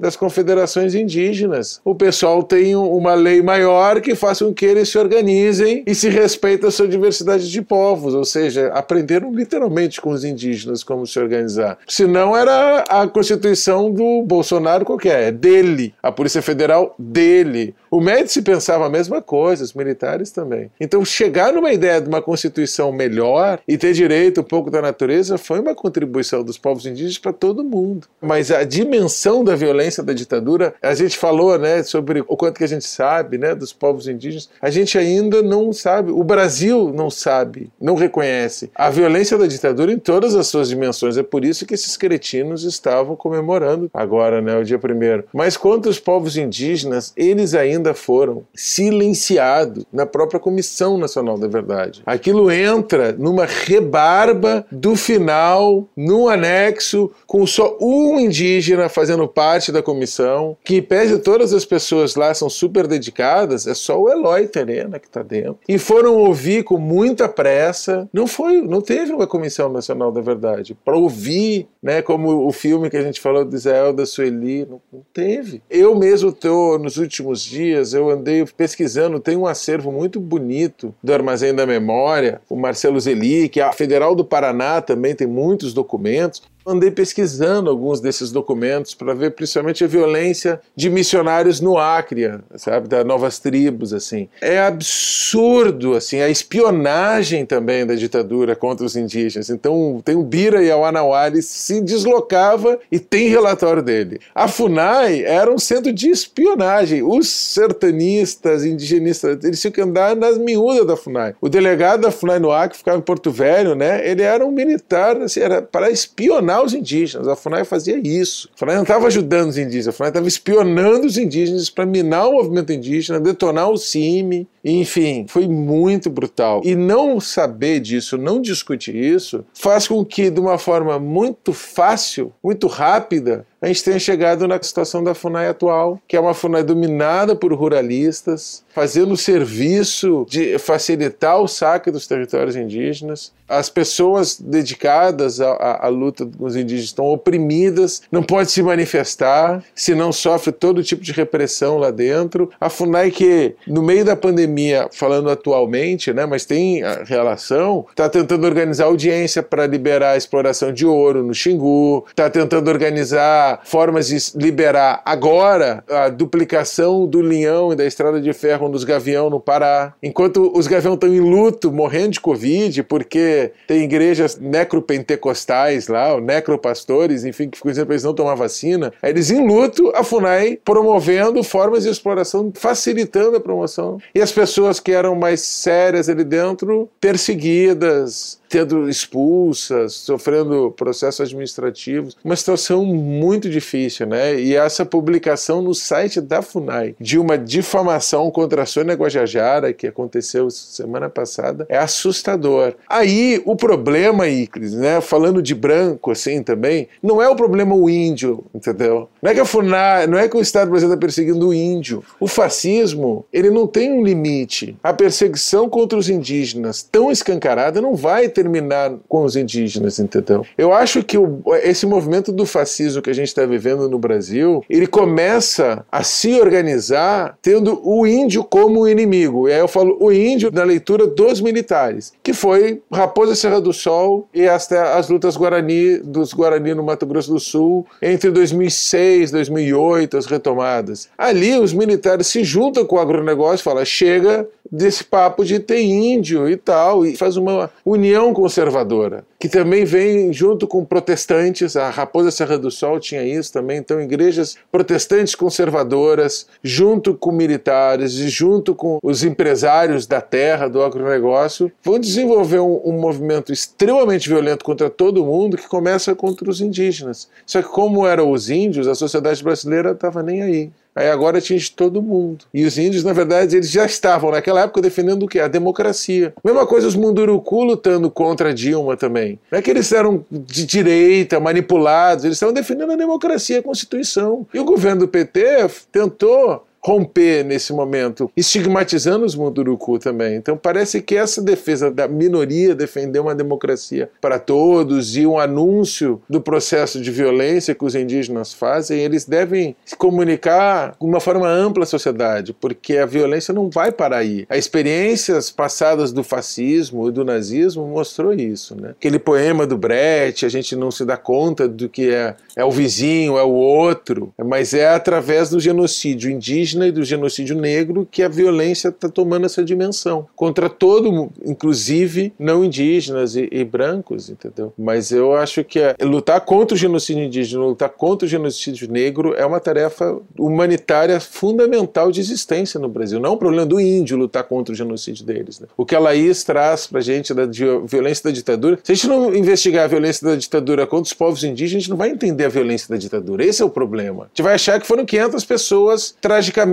das Confederações Indígenas. O pessoal tem uma lei maior que faça com que eles se organizem e se respeita a sua diversidade de povos, ou seja, aprenderam literalmente com os indígenas como se organizar. Senão era a constituição do Bolsonaro qualquer, é dele, a Polícia Federal dele. O Médici pensava a mesma coisa, os militares também. Então chegar numa ideia de uma constituição melhor e ter direito um pouco da natureza foi uma contribuição dos povos indígenas para todo mundo. Mas a dimensão da violência da ditadura, a gente falou, né, sobre o quanto que a gente sabe, né, dos povos indígenas, a gente ainda não sabe, o Brasil não sabe, não reconhece a violência da ditadura em todas as suas dimensões. É por isso que esses cretinos estavam comemorando agora, né, o dia primeiro. Mas quanto os povos indígenas, eles ainda foram silenciados na própria Comissão Nacional da Verdade. Aquilo entra numa rebarba do final, no anexo, com só um indígena fazendo parte da comissão, que pese todas as pessoas lá são super dedicadas, é só o Eloy Terena que está dentro e foram ouvir com muita pressa. Não foi, não teve uma comissão nacional da verdade para ouvir, né? Como o filme que a gente falou de Israel da Sueli, não, não teve. Eu mesmo tô nos últimos dias, eu andei pesquisando, tem um acervo muito bonito do Armazém da Memória, o Marcelo Zeli, que a Federal do Paraná também tem muitos documentos. Andei pesquisando alguns desses documentos para ver principalmente a violência de missionários no Acre, sabe, das novas tribos, assim. É absurdo, assim, a espionagem também da ditadura contra os indígenas. Então, tem o Bira e a Wanawali se deslocava e tem relatório dele. A FUNAI era um centro de espionagem. Os sertanistas, indigenistas, eles tinham que andar nas miúdas da FUNAI. O delegado da FUNAI no Acre ficava em Porto Velho, né? Ele era um militar, assim, era para espionar os indígenas. A FUNAI fazia isso. A FUNAI não estava ajudando os indígenas, a FUNAI estava espionando os indígenas para minar o movimento indígena, detonar o CIMI, enfim, foi muito brutal. E não saber disso, não discutir isso, faz com que, de uma forma muito fácil, muito rápida, a gente tenha chegado na situação da FUNAI atual, que é uma FUNAI dominada por ruralistas, fazendo o serviço de facilitar o saque dos territórios indígenas. As pessoas dedicadas à, à, à luta com os indígenas estão oprimidas, não pode se manifestar, se não sofre todo tipo de repressão lá dentro. A FUNAI que, no meio da pandemia, falando atualmente, né, mas tem relação, está tentando organizar audiência para liberar a exploração de ouro no Xingu, está tentando organizar formas de liberar agora a duplicação do linhão e da estrada de ferro dos gavião no Pará. Enquanto os gavião estão em luto, morrendo de Covid, porque tem igrejas necropentecostais lá, necropastores, enfim, que ficam dizendo para eles não tomar vacina, eles em luto, a FUNAI promovendo formas de exploração, facilitando a promoção. E as pessoas que eram mais sérias ali dentro, perseguidas, sendo expulsas, sofrendo processos administrativos, uma situação muito difícil, né? E essa publicação no site da FUNAI de uma difamação contra a Sônia Guajajara, que aconteceu semana passada, é assustador. Aí o problema, Iclis, né? Falando de branco assim também, não é o problema o índio, entendeu? Não é que a FUNAI, não é que o Estado brasileiro está perseguindo o índio. O fascismo, ele não tem um limite. A perseguição contra os indígenas tão escancarada não vai ter terminar com os indígenas, entendeu? Eu acho que o, esse movimento do fascismo que a gente está vivendo no Brasil, ele começa a se organizar tendo o índio como inimigo. E aí eu falo o índio na leitura dos militares, que foi Raposa Serra do Sol e as, as lutas Guarani dos Guarani no Mato Grosso do Sul entre 2006 2008, as retomadas. Ali os militares se juntam com o agronegócio e falam: chega desse papo de ter índio e tal, e faz uma união conservadora, que também vem junto com protestantes, a Raposa Serra do Sol tinha isso também, então igrejas protestantes conservadoras, junto com militares e junto com os empresários da terra, do agronegócio, vão desenvolver um, um movimento extremamente violento contra todo mundo que começa contra os indígenas. Só que como eram os índios, a sociedade brasileira estava nem aí. Aí agora atinge todo mundo. E os índios, na verdade, eles já estavam naquela época defendendo o quê? A democracia. Mesma coisa os Munduruku lutando contra Dilma também. Não é que eles eram de direita, manipulados, eles estavam defendendo a democracia, a Constituição. E o governo do PT tentou romper nesse momento, estigmatizando os Munduruku também. Então parece que essa defesa da minoria, defender uma democracia para todos e um anúncio do processo de violência que os indígenas fazem, eles devem se comunicar de uma forma ampla à sociedade, porque a violência não vai parar aí. As experiências passadas do fascismo e do nazismo mostrou isso, né? Aquele poema do Brecht, a gente não se dá conta do que é, é o vizinho, é o outro, mas é através do genocídio indígena indígena e do genocídio negro que a violência está tomando essa dimensão contra todo mundo, inclusive não indígenas e, e, brancos, entendeu? Mas eu acho que é, lutar contra o genocídio indígena, lutar contra o genocídio negro é uma tarefa humanitária fundamental de existência no Brasil. Não é um problema do índio lutar contra o genocídio deles. Né? O que a Laís traz para gente da violência da ditadura, se a gente não investigar a violência da ditadura contra os povos indígenas, a gente não vai entender a violência da ditadura. Esse é o problema. A gente vai achar que foram 500 pessoas tragicamente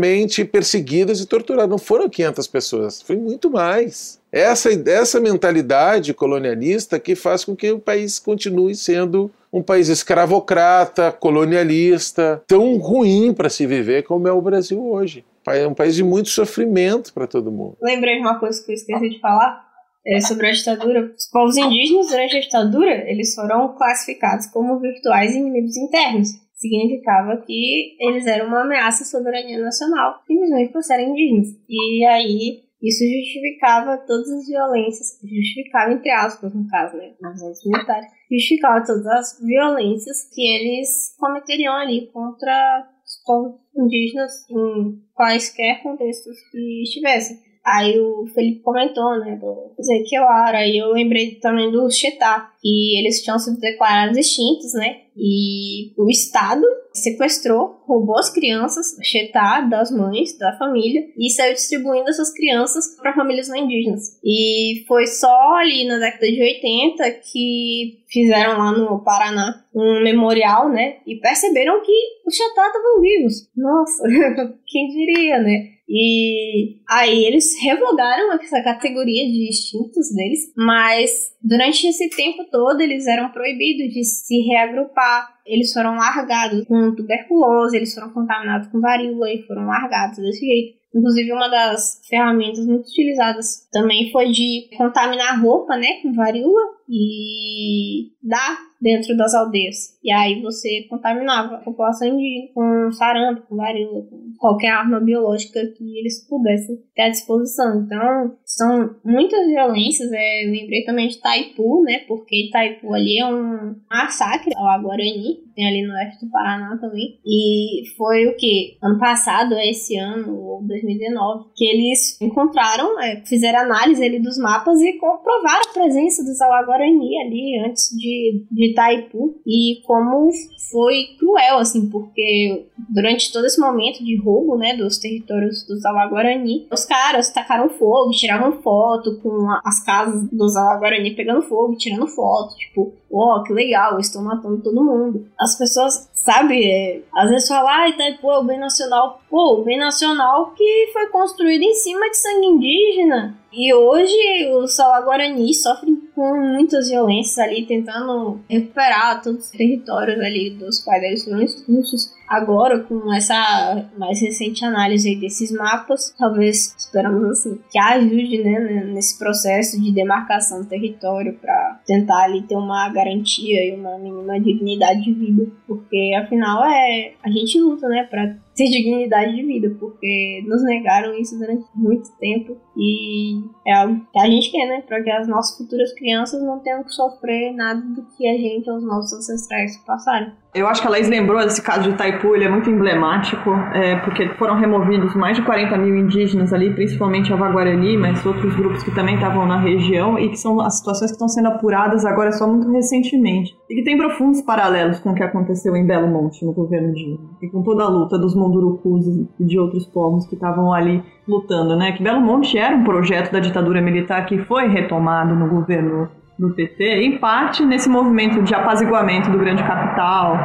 perseguidas e torturadas. Não foram 500 pessoas, foi muito mais. Essa, essa mentalidade colonialista que faz com que o país continue sendo um país escravocrata, colonialista, tão ruim para se viver como é o Brasil hoje. É um país de muito sofrimento para todo mundo. Lembrei de uma coisa que eu esqueci de falar é, sobre a ditadura. Os povos indígenas, durante a ditadura, eles foram classificados como virtuais inimigos internos significava que eles eram uma ameaça à soberania nacional, simplesmente por serem indígenas. E aí isso justificava todas as violências, justificava entre aspas, no caso, né, nas militares, justificava todas as violências que eles cometeriam ali contra os povos indígenas em quaisquer contextos que estivessem. Aí o Felipe comentou, né, do Zequiara, e eu lembrei também do Chetá, que eles tinham sido declarados extintos, né, e o Estado sequestrou, roubou as crianças, Chetá, das mães, da família, e saiu distribuindo essas crianças para famílias não indígenas. E foi só ali na década de 80 que fizeram lá no Paraná um memorial, né, e perceberam que os Chetá estavam vivos. Nossa, quem diria, né? E aí eles revogaram essa categoria de extintos deles, mas durante esse tempo todo eles eram proibidos de se reagrupar. Eles foram largados com tuberculose, eles foram contaminados com varíola e foram largados desse jeito. Inclusive, uma das ferramentas muito utilizadas também foi de contaminar roupa, né, com varíola e dar dentro das aldeias. E aí você contaminava a população indígena com sarampo, com varíola, com qualquer arma biológica que eles pudessem ter à disposição. Então, são muitas violências. É, lembrei também de Taipu, né? Porque Taipu ali é um massacre ao Aguarani, tem ali no oeste do Paraná também. E foi o que? Ano passado, esse ano, ou 2019, que eles encontraram, é, fizeram análise ali dos mapas e comprovaram a presença dos Alaguarani ali antes de, de Itaipu e como foi cruel, assim, porque durante todo esse momento de roubo, né, dos territórios dos Alaguarani, os caras tacaram fogo, tiravam foto com as casas dos Alaguarani pegando fogo, tirando foto, tipo, ó, oh, que legal, estou matando todo mundo. As pessoas, sabe, é, às vezes falam, ah, Itaipu é o bem nacional. Pô, o bem nacional que foi construído em cima de sangue indígena. E hoje os Guarani sofrem com muitas violências ali, tentando recuperar todos os territórios ali dos quais eles foram expulsos. Agora, com essa mais recente análise desses mapas, talvez esperamos assim, que ajude né, nesse processo de demarcação do território para tentar ali ter uma garantia e uma mínima dignidade de vida, porque afinal é a gente luta, né, para ter dignidade de vida, porque nos negaram isso durante muito tempo e é algo que a gente quer, né? Para que as nossas futuras crianças não tenham que sofrer nada do que a gente ou os nossos ancestrais passaram. Eu acho que a Laís lembrou desse caso de Itaipu, ele é muito emblemático, é, porque foram removidos mais de 40 mil indígenas ali, principalmente a Vaguarani, mas outros grupos que também estavam na região, e que são as situações que estão sendo apuradas agora só muito recentemente. E que tem profundos paralelos com o que aconteceu em Belo Monte, no governo de e com toda a luta dos Mundurucus e de outros povos que estavam ali lutando, né? Que Belo Monte era um projeto da ditadura militar que foi retomado no governo do PT, em parte nesse movimento de apaziguamento do grande capital,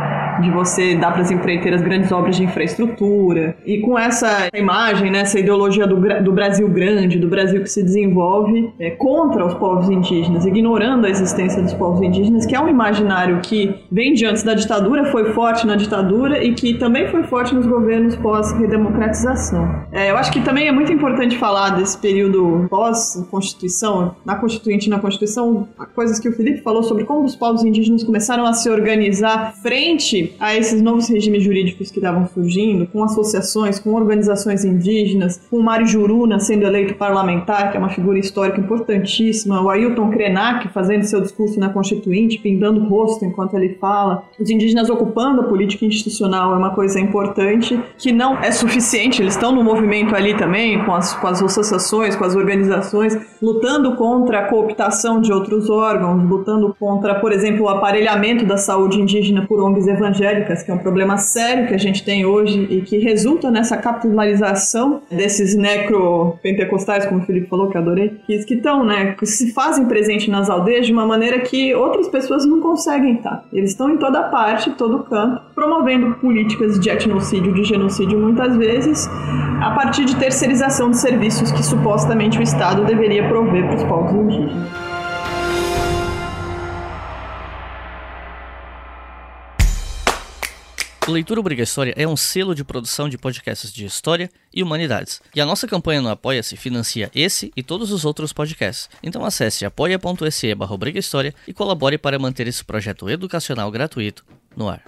de você dar para as empreiteiras grandes obras de infraestrutura, e com essa imagem, né, essa ideologia do, do Brasil grande, do Brasil que se desenvolve é, contra os povos indígenas, ignorando a existência dos povos indígenas, que é um imaginário que vem de antes da ditadura, foi forte na ditadura e que também foi forte nos governos pós-redemocratização. É, eu acho que também é muito importante falar desse período pós-constituição, na Constituinte e na Constituição, coisas que o Felipe falou sobre como os povos indígenas começaram a se organizar frente a esses novos regimes jurídicos que estavam surgindo, com associações, com organizações indígenas, com Mário Juruna sendo eleito parlamentar, que é uma figura histórica importantíssima, o Ailton Krenak fazendo seu discurso na Constituinte, pintando o rosto enquanto ele fala, os indígenas ocupando a política institucional é uma coisa importante, que não é suficiente, eles estão no movimento ali também, com as, com as associações, com as organizações, lutando contra a cooptação de outros órgãos, lutando contra, por exemplo, o aparelhamento da saúde indígena por ONGs evangélicas, que é um problema sério que a gente tem hoje e que resulta nessa capitalização desses necropentecostais, como o Felipe falou, que adorei, que estão, né, que se fazem presente nas aldeias de uma maneira que outras pessoas não conseguem estar. Eles estão em toda parte, todo canto, promovendo políticas de etnocídio, de genocídio muitas vezes, a partir de terceirização de serviços que supostamente o Estado deveria prover para os povos indígenas. O Leitura Obrigatória é um selo de produção de podcasts de história e humanidades. E a nossa campanha no Apoia-se financia esse e todos os outros podcasts. Então acesse apoia.se barra e colabore para manter esse projeto educacional gratuito no ar.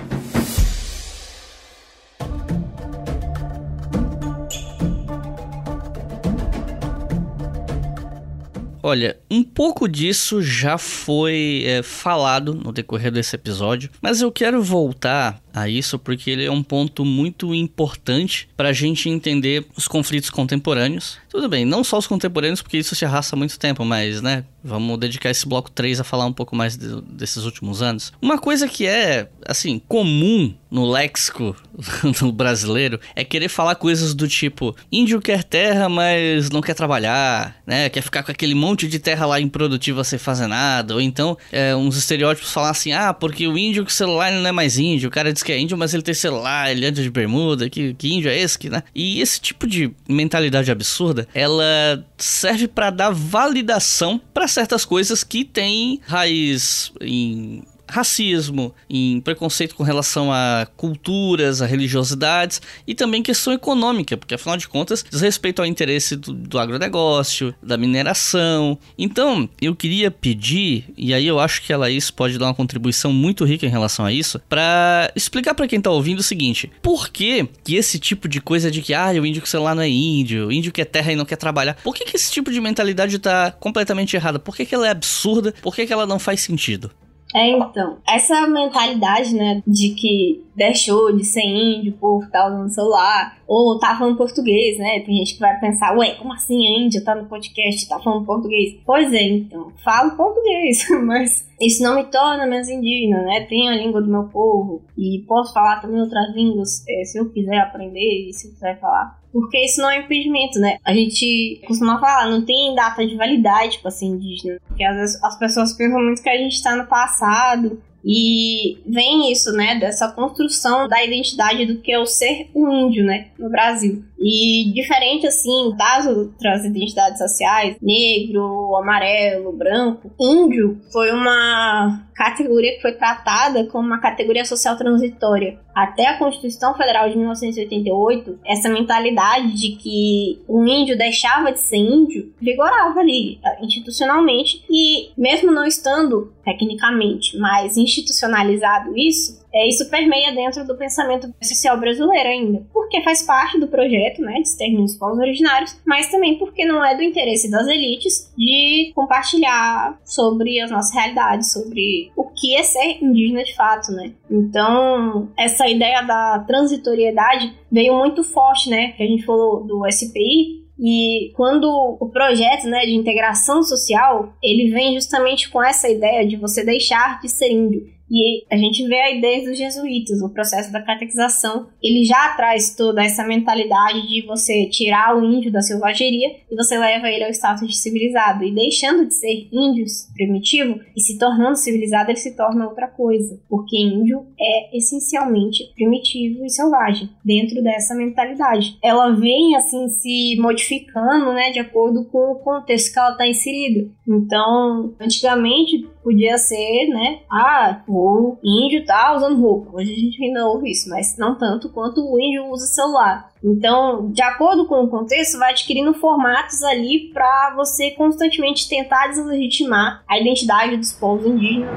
Olha, um pouco disso já foi é, falado no decorrer desse episódio, mas eu quero voltar a isso porque ele é um ponto muito importante para a gente entender os conflitos contemporâneos. Tudo bem, não só os contemporâneos, porque isso se arrasta há muito tempo, mas, né, vamos dedicar esse bloco 3 a falar um pouco mais de, desses últimos anos. Uma coisa que é, assim, comum no léxico do brasileiro é querer falar coisas do tipo: índio quer terra, mas não quer trabalhar, né? Quer ficar com aquele monte de terra lá improdutiva sem fazer nada. Ou então, é, uns estereótipos falar assim: ah, porque o índio com celular não é mais índio, o cara diz que é índio, mas ele tem celular, ele anda de bermuda, que, que índio é esse, que, né? E esse tipo de mentalidade absurda, ela serve para dar validação para certas coisas que têm raiz em racismo, em preconceito com relação a culturas, a religiosidades e também questão econômica, porque afinal de contas diz respeito ao interesse do, do agronegócio, da mineração. Então, eu queria pedir, e aí eu acho que a Laís pode dar uma contribuição muito rica em relação a isso, para explicar para quem tá ouvindo o seguinte: por que, que esse tipo de coisa de que ah, o índio que celular não é índio, o índio que é terra e não quer trabalhar, por que, que esse tipo de mentalidade tá completamente errada? Por que, que ela é absurda? Por que, que ela não faz sentido? É, então, essa mentalidade, né, de que deixou de ser índio por estar usando celular, ou tá falando português, né? Tem gente que vai pensar, ué, como assim a índia tá no podcast, tá falando português? Pois é, então, falo português, mas isso não me torna menos indígena, né? Tenho a língua do meu povo e posso falar também outras línguas é, se eu quiser aprender e se eu quiser falar. Porque isso não é impedimento, né? A gente costuma falar, não tem data de validade para ser indígena. Porque às vezes as pessoas pensam muito que a gente está no passado e vem isso, né, dessa construção da identidade do que é o ser um índio, né, no Brasil. E diferente, assim, das outras identidades sociais, negro, amarelo, branco, índio foi uma categoria que foi tratada como uma categoria social transitória. Até a Constituição Federal de 1988, essa mentalidade de que o índio deixava de ser índio vigorava ali, institucionalmente, e mesmo não estando tecnicamente mais institucionalizado isso, é, isso permeia dentro do pensamento social brasileiro ainda, porque faz parte do projeto né, de extermínio dos povos originários, mas também porque não é do interesse das elites de compartilhar sobre as nossas realidades, sobre o que é ser indígena de fato, né? Então, essa ideia da transitoriedade veio muito forte, né? Que a gente falou do SPI, e quando o projeto né, de integração social, ele vem justamente com essa ideia de você deixar de ser índio e a gente vê aí desde os jesuítas, o processo da catequização, ele já traz toda essa mentalidade de você tirar o índio da selvageria e você leva ele ao status de civilizado. E deixando de ser índios primitivo e se tornando civilizado, ele se torna outra coisa. Porque índio é essencialmente primitivo e selvagem, dentro dessa mentalidade. Ela vem assim se modificando, né, de acordo com o contexto que ela está inserida. Então, antigamente podia ser, né, ah, o índio tá usando roupa. Hoje a gente ainda ouve isso, mas não tanto quanto o índio usa celular. Então, de acordo com o contexto, vai adquirindo formatos ali para você constantemente tentar deslegitimar a identidade dos povos indígenas.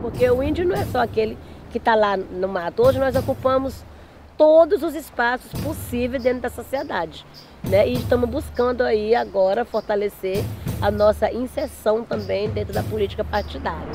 Porque o índio não é só aquele que está lá no mato. Hoje nós ocupamos todos os espaços possíveis dentro da sociedade. Né? E estamos buscando aí agora fortalecer a nossa inserção também dentro da política partidária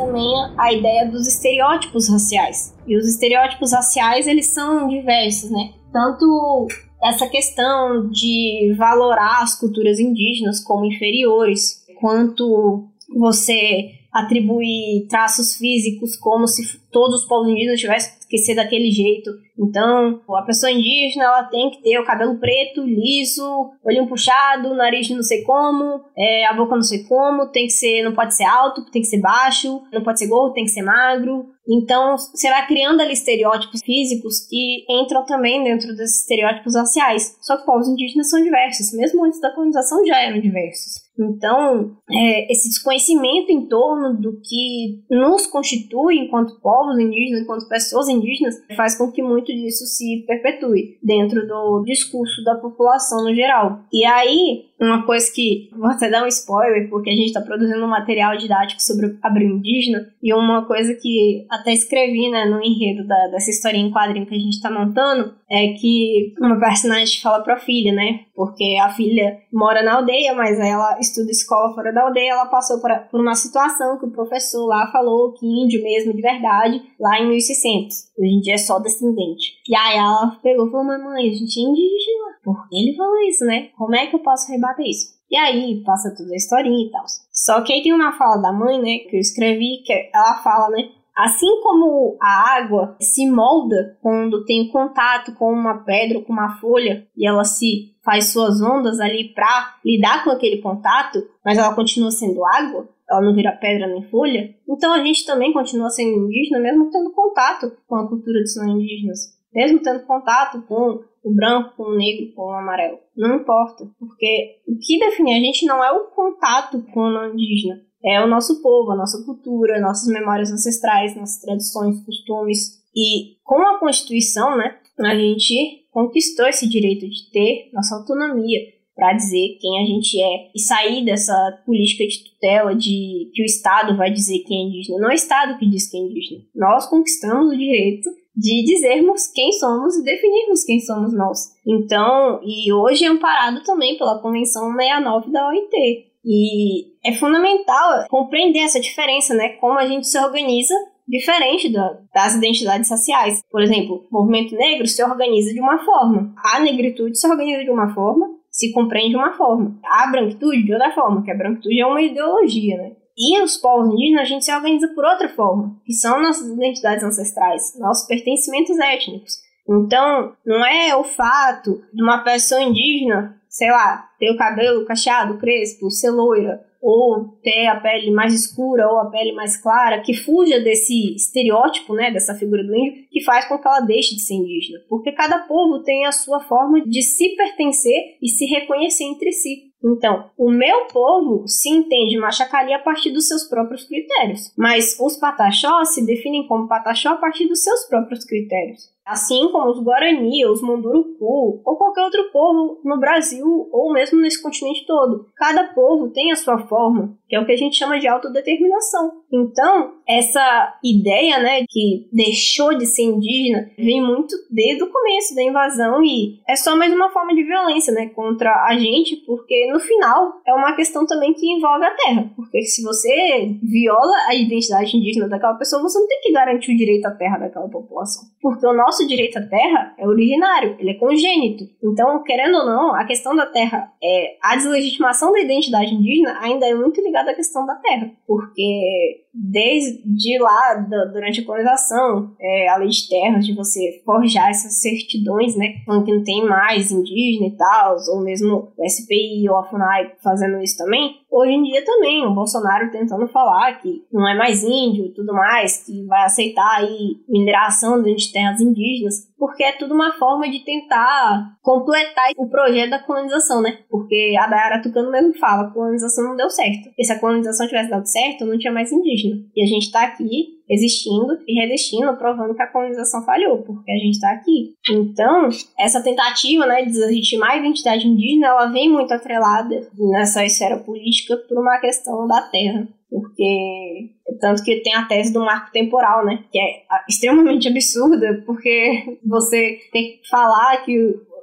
também a ideia dos estereótipos raciais. E os estereótipos raciais, eles são diversos, né? Tanto essa questão de valorar as culturas indígenas como inferiores, quanto você atribuir traços físicos como se todos os povos indígenas tivessem que ser daquele jeito. Então, a pessoa indígena, ela tem que ter o cabelo preto, liso, olhinho puxado, nariz não sei como, é, a boca não sei como, tem que ser, não pode ser alto, tem que ser baixo, não pode ser gordo, tem que ser magro. Então, você vai criando ali estereótipos físicos que entram também dentro desses estereótipos raciais. Só que povos indígenas são diversos, mesmo antes da colonização já eram diversos. Então, é, esse desconhecimento em torno do que nos constitui enquanto povos indígenas, enquanto pessoas indígenas, faz com que muito disso se perpetue dentro do discurso da população no geral. E aí, uma coisa que vou até dar um spoiler, porque a gente está produzindo um material didático sobre a abril indígena, e uma coisa que até escrevi né, no enredo da, dessa historinha em quadrinho que a gente está montando é que uma personagem fala para a filha, né? Porque a filha mora na aldeia, mas ela estuda escola fora da aldeia, ela passou por, por uma situação que o professor lá falou que índio mesmo, de verdade, lá em 1600. Hoje em dia é só descendente. E aí ela pegou e falou, mamãe, a gente é indígena. Por que ele falou isso, né? Como é que eu posso rebater isso? E aí passa toda a historinha e tal. Só que aí tem uma fala da mãe, né, que eu escrevi, que ela fala, né, Assim como a água se molda quando tem contato com uma pedra ou com uma folha e ela se faz suas ondas ali para lidar com aquele contato, mas ela continua sendo água, ela não vira pedra nem folha, então a gente também continua sendo indígena mesmo tendo contato com a cultura dos indígenas, mesmo tendo contato com o branco, com o negro, com o amarelo. Não importa, porque o que define a gente não é o contato com o não indígena, é o nosso povo, a nossa cultura, nossas memórias ancestrais, nossas tradições, costumes. E com a Constituição, né, a gente conquistou esse direito de ter nossa autonomia para dizer quem a gente é e sair dessa política de tutela de que o Estado vai dizer quem é indígena. Não é o Estado que diz quem é indígena. Nós conquistamos o direito de dizermos quem somos e definirmos quem somos nós. Então, e hoje é amparado também pela Convenção 69 da OIT. E é fundamental compreender essa diferença, né? Como a gente se organiza diferente da, das identidades raciais. Por exemplo, o movimento negro se organiza de uma forma, a negritude se organiza de uma forma, se compreende de uma forma, a branquitude de outra forma, que a branquitude é uma ideologia, né? E os povos indígenas a gente se organiza por outra forma, que são nossas identidades ancestrais, nossos pertencimentos étnicos. Então, não é o fato de uma pessoa indígena sei lá, ter o cabelo cacheado, crespo, ser loira, ou ter a pele mais escura ou a pele mais clara, que fuja desse estereótipo, né, dessa figura do índio, que faz com que ela deixe de ser indígena. Porque cada povo tem a sua forma de se pertencer e se reconhecer entre si. Então, o meu povo se entende machacali a partir dos seus próprios critérios, mas os pataxó se definem como pataxó a partir dos seus próprios critérios. Assim como os Guarani, os Munduruku ou qualquer outro povo no Brasil ou mesmo nesse continente todo. Cada povo tem a sua forma, que é o que a gente chama de autodeterminação. Então, essa ideia, né, que deixou de ser indígena, vem muito desde o começo da invasão e é só mais uma forma de violência, né, contra a gente, porque no final é uma questão também que envolve a terra, porque se você viola a identidade indígena daquela pessoa, você não tem que garantir o direito à terra daquela população, porque o nosso direito à terra é originário, ele é congênito. Então, querendo ou não, a questão da terra, é, a deslegitimação da identidade indígena ainda é muito ligada à questão da terra, porque desde lá, durante a colonização, é, a lei de terras, de você forjar essas certidões, né, falando que não tem mais indígena e tal, ou mesmo o SPI ou a FUNAI fazendo isso também, hoje em dia também, o Bolsonaro tentando falar que não é mais índio e tudo mais, que vai aceitar aí mineração de terras indígenas, porque é tudo uma forma de tentar completar o projeto da colonização, né? Porque a Dayara Tucano mesmo fala, a colonização não deu certo. E se a colonização tivesse dado certo, não tinha mais indígena. E a gente tá aqui existindo e resistindo, provando que a colonização falhou, porque a gente está aqui. Então, essa tentativa né, de deslegitimar a identidade indígena, ela vem muito atrelada nessa esfera política por uma questão da terra porque tanto que tem a tese do marco temporal, né, que é extremamente absurda, porque você tem que falar que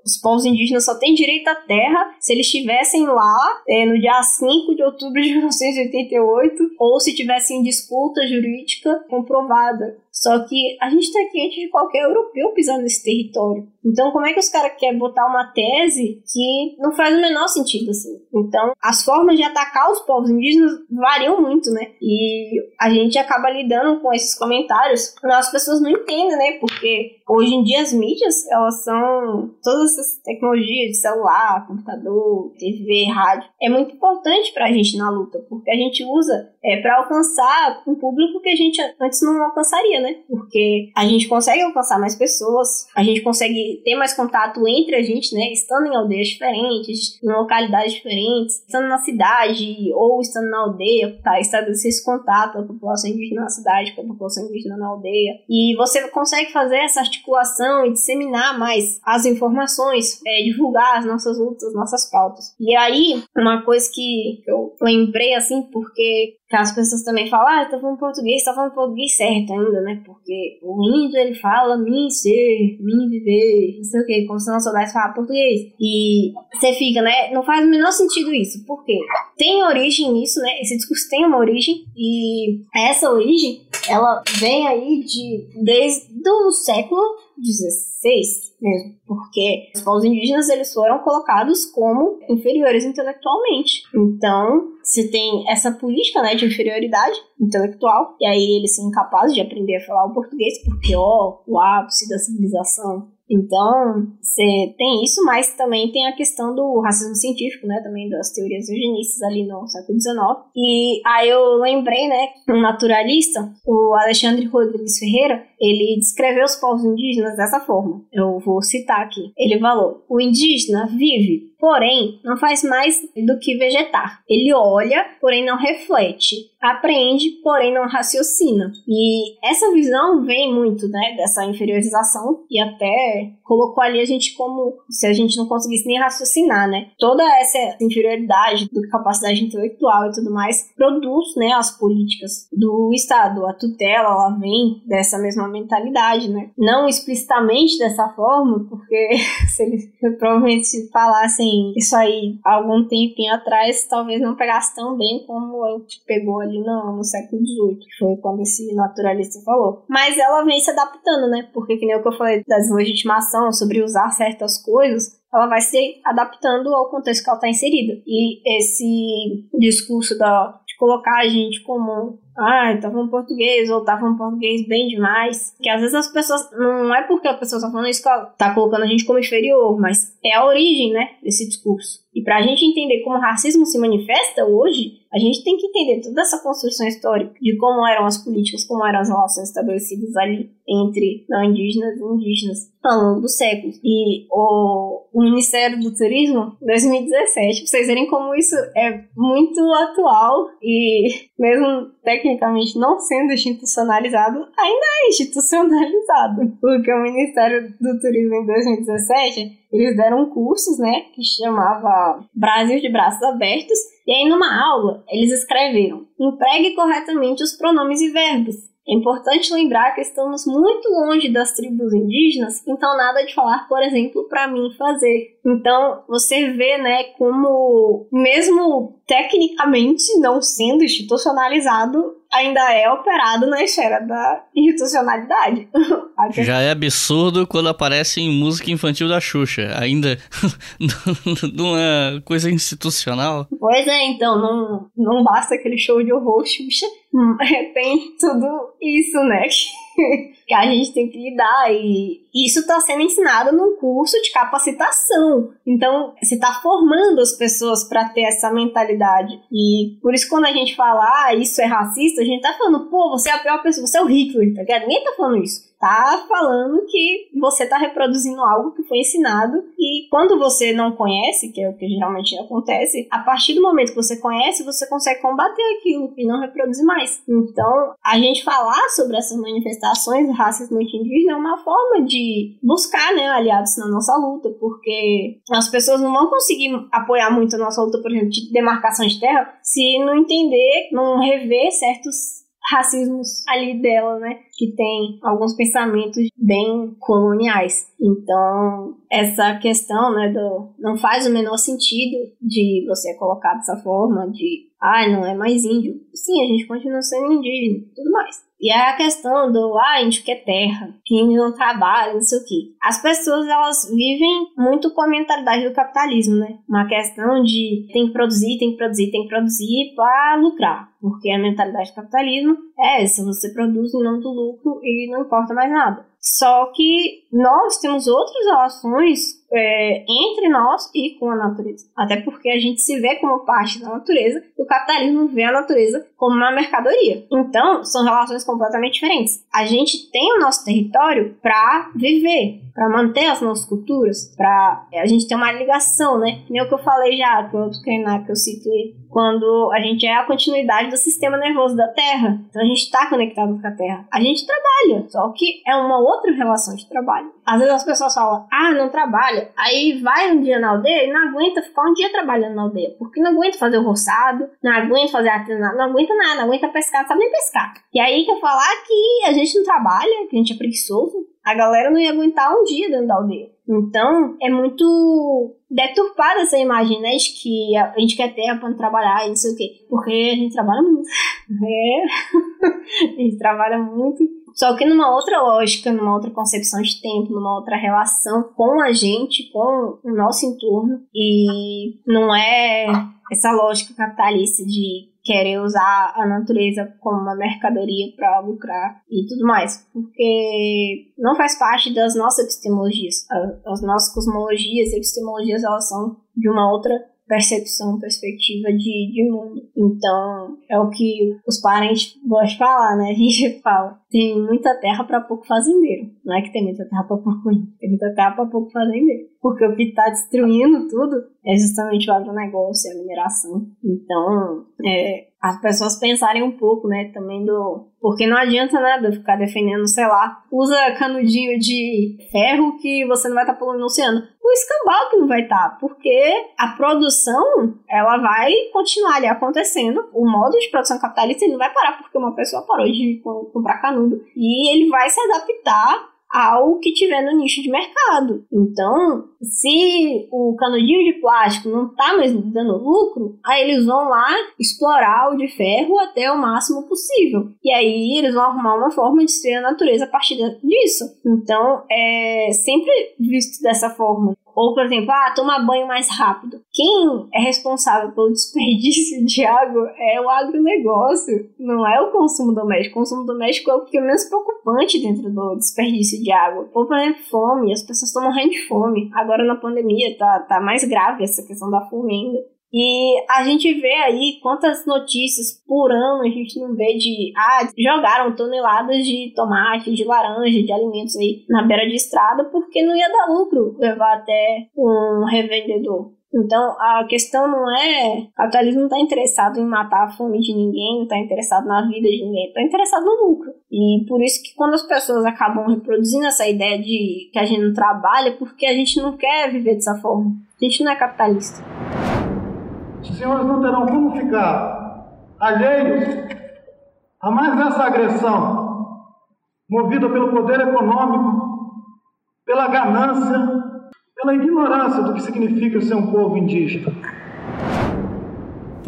os povos indígenas só têm direito à terra se eles estivessem lá é, no dia 5 de outubro de 1988 ou se tivessem disputa jurídica comprovada. Só que a gente está aqui antes de qualquer europeu pisar nesse território. Então, como é que os caras querem botar uma tese que não faz o menor sentido, assim? Então, as formas de atacar os povos indígenas variam muito, né? E a gente acaba lidando com esses comentários. As pessoas não entendem, né? Porque hoje em dia as mídias, elas são todas essas tecnologias de celular, computador, TV, rádio. É muito importante pra gente na luta, porque a gente usa é, para alcançar um público que a gente antes não alcançaria, né? Porque a gente consegue alcançar mais pessoas, a gente consegue ter mais contato entre a gente, né? Estando em aldeias diferentes, em localidades diferentes, estando na cidade ou estando na aldeia, tá? Estabelecer esse contato da população indígena na cidade com a população indígena na aldeia. E você consegue fazer essa articulação e disseminar mais as informações, é, divulgar as nossas lutas, nossas pautas. E aí, uma coisa que eu lembrei assim, porque as pessoas também falam, ah, tá falando português, tá falando português certo ainda, né? Porque o índio ele fala mim ser, mim viver, não sei o que, como se não soubesse falar português. E você fica, né? Não faz o menor sentido isso. Por quê? Tem origem nisso, né? Esse discurso tem uma origem, e essa origem, ela vem aí de desde o século XVI mesmo, porque os povos indígenas eles foram colocados como inferiores intelectualmente. Então, se tem essa política né, de inferioridade intelectual, e aí eles são incapazes de aprender a falar o português, porque, ó, o ápice da civilização então, você tem isso, mas também tem a questão do racismo científico, né? Também das teorias eugenistas ali no século XIX. E aí eu lembrei, né? Um naturalista, o Alexandre Rodrigues Ferreira, ele descreveu os povos indígenas dessa forma. Eu vou citar aqui. Ele falou: o indígena vive porém não faz mais do que vegetar. Ele olha, porém não reflete. Aprende, porém não raciocina. E essa visão vem muito, né, dessa inferiorização e até colocou ali a gente como se a gente não conseguisse nem raciocinar, né? Toda essa inferioridade do capacidade intelectual e tudo mais produz, né, as políticas do Estado. A tutela, ela vem dessa mesma mentalidade, né? Não explicitamente dessa forma, porque se eles provavelmente falassem isso aí algum tempinho atrás talvez não pegasse tão bem como pegou ali no, no século XVIII, que foi quando esse naturalista falou. Mas ela vem se adaptando, né? Porque que nem o que eu falei da deslegitimação, sobre usar certas coisas, ela vai se adaptando ao contexto que ela está inserida. E esse discurso da, de colocar a gente como ah, tá falando português, ou tá falando português bem demais. Que às vezes as pessoas. Não é porque a pessoa tá falando isso que tá colocando a gente como inferior, mas é a origem, né, desse discurso. E pra gente entender como o racismo se manifesta hoje, a gente tem que entender toda essa construção histórica de como eram as políticas, como eram as relações estabelecidas ali entre não indígenas e indígenas ao longo dos séculos. E o, o Ministério do Turismo, 2017, pra vocês verem como isso é muito atual e mesmo tecnicamente não sendo institucionalizado, ainda é institucionalizado. Porque o Ministério do Turismo em 2017, eles deram cursos, né, que chamava Brasil de Braços Abertos, e aí numa aula eles escreveram: empregue corretamente os pronomes e verbos. É importante lembrar que estamos muito longe das tribos indígenas, então nada de falar, por exemplo, para mim fazer. Então, você vê, né, como mesmo tecnicamente não sendo institucionalizado, ainda é operado na esfera da institucionalidade. Já é absurdo quando aparece em música infantil da Xuxa, ainda numa coisa institucional. Pois é, então, não, não basta aquele show de horror Xuxa, tem tudo isso, né? Que a gente tem que lidar e isso está sendo ensinado num curso de capacitação. Então, você está formando as pessoas para ter essa mentalidade. E por isso, quando a gente fala, ah, isso é racista, a gente tá falando, pô, você é a pior pessoa, você é o Hitler, tá ligado? Ninguém tá falando isso tá falando que você tá reproduzindo algo que foi ensinado e quando você não conhece, que é o que geralmente acontece, a partir do momento que você conhece, você consegue combater aquilo e não reproduzir mais. Então, a gente falar sobre essas manifestações racismo indígena é uma forma de buscar, né, aliados na nossa luta, porque as pessoas não vão conseguir apoiar muito a nossa luta, por exemplo, de demarcação de terra, se não entender, não rever certos racismos ali dela, né? Que tem alguns pensamentos bem coloniais. Então, essa questão, né, do não faz o menor sentido de você colocar dessa forma de, ah, não é mais índio. Sim, a gente continua sendo indígena, tudo mais. E é a questão do, ah, índio quer terra, que índio não trabalha, não sei o quê. As pessoas, elas vivem muito com a mentalidade do capitalismo, né? Uma questão de tem que produzir, tem que produzir, tem que produzir para lucrar. Porque a mentalidade do capitalismo é essa, você produz em nome do lucro e não importa mais nada. Só que nós temos outras relações é, entre nós e com a natureza. Até porque a gente se vê como parte da natureza e o capitalismo vê a natureza como uma mercadoria. Então, são relações completamente diferentes. A gente tem o nosso território para viver, para manter as nossas culturas, para a gente ter uma ligação, né? Nem o que eu falei já, que treinar que eu cito ele, quando a gente é a continuidade do sistema nervoso da Terra. Então a gente está conectado com a Terra. A gente trabalha, só que é uma outra relação de trabalho. Às vezes as pessoas falam, ah, não trabalha. Aí vai um dia na aldeia e não aguenta ficar um dia trabalhando na aldeia, porque não aguenta fazer o roçado, não aguenta fazer artesanato, não aguenta nada, não aguenta pescar, não sabe nem pescar. E aí quer falar que a gente não trabalha, que a gente é preguiçoso, a galera não ia aguentar um dia dentro da aldeia. Então, é muito deturpada essa imagem, né? De que a gente quer terra para trabalhar e não sei o quê. Porque a gente trabalha muito. É. a gente trabalha muito. Só que numa outra lógica, numa outra concepção de tempo, numa outra relação com a gente, com o nosso entorno. E não é essa lógica capitalista de querer usar a natureza como uma mercadoria para lucrar e tudo mais, porque não faz parte das nossas epistemologias. As nossas cosmologias e epistemologias elas são de uma outra percepção, perspectiva de, de mundo. Então, é o que os parentes gostam de falar, né? A gente fala, tem muita terra para pouco fazendeiro. Não é que tem muita terra para pouco tem muita terra para pouco fazendeiro. Porque o que está destruindo tudo é justamente o agronegócio, a mineração. Então, é, as pessoas pensarem um pouco, né, também do... Porque não adianta nada ficar defendendo, sei lá, usa canudinho de ferro que você não vai estar tá poluindo o oceano. O escambau que não vai estar, tá, porque a produção, ela vai continuar ali acontecendo. O modo de produção capitalista não vai parar porque uma pessoa parou de comprar canudo. E ele vai se adaptar ao que tiver no nicho de mercado. Então, se o canudinho de plástico não está mais dando lucro, aí eles vão lá explorar o de ferro até o máximo possível. E aí eles vão arrumar uma forma de destruir a natureza a partir disso. Então, é sempre visto dessa forma. Ou, por exemplo, ah, tomar banho mais rápido. Quem é responsável pelo desperdício de água é o agronegócio, não é o consumo doméstico. O consumo doméstico é o que é menos preocupante dentro do desperdício de água. Ou, por exemplo, fome. As pessoas estão morrendo de fome. Agora, na pandemia, tá, tá mais grave essa questão da fome ainda. E a gente vê aí quantas notícias por ano a gente não vê de ah, jogaram toneladas de tomate, de laranja, de alimentos aí na beira de estrada porque não ia dar lucro levar até um revendedor. Então a questão não é. O capitalismo não está interessado em matar a fome de ninguém, não está interessado na vida de ninguém, está interessado no lucro. E por isso que quando as pessoas acabam reproduzindo essa ideia de que a gente não trabalha, porque a gente não quer viver dessa forma. A gente não é capitalista. Os senhores não terão como ficar alheios a mais essa agressão, movida pelo poder econômico, pela ganância, pela ignorância do que significa ser um povo indígena.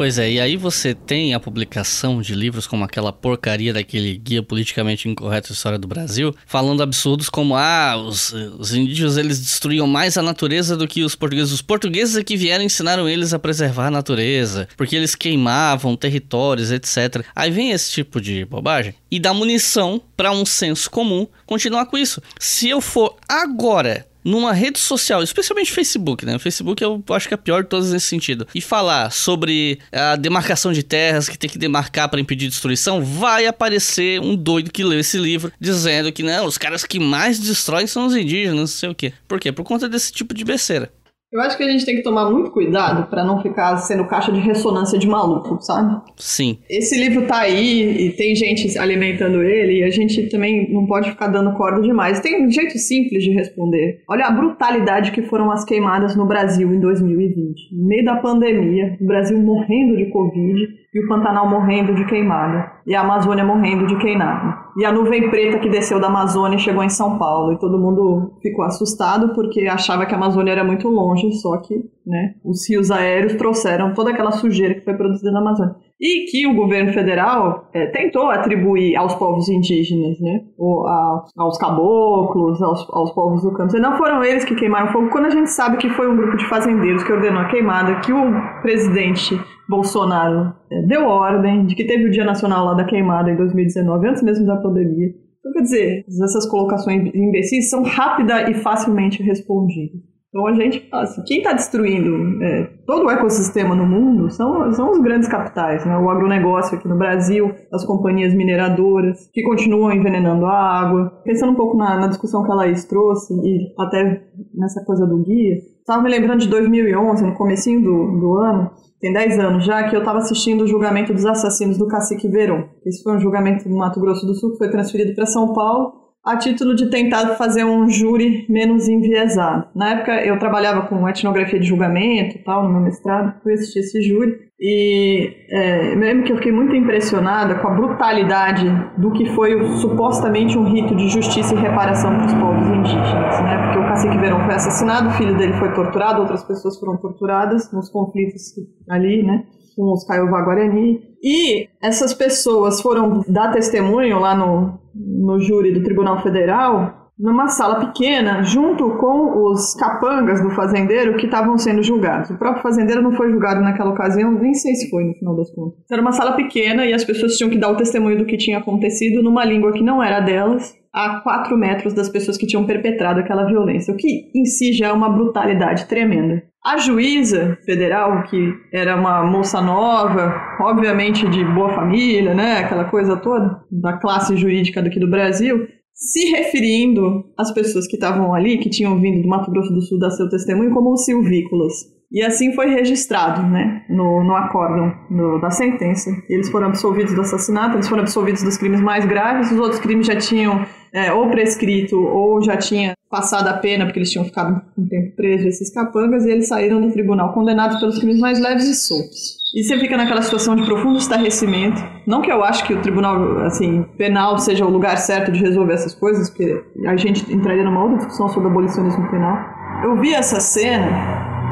Pois é, e aí você tem a publicação de livros como aquela porcaria daquele guia politicamente incorreto História do Brasil, falando absurdos como, ah, os, os indígenas eles destruíam mais a natureza do que os portugueses. Os portugueses é que vieram ensinaram eles a preservar a natureza, porque eles queimavam territórios, etc. Aí vem esse tipo de bobagem e dá munição para um senso comum continuar com isso. Se eu for agora numa rede social, especialmente Facebook, né? O Facebook eu acho que é pior de todos nesse sentido. E falar sobre a demarcação de terras que tem que demarcar para impedir destruição, vai aparecer um doido que leu esse livro dizendo que não, os caras que mais destroem são os indígenas, não sei o quê. Por quê? Por conta desse tipo de besteira. Eu acho que a gente tem que tomar muito cuidado para não ficar sendo caixa de ressonância de maluco, sabe? Sim. Esse livro tá aí e tem gente alimentando ele e a gente também não pode ficar dando corda demais. Tem um jeito simples de responder. Olha a brutalidade que foram as queimadas no Brasil em 2020. No meio da pandemia, o Brasil morrendo de Covid e o Pantanal morrendo de queimada, e a Amazônia morrendo de queimada. E a nuvem preta que desceu da Amazônia chegou em São Paulo, e todo mundo ficou assustado porque achava que a Amazônia era muito longe, só que né, os rios aéreos trouxeram toda aquela sujeira que foi produzida na Amazônia. E que o governo federal é, tentou atribuir aos povos indígenas, né? Ou a, aos caboclos, aos, aos povos do campo. E não foram eles que queimaram fogo, quando a gente sabe que foi um grupo de fazendeiros que ordenou a queimada, que o presidente Bolsonaro é, deu ordem de que teve o Dia Nacional lá da queimada em 2019, antes mesmo da pandemia. Então, quer dizer, essas colocações imbecis são rápidas e facilmente respondidas. Então a gente, assim, quem está destruindo é, todo o ecossistema no mundo são, são os grandes capitais, né? o agronegócio aqui no Brasil, as companhias mineradoras, que continuam envenenando a água. Pensando um pouco na, na discussão que a Laís trouxe, e até nessa coisa do guia, estava me lembrando de 2011, no comecinho do, do ano, tem 10 anos já, que eu estava assistindo o julgamento dos assassinos do Cacique Verão. Esse foi um julgamento no Mato Grosso do Sul que foi transferido para São Paulo a título de tentar fazer um júri menos enviesado. Na época eu trabalhava com etnografia de julgamento tal, no meu mestrado, fui assistir esse júri e é, me lembro que eu fiquei muito impressionada com a brutalidade do que foi supostamente um rito de justiça e reparação para os povos indígenas, né? Porque o cacique Verão foi assassinado, o filho dele foi torturado, outras pessoas foram torturadas nos conflitos ali, né? Com os Kaiowá Guarani. E essas pessoas foram dar testemunho lá no, no júri do Tribunal Federal numa sala pequena, junto com os capangas do fazendeiro que estavam sendo julgados. O próprio fazendeiro não foi julgado naquela ocasião, nem sei se foi no final das contas. Era uma sala pequena e as pessoas tinham que dar o testemunho do que tinha acontecido numa língua que não era delas, a quatro metros das pessoas que tinham perpetrado aquela violência, o que em si já é uma brutalidade tremenda. A juíza federal, que era uma moça nova, obviamente de boa família, né, aquela coisa toda, da classe jurídica daqui do Brasil, se referindo às pessoas que estavam ali, que tinham vindo do Mato Grosso do Sul dar seu testemunho, como silvícolas. E assim foi registrado, né, no, no acórdão no, da sentença. Eles foram absolvidos do assassinato, eles foram absolvidos dos crimes mais graves, os outros crimes já tinham é, ou prescrito ou já tinha passado a pena, porque eles tinham ficado um tempo presos, esses capangas, e eles saíram do tribunal condenados pelos crimes mais leves e soltos. E você fica naquela situação de profundo estarrecimento. Não que eu acho que o tribunal assim, penal seja o lugar certo de resolver essas coisas, porque a gente entraria numa outra discussão sobre abolicionismo penal. Eu vi essa cena,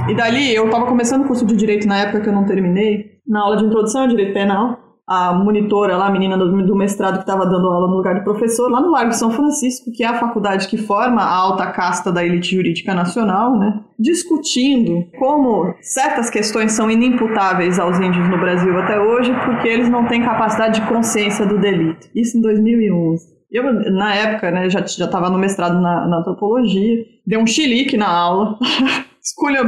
e dali eu estava começando o curso de direito na época que eu não terminei, na aula de introdução ao direito penal a monitora lá, a menina do, do mestrado que estava dando aula no lugar de professor, lá no Largo de São Francisco, que é a faculdade que forma a alta casta da elite jurídica nacional, né, discutindo como certas questões são inimputáveis aos índios no Brasil até hoje, porque eles não têm capacidade de consciência do delito. Isso em 2011. Eu, na época, né, já estava no mestrado na, na antropologia, dei um chilique na aula.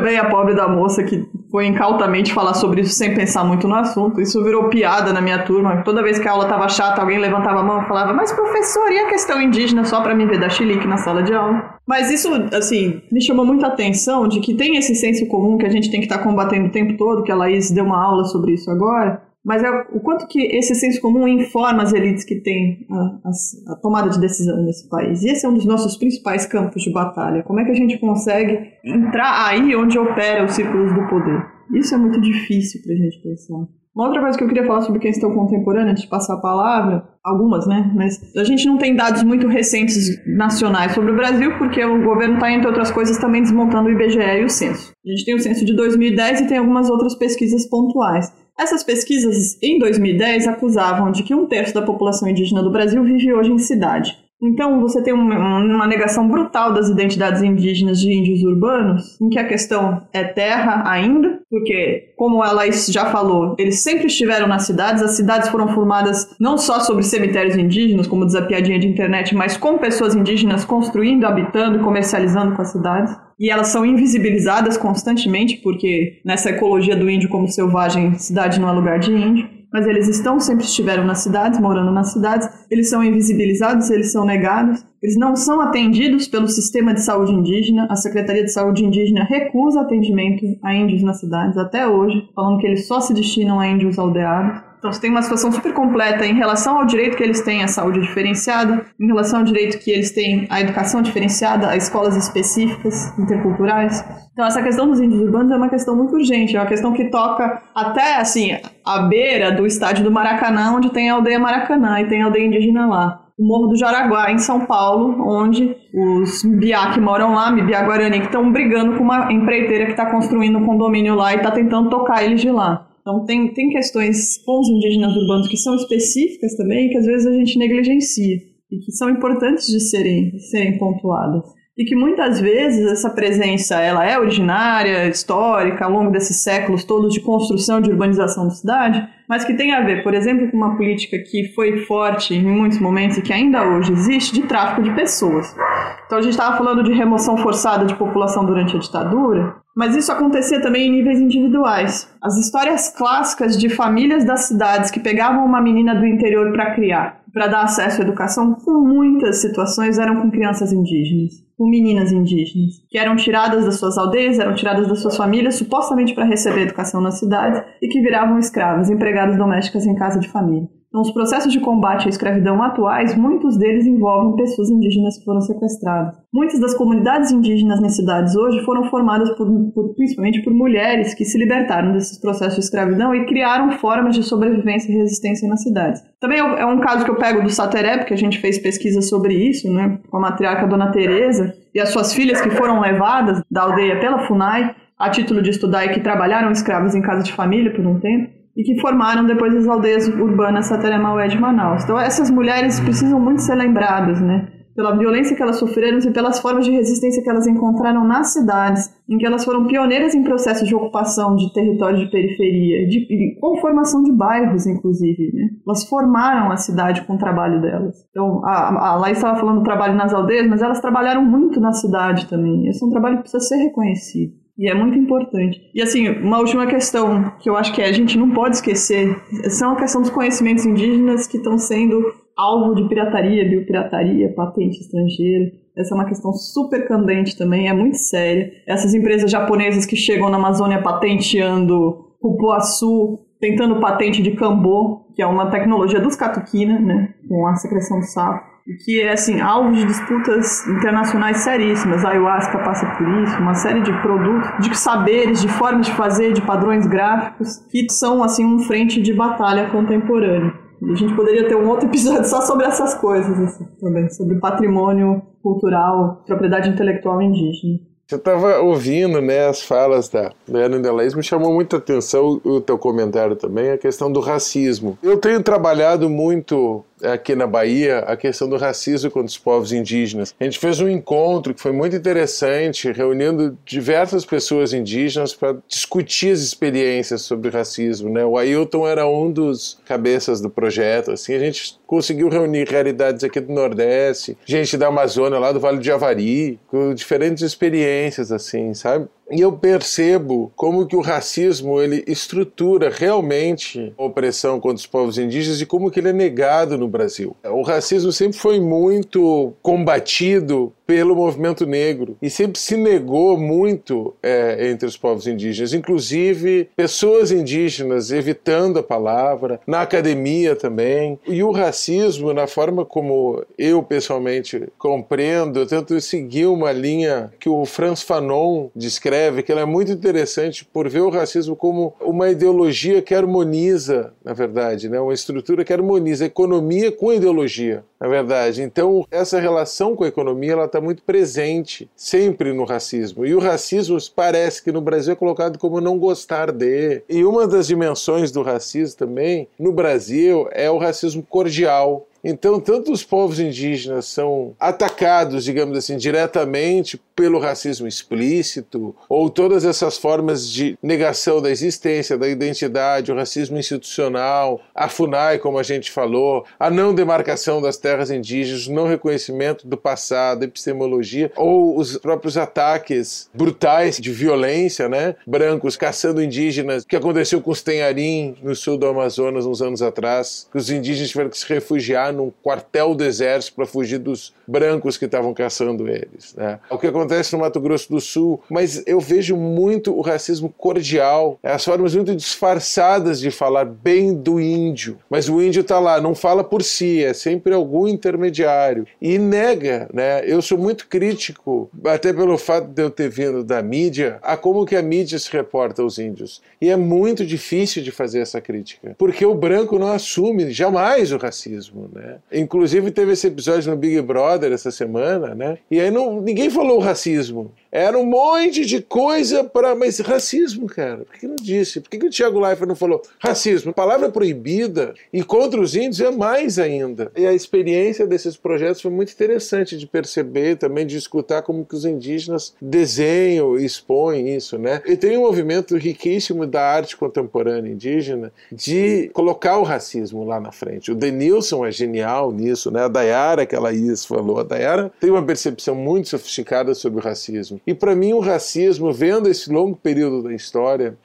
bem a pobre da moça que foi incautamente falar sobre isso sem pensar muito no assunto. Isso virou piada na minha turma. Toda vez que a aula tava chata, alguém levantava a mão e falava: Mas professor, e a questão indígena só para me ver dar chilique na sala de aula? Mas isso, assim, me chamou muita atenção de que tem esse senso comum que a gente tem que estar tá combatendo o tempo todo, que a Laís deu uma aula sobre isso agora mas é o quanto que esse senso comum informa as elites que têm a, a, a, tomada de decisão nesse país. E esse é um dos nossos principais campos de batalha. Como é que a gente consegue entrar aí onde opera os círculos do poder? Isso é muito difícil para a gente pensar. Uma outra coisa que eu queria falar sobre questão contemporânea, antes de passar a palavra, algumas, né? Mas a gente não tem dados muito recentes nacionais sobre o Brasil, porque o governo está, entre outras coisas, também desmontando o IBGE e o censo. A gente tem o censo de 2010 e tem algumas outras pesquisas pontuais. Essas pesquisas, em 2010, acusavam de que um terço da população indígena do Brasil vive hoje em cidade. Então, você tem uma, uma, negação brutal das identidades indígenas de índios urbanos, em que a questão é terra ainda, porque, como ela já falou, eles sempre estiveram nas cidades, as cidades foram formadas não só sobre cemitérios indígenas, como diz a piadinha de internet, mas com pessoas indígenas construindo, habitando comercializando com as cidades. E elas são invisibilizadas constantemente, porque nessa ecologia do índio como selvagem, cidade não é lugar de índio, mas eles estão, sempre estiveram nas cidades, morando nas cidades, eles são invisibilizados, eles são negados, eles não são atendidos pelo sistema de saúde indígena, a Secretaria de Saúde Indígena recusa atendimento a índios nas cidades até hoje, falando que eles só se destinam a índios aldeados. Então, você tem uma situação super completa em relação ao direito que eles têm à saúde diferenciada, em relação ao direito que eles têm à educação diferenciada, a escolas específicas, interculturais. Então, essa questão dos índios urbanos é uma questão muito urgente, é uma questão que toca até, assim, a beira do estádio do Maracanã, onde tem a aldeia Maracanã e tem a aldeia indígena lá o Morro do Jaraguá, em São Paulo, onde os Mbiá que moram lá, Mbiá Guarani, que estão brigando com uma empreiteira que está construindo um condomínio lá e está tentando tocar eles de lá. Então tem, tem questões com os indígenas urbanos que são específicas também, que às vezes a gente negligencia e que são importantes de serem, de serem pontuadas. e que muitas vezes essa presença ela é originária, histórica, ao longo desses séculos todos de construção de urbanização da cidade, mas que tem a ver, por exemplo, com uma política que foi forte em muitos momentos e que ainda hoje existe de tráfico de pessoas. Então a gente estava falando de remoção forçada de população durante a ditadura, mas isso acontecia também em níveis individuais. As histórias clássicas de famílias das cidades que pegavam uma menina do interior para criar, para dar acesso à educação, com muitas situações eram com crianças indígenas, com meninas indígenas, que eram tiradas das suas aldeias, eram tiradas das suas famílias, supostamente para receber educação nas cidades, e que viravam escravas, empregadas domésticas em casa de família. Então, os processos de combate à escravidão atuais, muitos deles envolvem pessoas indígenas que foram sequestradas. Muitas das comunidades indígenas nas cidades hoje foram formadas por, por, principalmente por mulheres que se libertaram desses processos de escravidão e criaram formas de sobrevivência e resistência nas cidades. Também é um caso que eu pego do Saterep, que a gente fez pesquisa sobre isso, né, com a matriarca Dona Teresa e as suas filhas que foram levadas da aldeia pela FUNAI a título de estudar e que trabalharam escravos em casa de família por um tempo e que formaram depois as aldeias urbanas Sateremaué de Manaus. Então essas mulheres precisam muito ser lembradas, né? Pela violência que elas sofreram e pelas formas de resistência que elas encontraram nas cidades, em que elas foram pioneiras em processos de ocupação de territórios de periferia, de, de com formação de bairros, inclusive. Né? Elas formaram a cidade com o trabalho delas. Então, a, a Laís estava falando do trabalho nas aldeias, mas elas trabalharam muito na cidade também. Esse é um trabalho que precisa ser reconhecido. E é muito importante. E assim, uma última questão que eu acho que a gente não pode esquecer são a questão dos conhecimentos indígenas que estão sendo alvo de pirataria, biopirataria, patente estrangeira. Essa é uma questão super candente também, é muito séria. Essas empresas japonesas que chegam na Amazônia patenteando cupuaçu, tentando patente de cambô, que é uma tecnologia dos catuquina, né, com a secreção do sapo que é assim alvo de disputas internacionais seríssimas. A ayahuasca passa por isso, uma série de produtos, de saberes, de formas de fazer, de padrões gráficos que são assim um frente de batalha contemporâneo. E a gente poderia ter um outro episódio só sobre essas coisas assim, também, sobre patrimônio cultural, propriedade intelectual indígena. Você estava ouvindo né, as falas da, da Ana Delaís, me chamou muita atenção o teu comentário também, a questão do racismo. Eu tenho trabalhado muito aqui na Bahia a questão do racismo contra os povos indígenas. A gente fez um encontro que foi muito interessante, reunindo diversas pessoas indígenas para discutir as experiências sobre racismo. Né? O Ailton era um dos cabeças do projeto. Assim, a gente conseguiu reunir realidades aqui do Nordeste, gente da Amazônia, lá do Vale de Javari, com diferentes experiências, assim, sabe? E eu percebo como que o racismo ele estrutura realmente a opressão contra os povos indígenas e como que ele é negado no Brasil. O racismo sempre foi muito combatido pelo movimento negro e sempre se negou muito é, entre os povos indígenas, inclusive pessoas indígenas evitando a palavra, na academia também. E o racismo, na forma como eu pessoalmente compreendo, eu tento seguir uma linha que o Franz Fanon descreve, que ela é muito interessante por ver o racismo como uma ideologia que harmoniza, na verdade, né? uma estrutura que harmoniza economia com ideologia, na verdade. Então, essa relação com a economia ela está muito presente sempre no racismo. E o racismo parece que no Brasil é colocado como não gostar de. E uma das dimensões do racismo também no Brasil é o racismo cordial, então, tanto os povos indígenas são atacados, digamos assim, diretamente pelo racismo explícito, ou todas essas formas de negação da existência, da identidade, o racismo institucional, a FUNAI, como a gente falou, a não demarcação das terras indígenas, o não reconhecimento do passado, epistemologia, ou os próprios ataques brutais de violência, né? Brancos caçando indígenas, que aconteceu com os Tenharim no sul do Amazonas uns anos atrás, que os indígenas tiveram que se refugiar num quartel do exército para fugir dos brancos que estavam caçando eles. Né? O que acontece no Mato Grosso do Sul, mas eu vejo muito o racismo cordial, as formas muito disfarçadas de falar bem do índio, mas o índio está lá, não fala por si, é sempre algum intermediário e nega, né? Eu sou muito crítico, até pelo fato de eu ter vindo da mídia, a como que a mídia se reporta aos índios. E é muito difícil de fazer essa crítica, porque o branco não assume jamais o racismo, né? Inclusive teve esse episódio no Big Brother essa semana, né? E aí não, ninguém falou racismo. Era um monte de coisa para. Mas racismo, cara. Por que não disse? Por que, que o Tiago Leifert não falou racismo? Palavra proibida. E contra os índios é mais ainda. E a experiência desses projetos foi muito interessante de perceber, também de escutar como que os indígenas desenham e expõem isso, né? E tem um movimento riquíssimo da arte contemporânea indígena de colocar o racismo lá na frente. O Denilson é genial nisso, né? A Dayara, que a Laís falou, a Dayara tem uma percepção muito sofisticada sobre o racismo. E para mim o racismo, vendo esse longo período da história,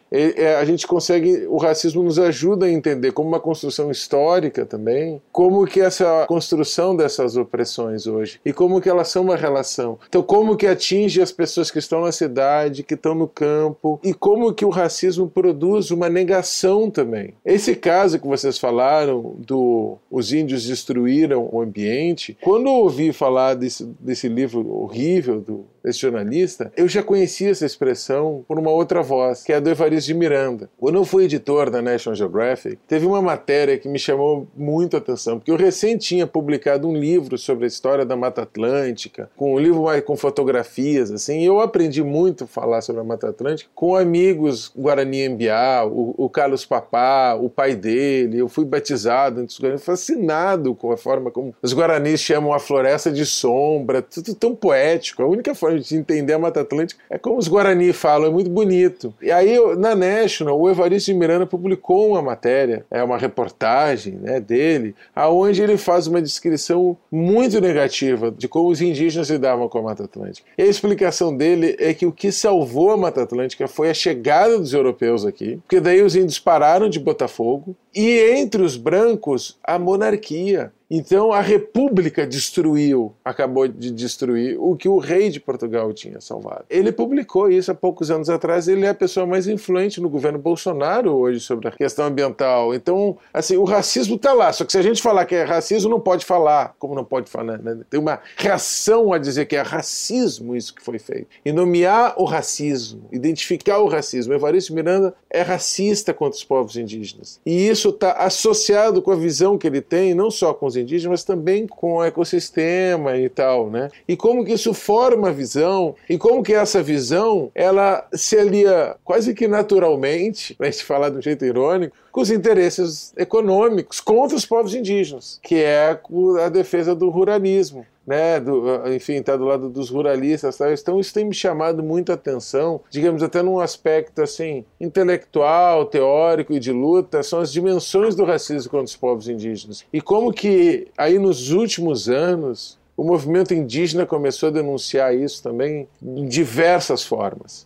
a gente consegue, o racismo nos ajuda a entender como uma construção histórica também, como que essa construção dessas opressões hoje e como que elas são uma relação. Então, como que atinge as pessoas que estão na cidade, que estão no campo e como que o racismo produz uma negação também. Esse caso que vocês falaram do os índios destruíram o ambiente, quando eu ouvi falar desse, desse livro horrível do esse jornalista, eu já conhecia essa expressão por uma outra voz, que é a do Evaristo de Miranda. Quando eu fui editor da National Geographic, teve uma matéria que me chamou muito a atenção, porque eu recém tinha publicado um livro sobre a história da Mata Atlântica, com um livro com fotografias, assim, e eu aprendi muito a falar sobre a Mata Atlântica com amigos Guarani Embiá, o, o Carlos Papá, o pai dele, eu fui batizado entre os Guarani, fascinado com a forma como os Guaranis chamam a floresta de sombra, tudo tão poético, a única forma de entender a Mata Atlântica é como os Guarani falam, é muito bonito. E aí, na National, o Evaristo de Miranda publicou uma matéria, é uma reportagem né, dele, aonde ele faz uma descrição muito negativa de como os indígenas lidavam com a Mata Atlântica. E a explicação dele é que o que salvou a Mata Atlântica foi a chegada dos europeus aqui, porque daí os índios pararam de botar fogo, e entre os brancos, a monarquia. Então a República destruiu, acabou de destruir o que o rei de Portugal tinha salvado. Ele publicou isso há poucos anos atrás, ele é a pessoa mais influente no governo Bolsonaro hoje sobre a questão ambiental. Então, assim, o racismo está lá, só que se a gente falar que é racismo, não pode falar, como não pode falar, né? Tem uma reação a dizer que é racismo isso que foi feito. E nomear o racismo, identificar o racismo. Evaristo Miranda é racista contra os povos indígenas. E isso está associado com a visão que ele tem, não só com os indígenas, indígenas, mas também com o ecossistema e tal, né? E como que isso forma a visão e como que essa visão ela se alia quase que naturalmente, para gente falar de um jeito irônico, com os interesses econômicos contra os povos indígenas, que é a defesa do ruralismo. Né, do, enfim, está do lado dos ruralistas, tá? então isso tem me chamado muita atenção, digamos até num aspecto assim intelectual, teórico e de luta, são as dimensões do racismo contra os povos indígenas e como que aí nos últimos anos o movimento indígena começou a denunciar isso também em diversas formas.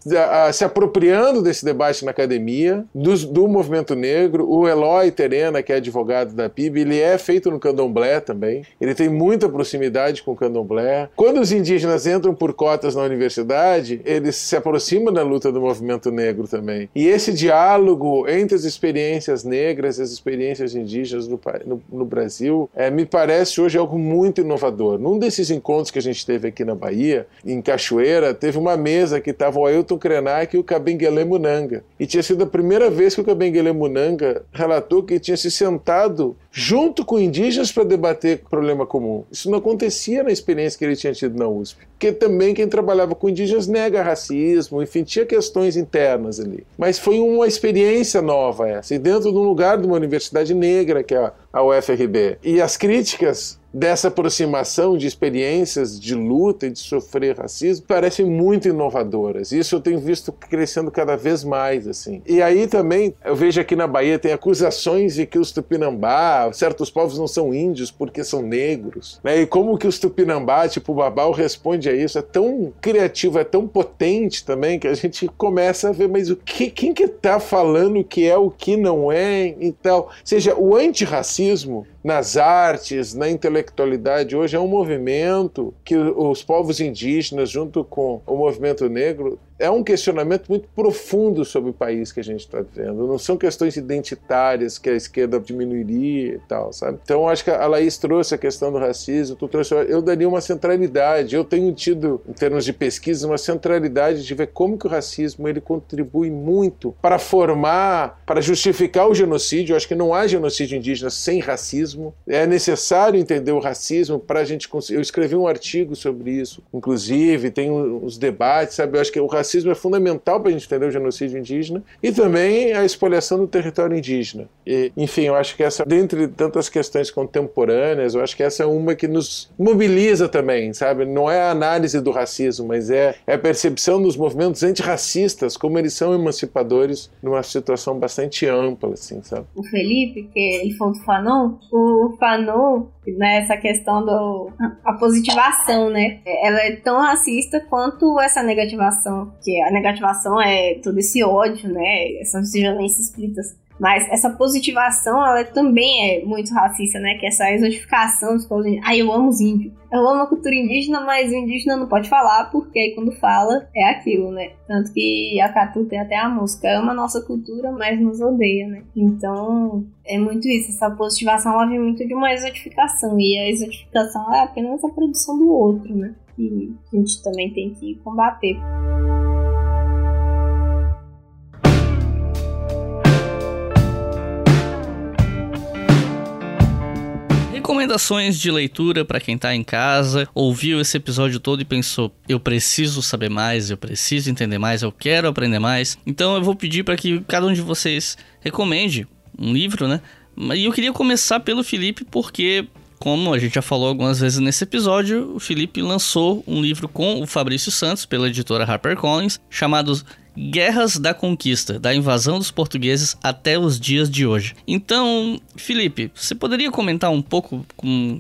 Se apropriando desse debate na academia, do, do movimento negro, o Eloy Terena, que é advogado da PIB, ele é feito no candomblé também, ele tem muita proximidade com o candomblé. Quando os indígenas entram por cotas na universidade, eles se aproximam da luta do movimento negro também. E esse diálogo entre as experiências negras e as experiências indígenas no, no, no Brasil é, me parece hoje algo muito inovador. Num desses encontros que a gente teve aqui na Bahia, em Cachoeira, teve uma mesa que estava o Ailton Krenak e o Cabenguele Munanga. E tinha sido a primeira vez que o Cabenguele Munanga relatou que tinha se sentado junto com indígenas para debater problema comum. Isso não acontecia na experiência que ele tinha tido na USP. Porque também quem trabalhava com indígenas nega racismo, enfim, tinha questões internas ali. Mas foi uma experiência nova essa, e dentro de um lugar de uma universidade negra, que é a UFRB. E as críticas dessa aproximação de experiências de luta e de sofrer racismo parecem muito inovadoras. Isso eu tenho visto crescendo cada vez mais assim. E aí também eu vejo aqui na Bahia tem acusações de que os Tupinambá, certos povos não são índios porque são negros, né? E como que os Tupinambá, tipo o Babau responde a isso é tão criativo, é tão potente também que a gente começa a ver mas o que quem que tá falando que é o que não é e tal. Ou seja, o antirracismo nas artes, na intelectualidade. Hoje é um movimento que os povos indígenas, junto com o movimento negro, é um questionamento muito profundo sobre o país que a gente está vivendo. Não são questões identitárias que a esquerda diminuiria e tal, sabe? Então acho que a Laís trouxe a questão do racismo, tu trouxe, eu daria uma centralidade. Eu tenho tido, em termos de pesquisa, uma centralidade de ver como que o racismo ele contribui muito para formar, para justificar o genocídio. Eu acho que não há genocídio indígena sem racismo. É necessário entender o racismo para a gente conseguir. Eu escrevi um artigo sobre isso, inclusive, tem os debates, sabe? Eu acho que o racismo é fundamental para a gente entender o genocídio indígena e também a espoliação do território indígena. E, enfim, eu acho que essa, dentre tantas questões contemporâneas, eu acho que essa é uma que nos mobiliza também, sabe? Não é a análise do racismo, mas é, é a percepção dos movimentos antirracistas, como eles são emancipadores numa situação bastante ampla, assim, sabe? O Felipe, que ele falou do Fanon, o Fanon, né, essa questão do a positivação, né? Ela é tão racista quanto essa negativação, que a negativação é todo esse ódio, né? Essas violências explícitas mas essa positivação, ela também é muito racista, né? Que é essa exotificação dos povos indígenas. Ah, eu amo os índios. Eu amo a cultura indígena, mas o indígena não pode falar, porque quando fala é aquilo, né? Tanto que a Catu tem até a música, ama a nossa cultura, mas nos odeia, né? Então, é muito isso. Essa positivação, ela vem muito de uma exotificação. E a exotificação é apenas a produção do outro, né? E a gente também tem que combater. Recomendações de leitura para quem tá em casa, ouviu esse episódio todo e pensou: eu preciso saber mais, eu preciso entender mais, eu quero aprender mais. Então eu vou pedir para que cada um de vocês recomende um livro, né? E eu queria começar pelo Felipe porque como a gente já falou algumas vezes nesse episódio, o Felipe lançou um livro com o Fabrício Santos pela editora HarperCollins chamado Guerras da Conquista, da invasão dos portugueses até os dias de hoje. Então, Felipe, você poderia comentar um pouco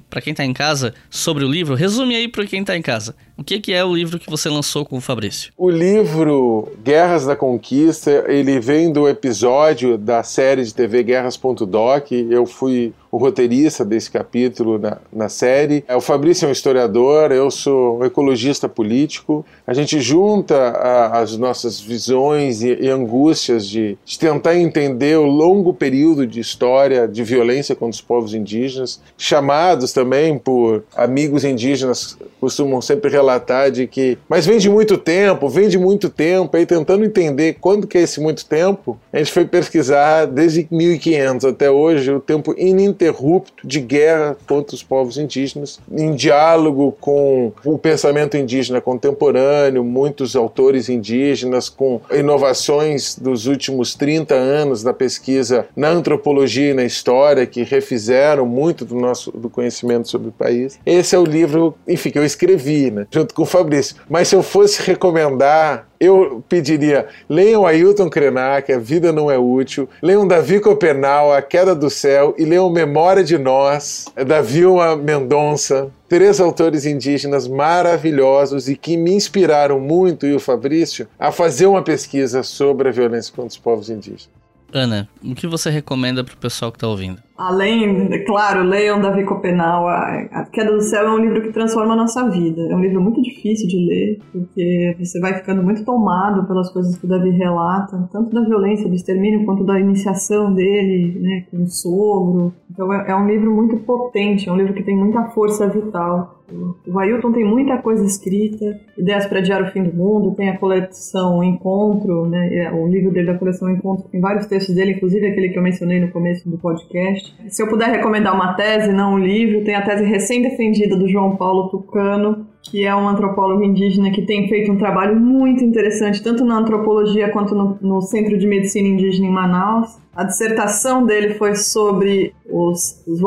para quem está em casa sobre o livro? Resume aí para quem está em casa. O que, que é o livro que você lançou com o Fabrício? O livro Guerras da Conquista, ele vem do episódio da série de TV Guerras.doc. Eu fui o roteirista desse capítulo na, na série. O Fabrício é um historiador, eu sou um ecologista político. A gente junta a, as nossas visões e, e angústias de, de, tentar entender o longo período de história de violência contra os povos indígenas, chamados também por amigos indígenas, costumam sempre relatar relatar de que, mas vem de muito tempo, vem de muito tempo, aí tentando entender quando que é esse muito tempo, a gente foi pesquisar desde 1500 até hoje o tempo ininterrupto de guerra contra os povos indígenas, em diálogo com o pensamento indígena contemporâneo, muitos autores indígenas com inovações dos últimos 30 anos da pesquisa na antropologia e na história que refizeram muito do nosso do conhecimento sobre o país. Esse é o livro, enfim, que eu escrevi, né? Junto com o Fabrício. Mas se eu fosse recomendar, eu pediria: leiam Ailton Krenak, A Vida Não É Útil, leiam Davi Copenal, A Queda do Céu e leiam Memória de Nós, da Vilma Mendonça. Três autores indígenas maravilhosos e que me inspiraram muito, e o Fabrício, a fazer uma pesquisa sobre a violência contra os povos indígenas. Ana, o que você recomenda para o pessoal que está ouvindo? Além, claro, leiam Davi Copenal. A Queda do Céu é um livro que transforma a nossa vida. É um livro muito difícil de ler, porque você vai ficando muito tomado pelas coisas que o Davi relata, tanto da violência, do extermínio, quanto da iniciação dele, né, com o sogro. Então é, é um livro muito potente, é um livro que tem muita força vital. O Ailton tem muita coisa escrita, ideias para adiar o fim do mundo, tem a coleção Encontro, né, é, o livro dele da coleção Encontro, tem vários textos dele, inclusive aquele que eu mencionei no começo do podcast. Se eu puder recomendar uma tese, não um livro, tem a tese recém-defendida do João Paulo Tucano, que é um antropólogo indígena que tem feito um trabalho muito interessante, tanto na antropologia quanto no, no Centro de Medicina Indígena em Manaus. A dissertação dele foi sobre os, os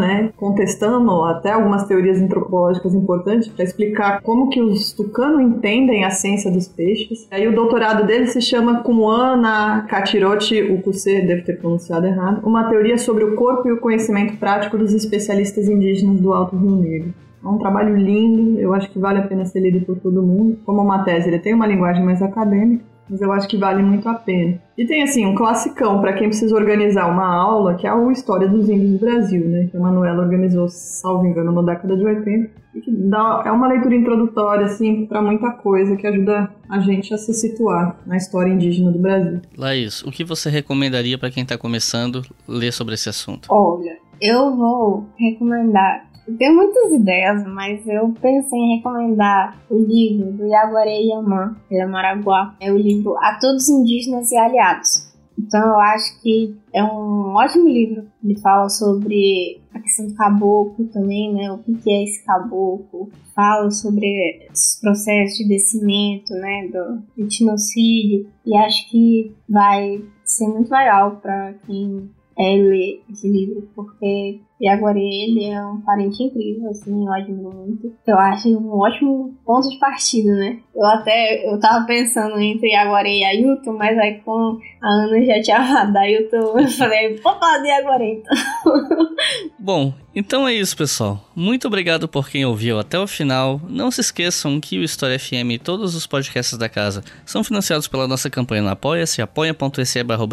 né, contestando até algumas teorias antropológicas importantes para explicar como que os tucano entendem a ciência dos peixes. Aí o doutorado dele se chama Kumuana Katirochi Ukuse, deve ter pronunciado errado, uma teoria sobre o corpo e o conhecimento prático dos especialistas indígenas do Alto Rio Negro. É um trabalho lindo, eu acho que vale a pena ser lido por todo mundo. Como uma tese, ele tem uma linguagem mais acadêmica, mas eu acho que vale muito a pena. E tem assim um classicão para quem precisa organizar uma aula, que é a História dos Índios do Brasil, né? Que a Manuela organizou, salvo engano, na década de 80. E que dá, é uma leitura introdutória, assim, para muita coisa que ajuda a gente a se situar na história indígena do Brasil. Laís, o que você recomendaria para quem está começando ler sobre esse assunto? Olha, eu vou recomendar tenho muitas ideias, mas eu pensei em recomendar o livro do Yaguaré Yamã, ele é Maraguá. É o livro A Todos Indígenas e Aliados. Então eu acho que é um ótimo livro. Ele fala sobre a questão do caboclo também, né? O que é esse caboclo. Fala sobre esses processos de descimento, né? Do etnocídio. E acho que vai ser muito legal para quem é ler esse livro, porque agora ele é um parente incrível, assim, eu admiro muito. Eu acho um ótimo ponto de partida, né? Eu até, eu tava pensando entre Yaguaré e Ailton, mas aí com a Ana já tinha amado Ailton, eu falei, vou falar de então. Bom, então é isso, pessoal. Muito obrigado por quem ouviu até o final. Não se esqueçam que o História FM e todos os podcasts da casa são financiados pela nossa campanha no Apoia-se, apoia.se barra.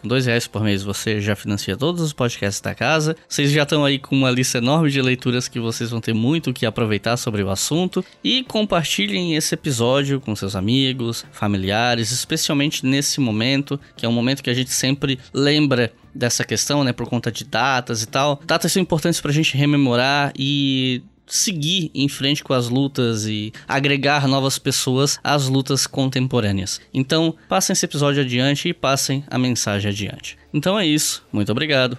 Com dois reais por mês você já financia todos os podcasts da casa. Vocês já estão aí com uma lista enorme de leituras que vocês vão ter muito o que aproveitar sobre o assunto. E compartilhem esse episódio com seus amigos, familiares, especialmente nesse momento, que é um momento que a gente sempre lembra dessa questão, né, por conta de datas e tal. Datas são importantes pra gente rememorar e seguir em frente com as lutas e agregar novas pessoas às lutas contemporâneas. Então, passem esse episódio adiante e passem a mensagem adiante. Então é isso, muito obrigado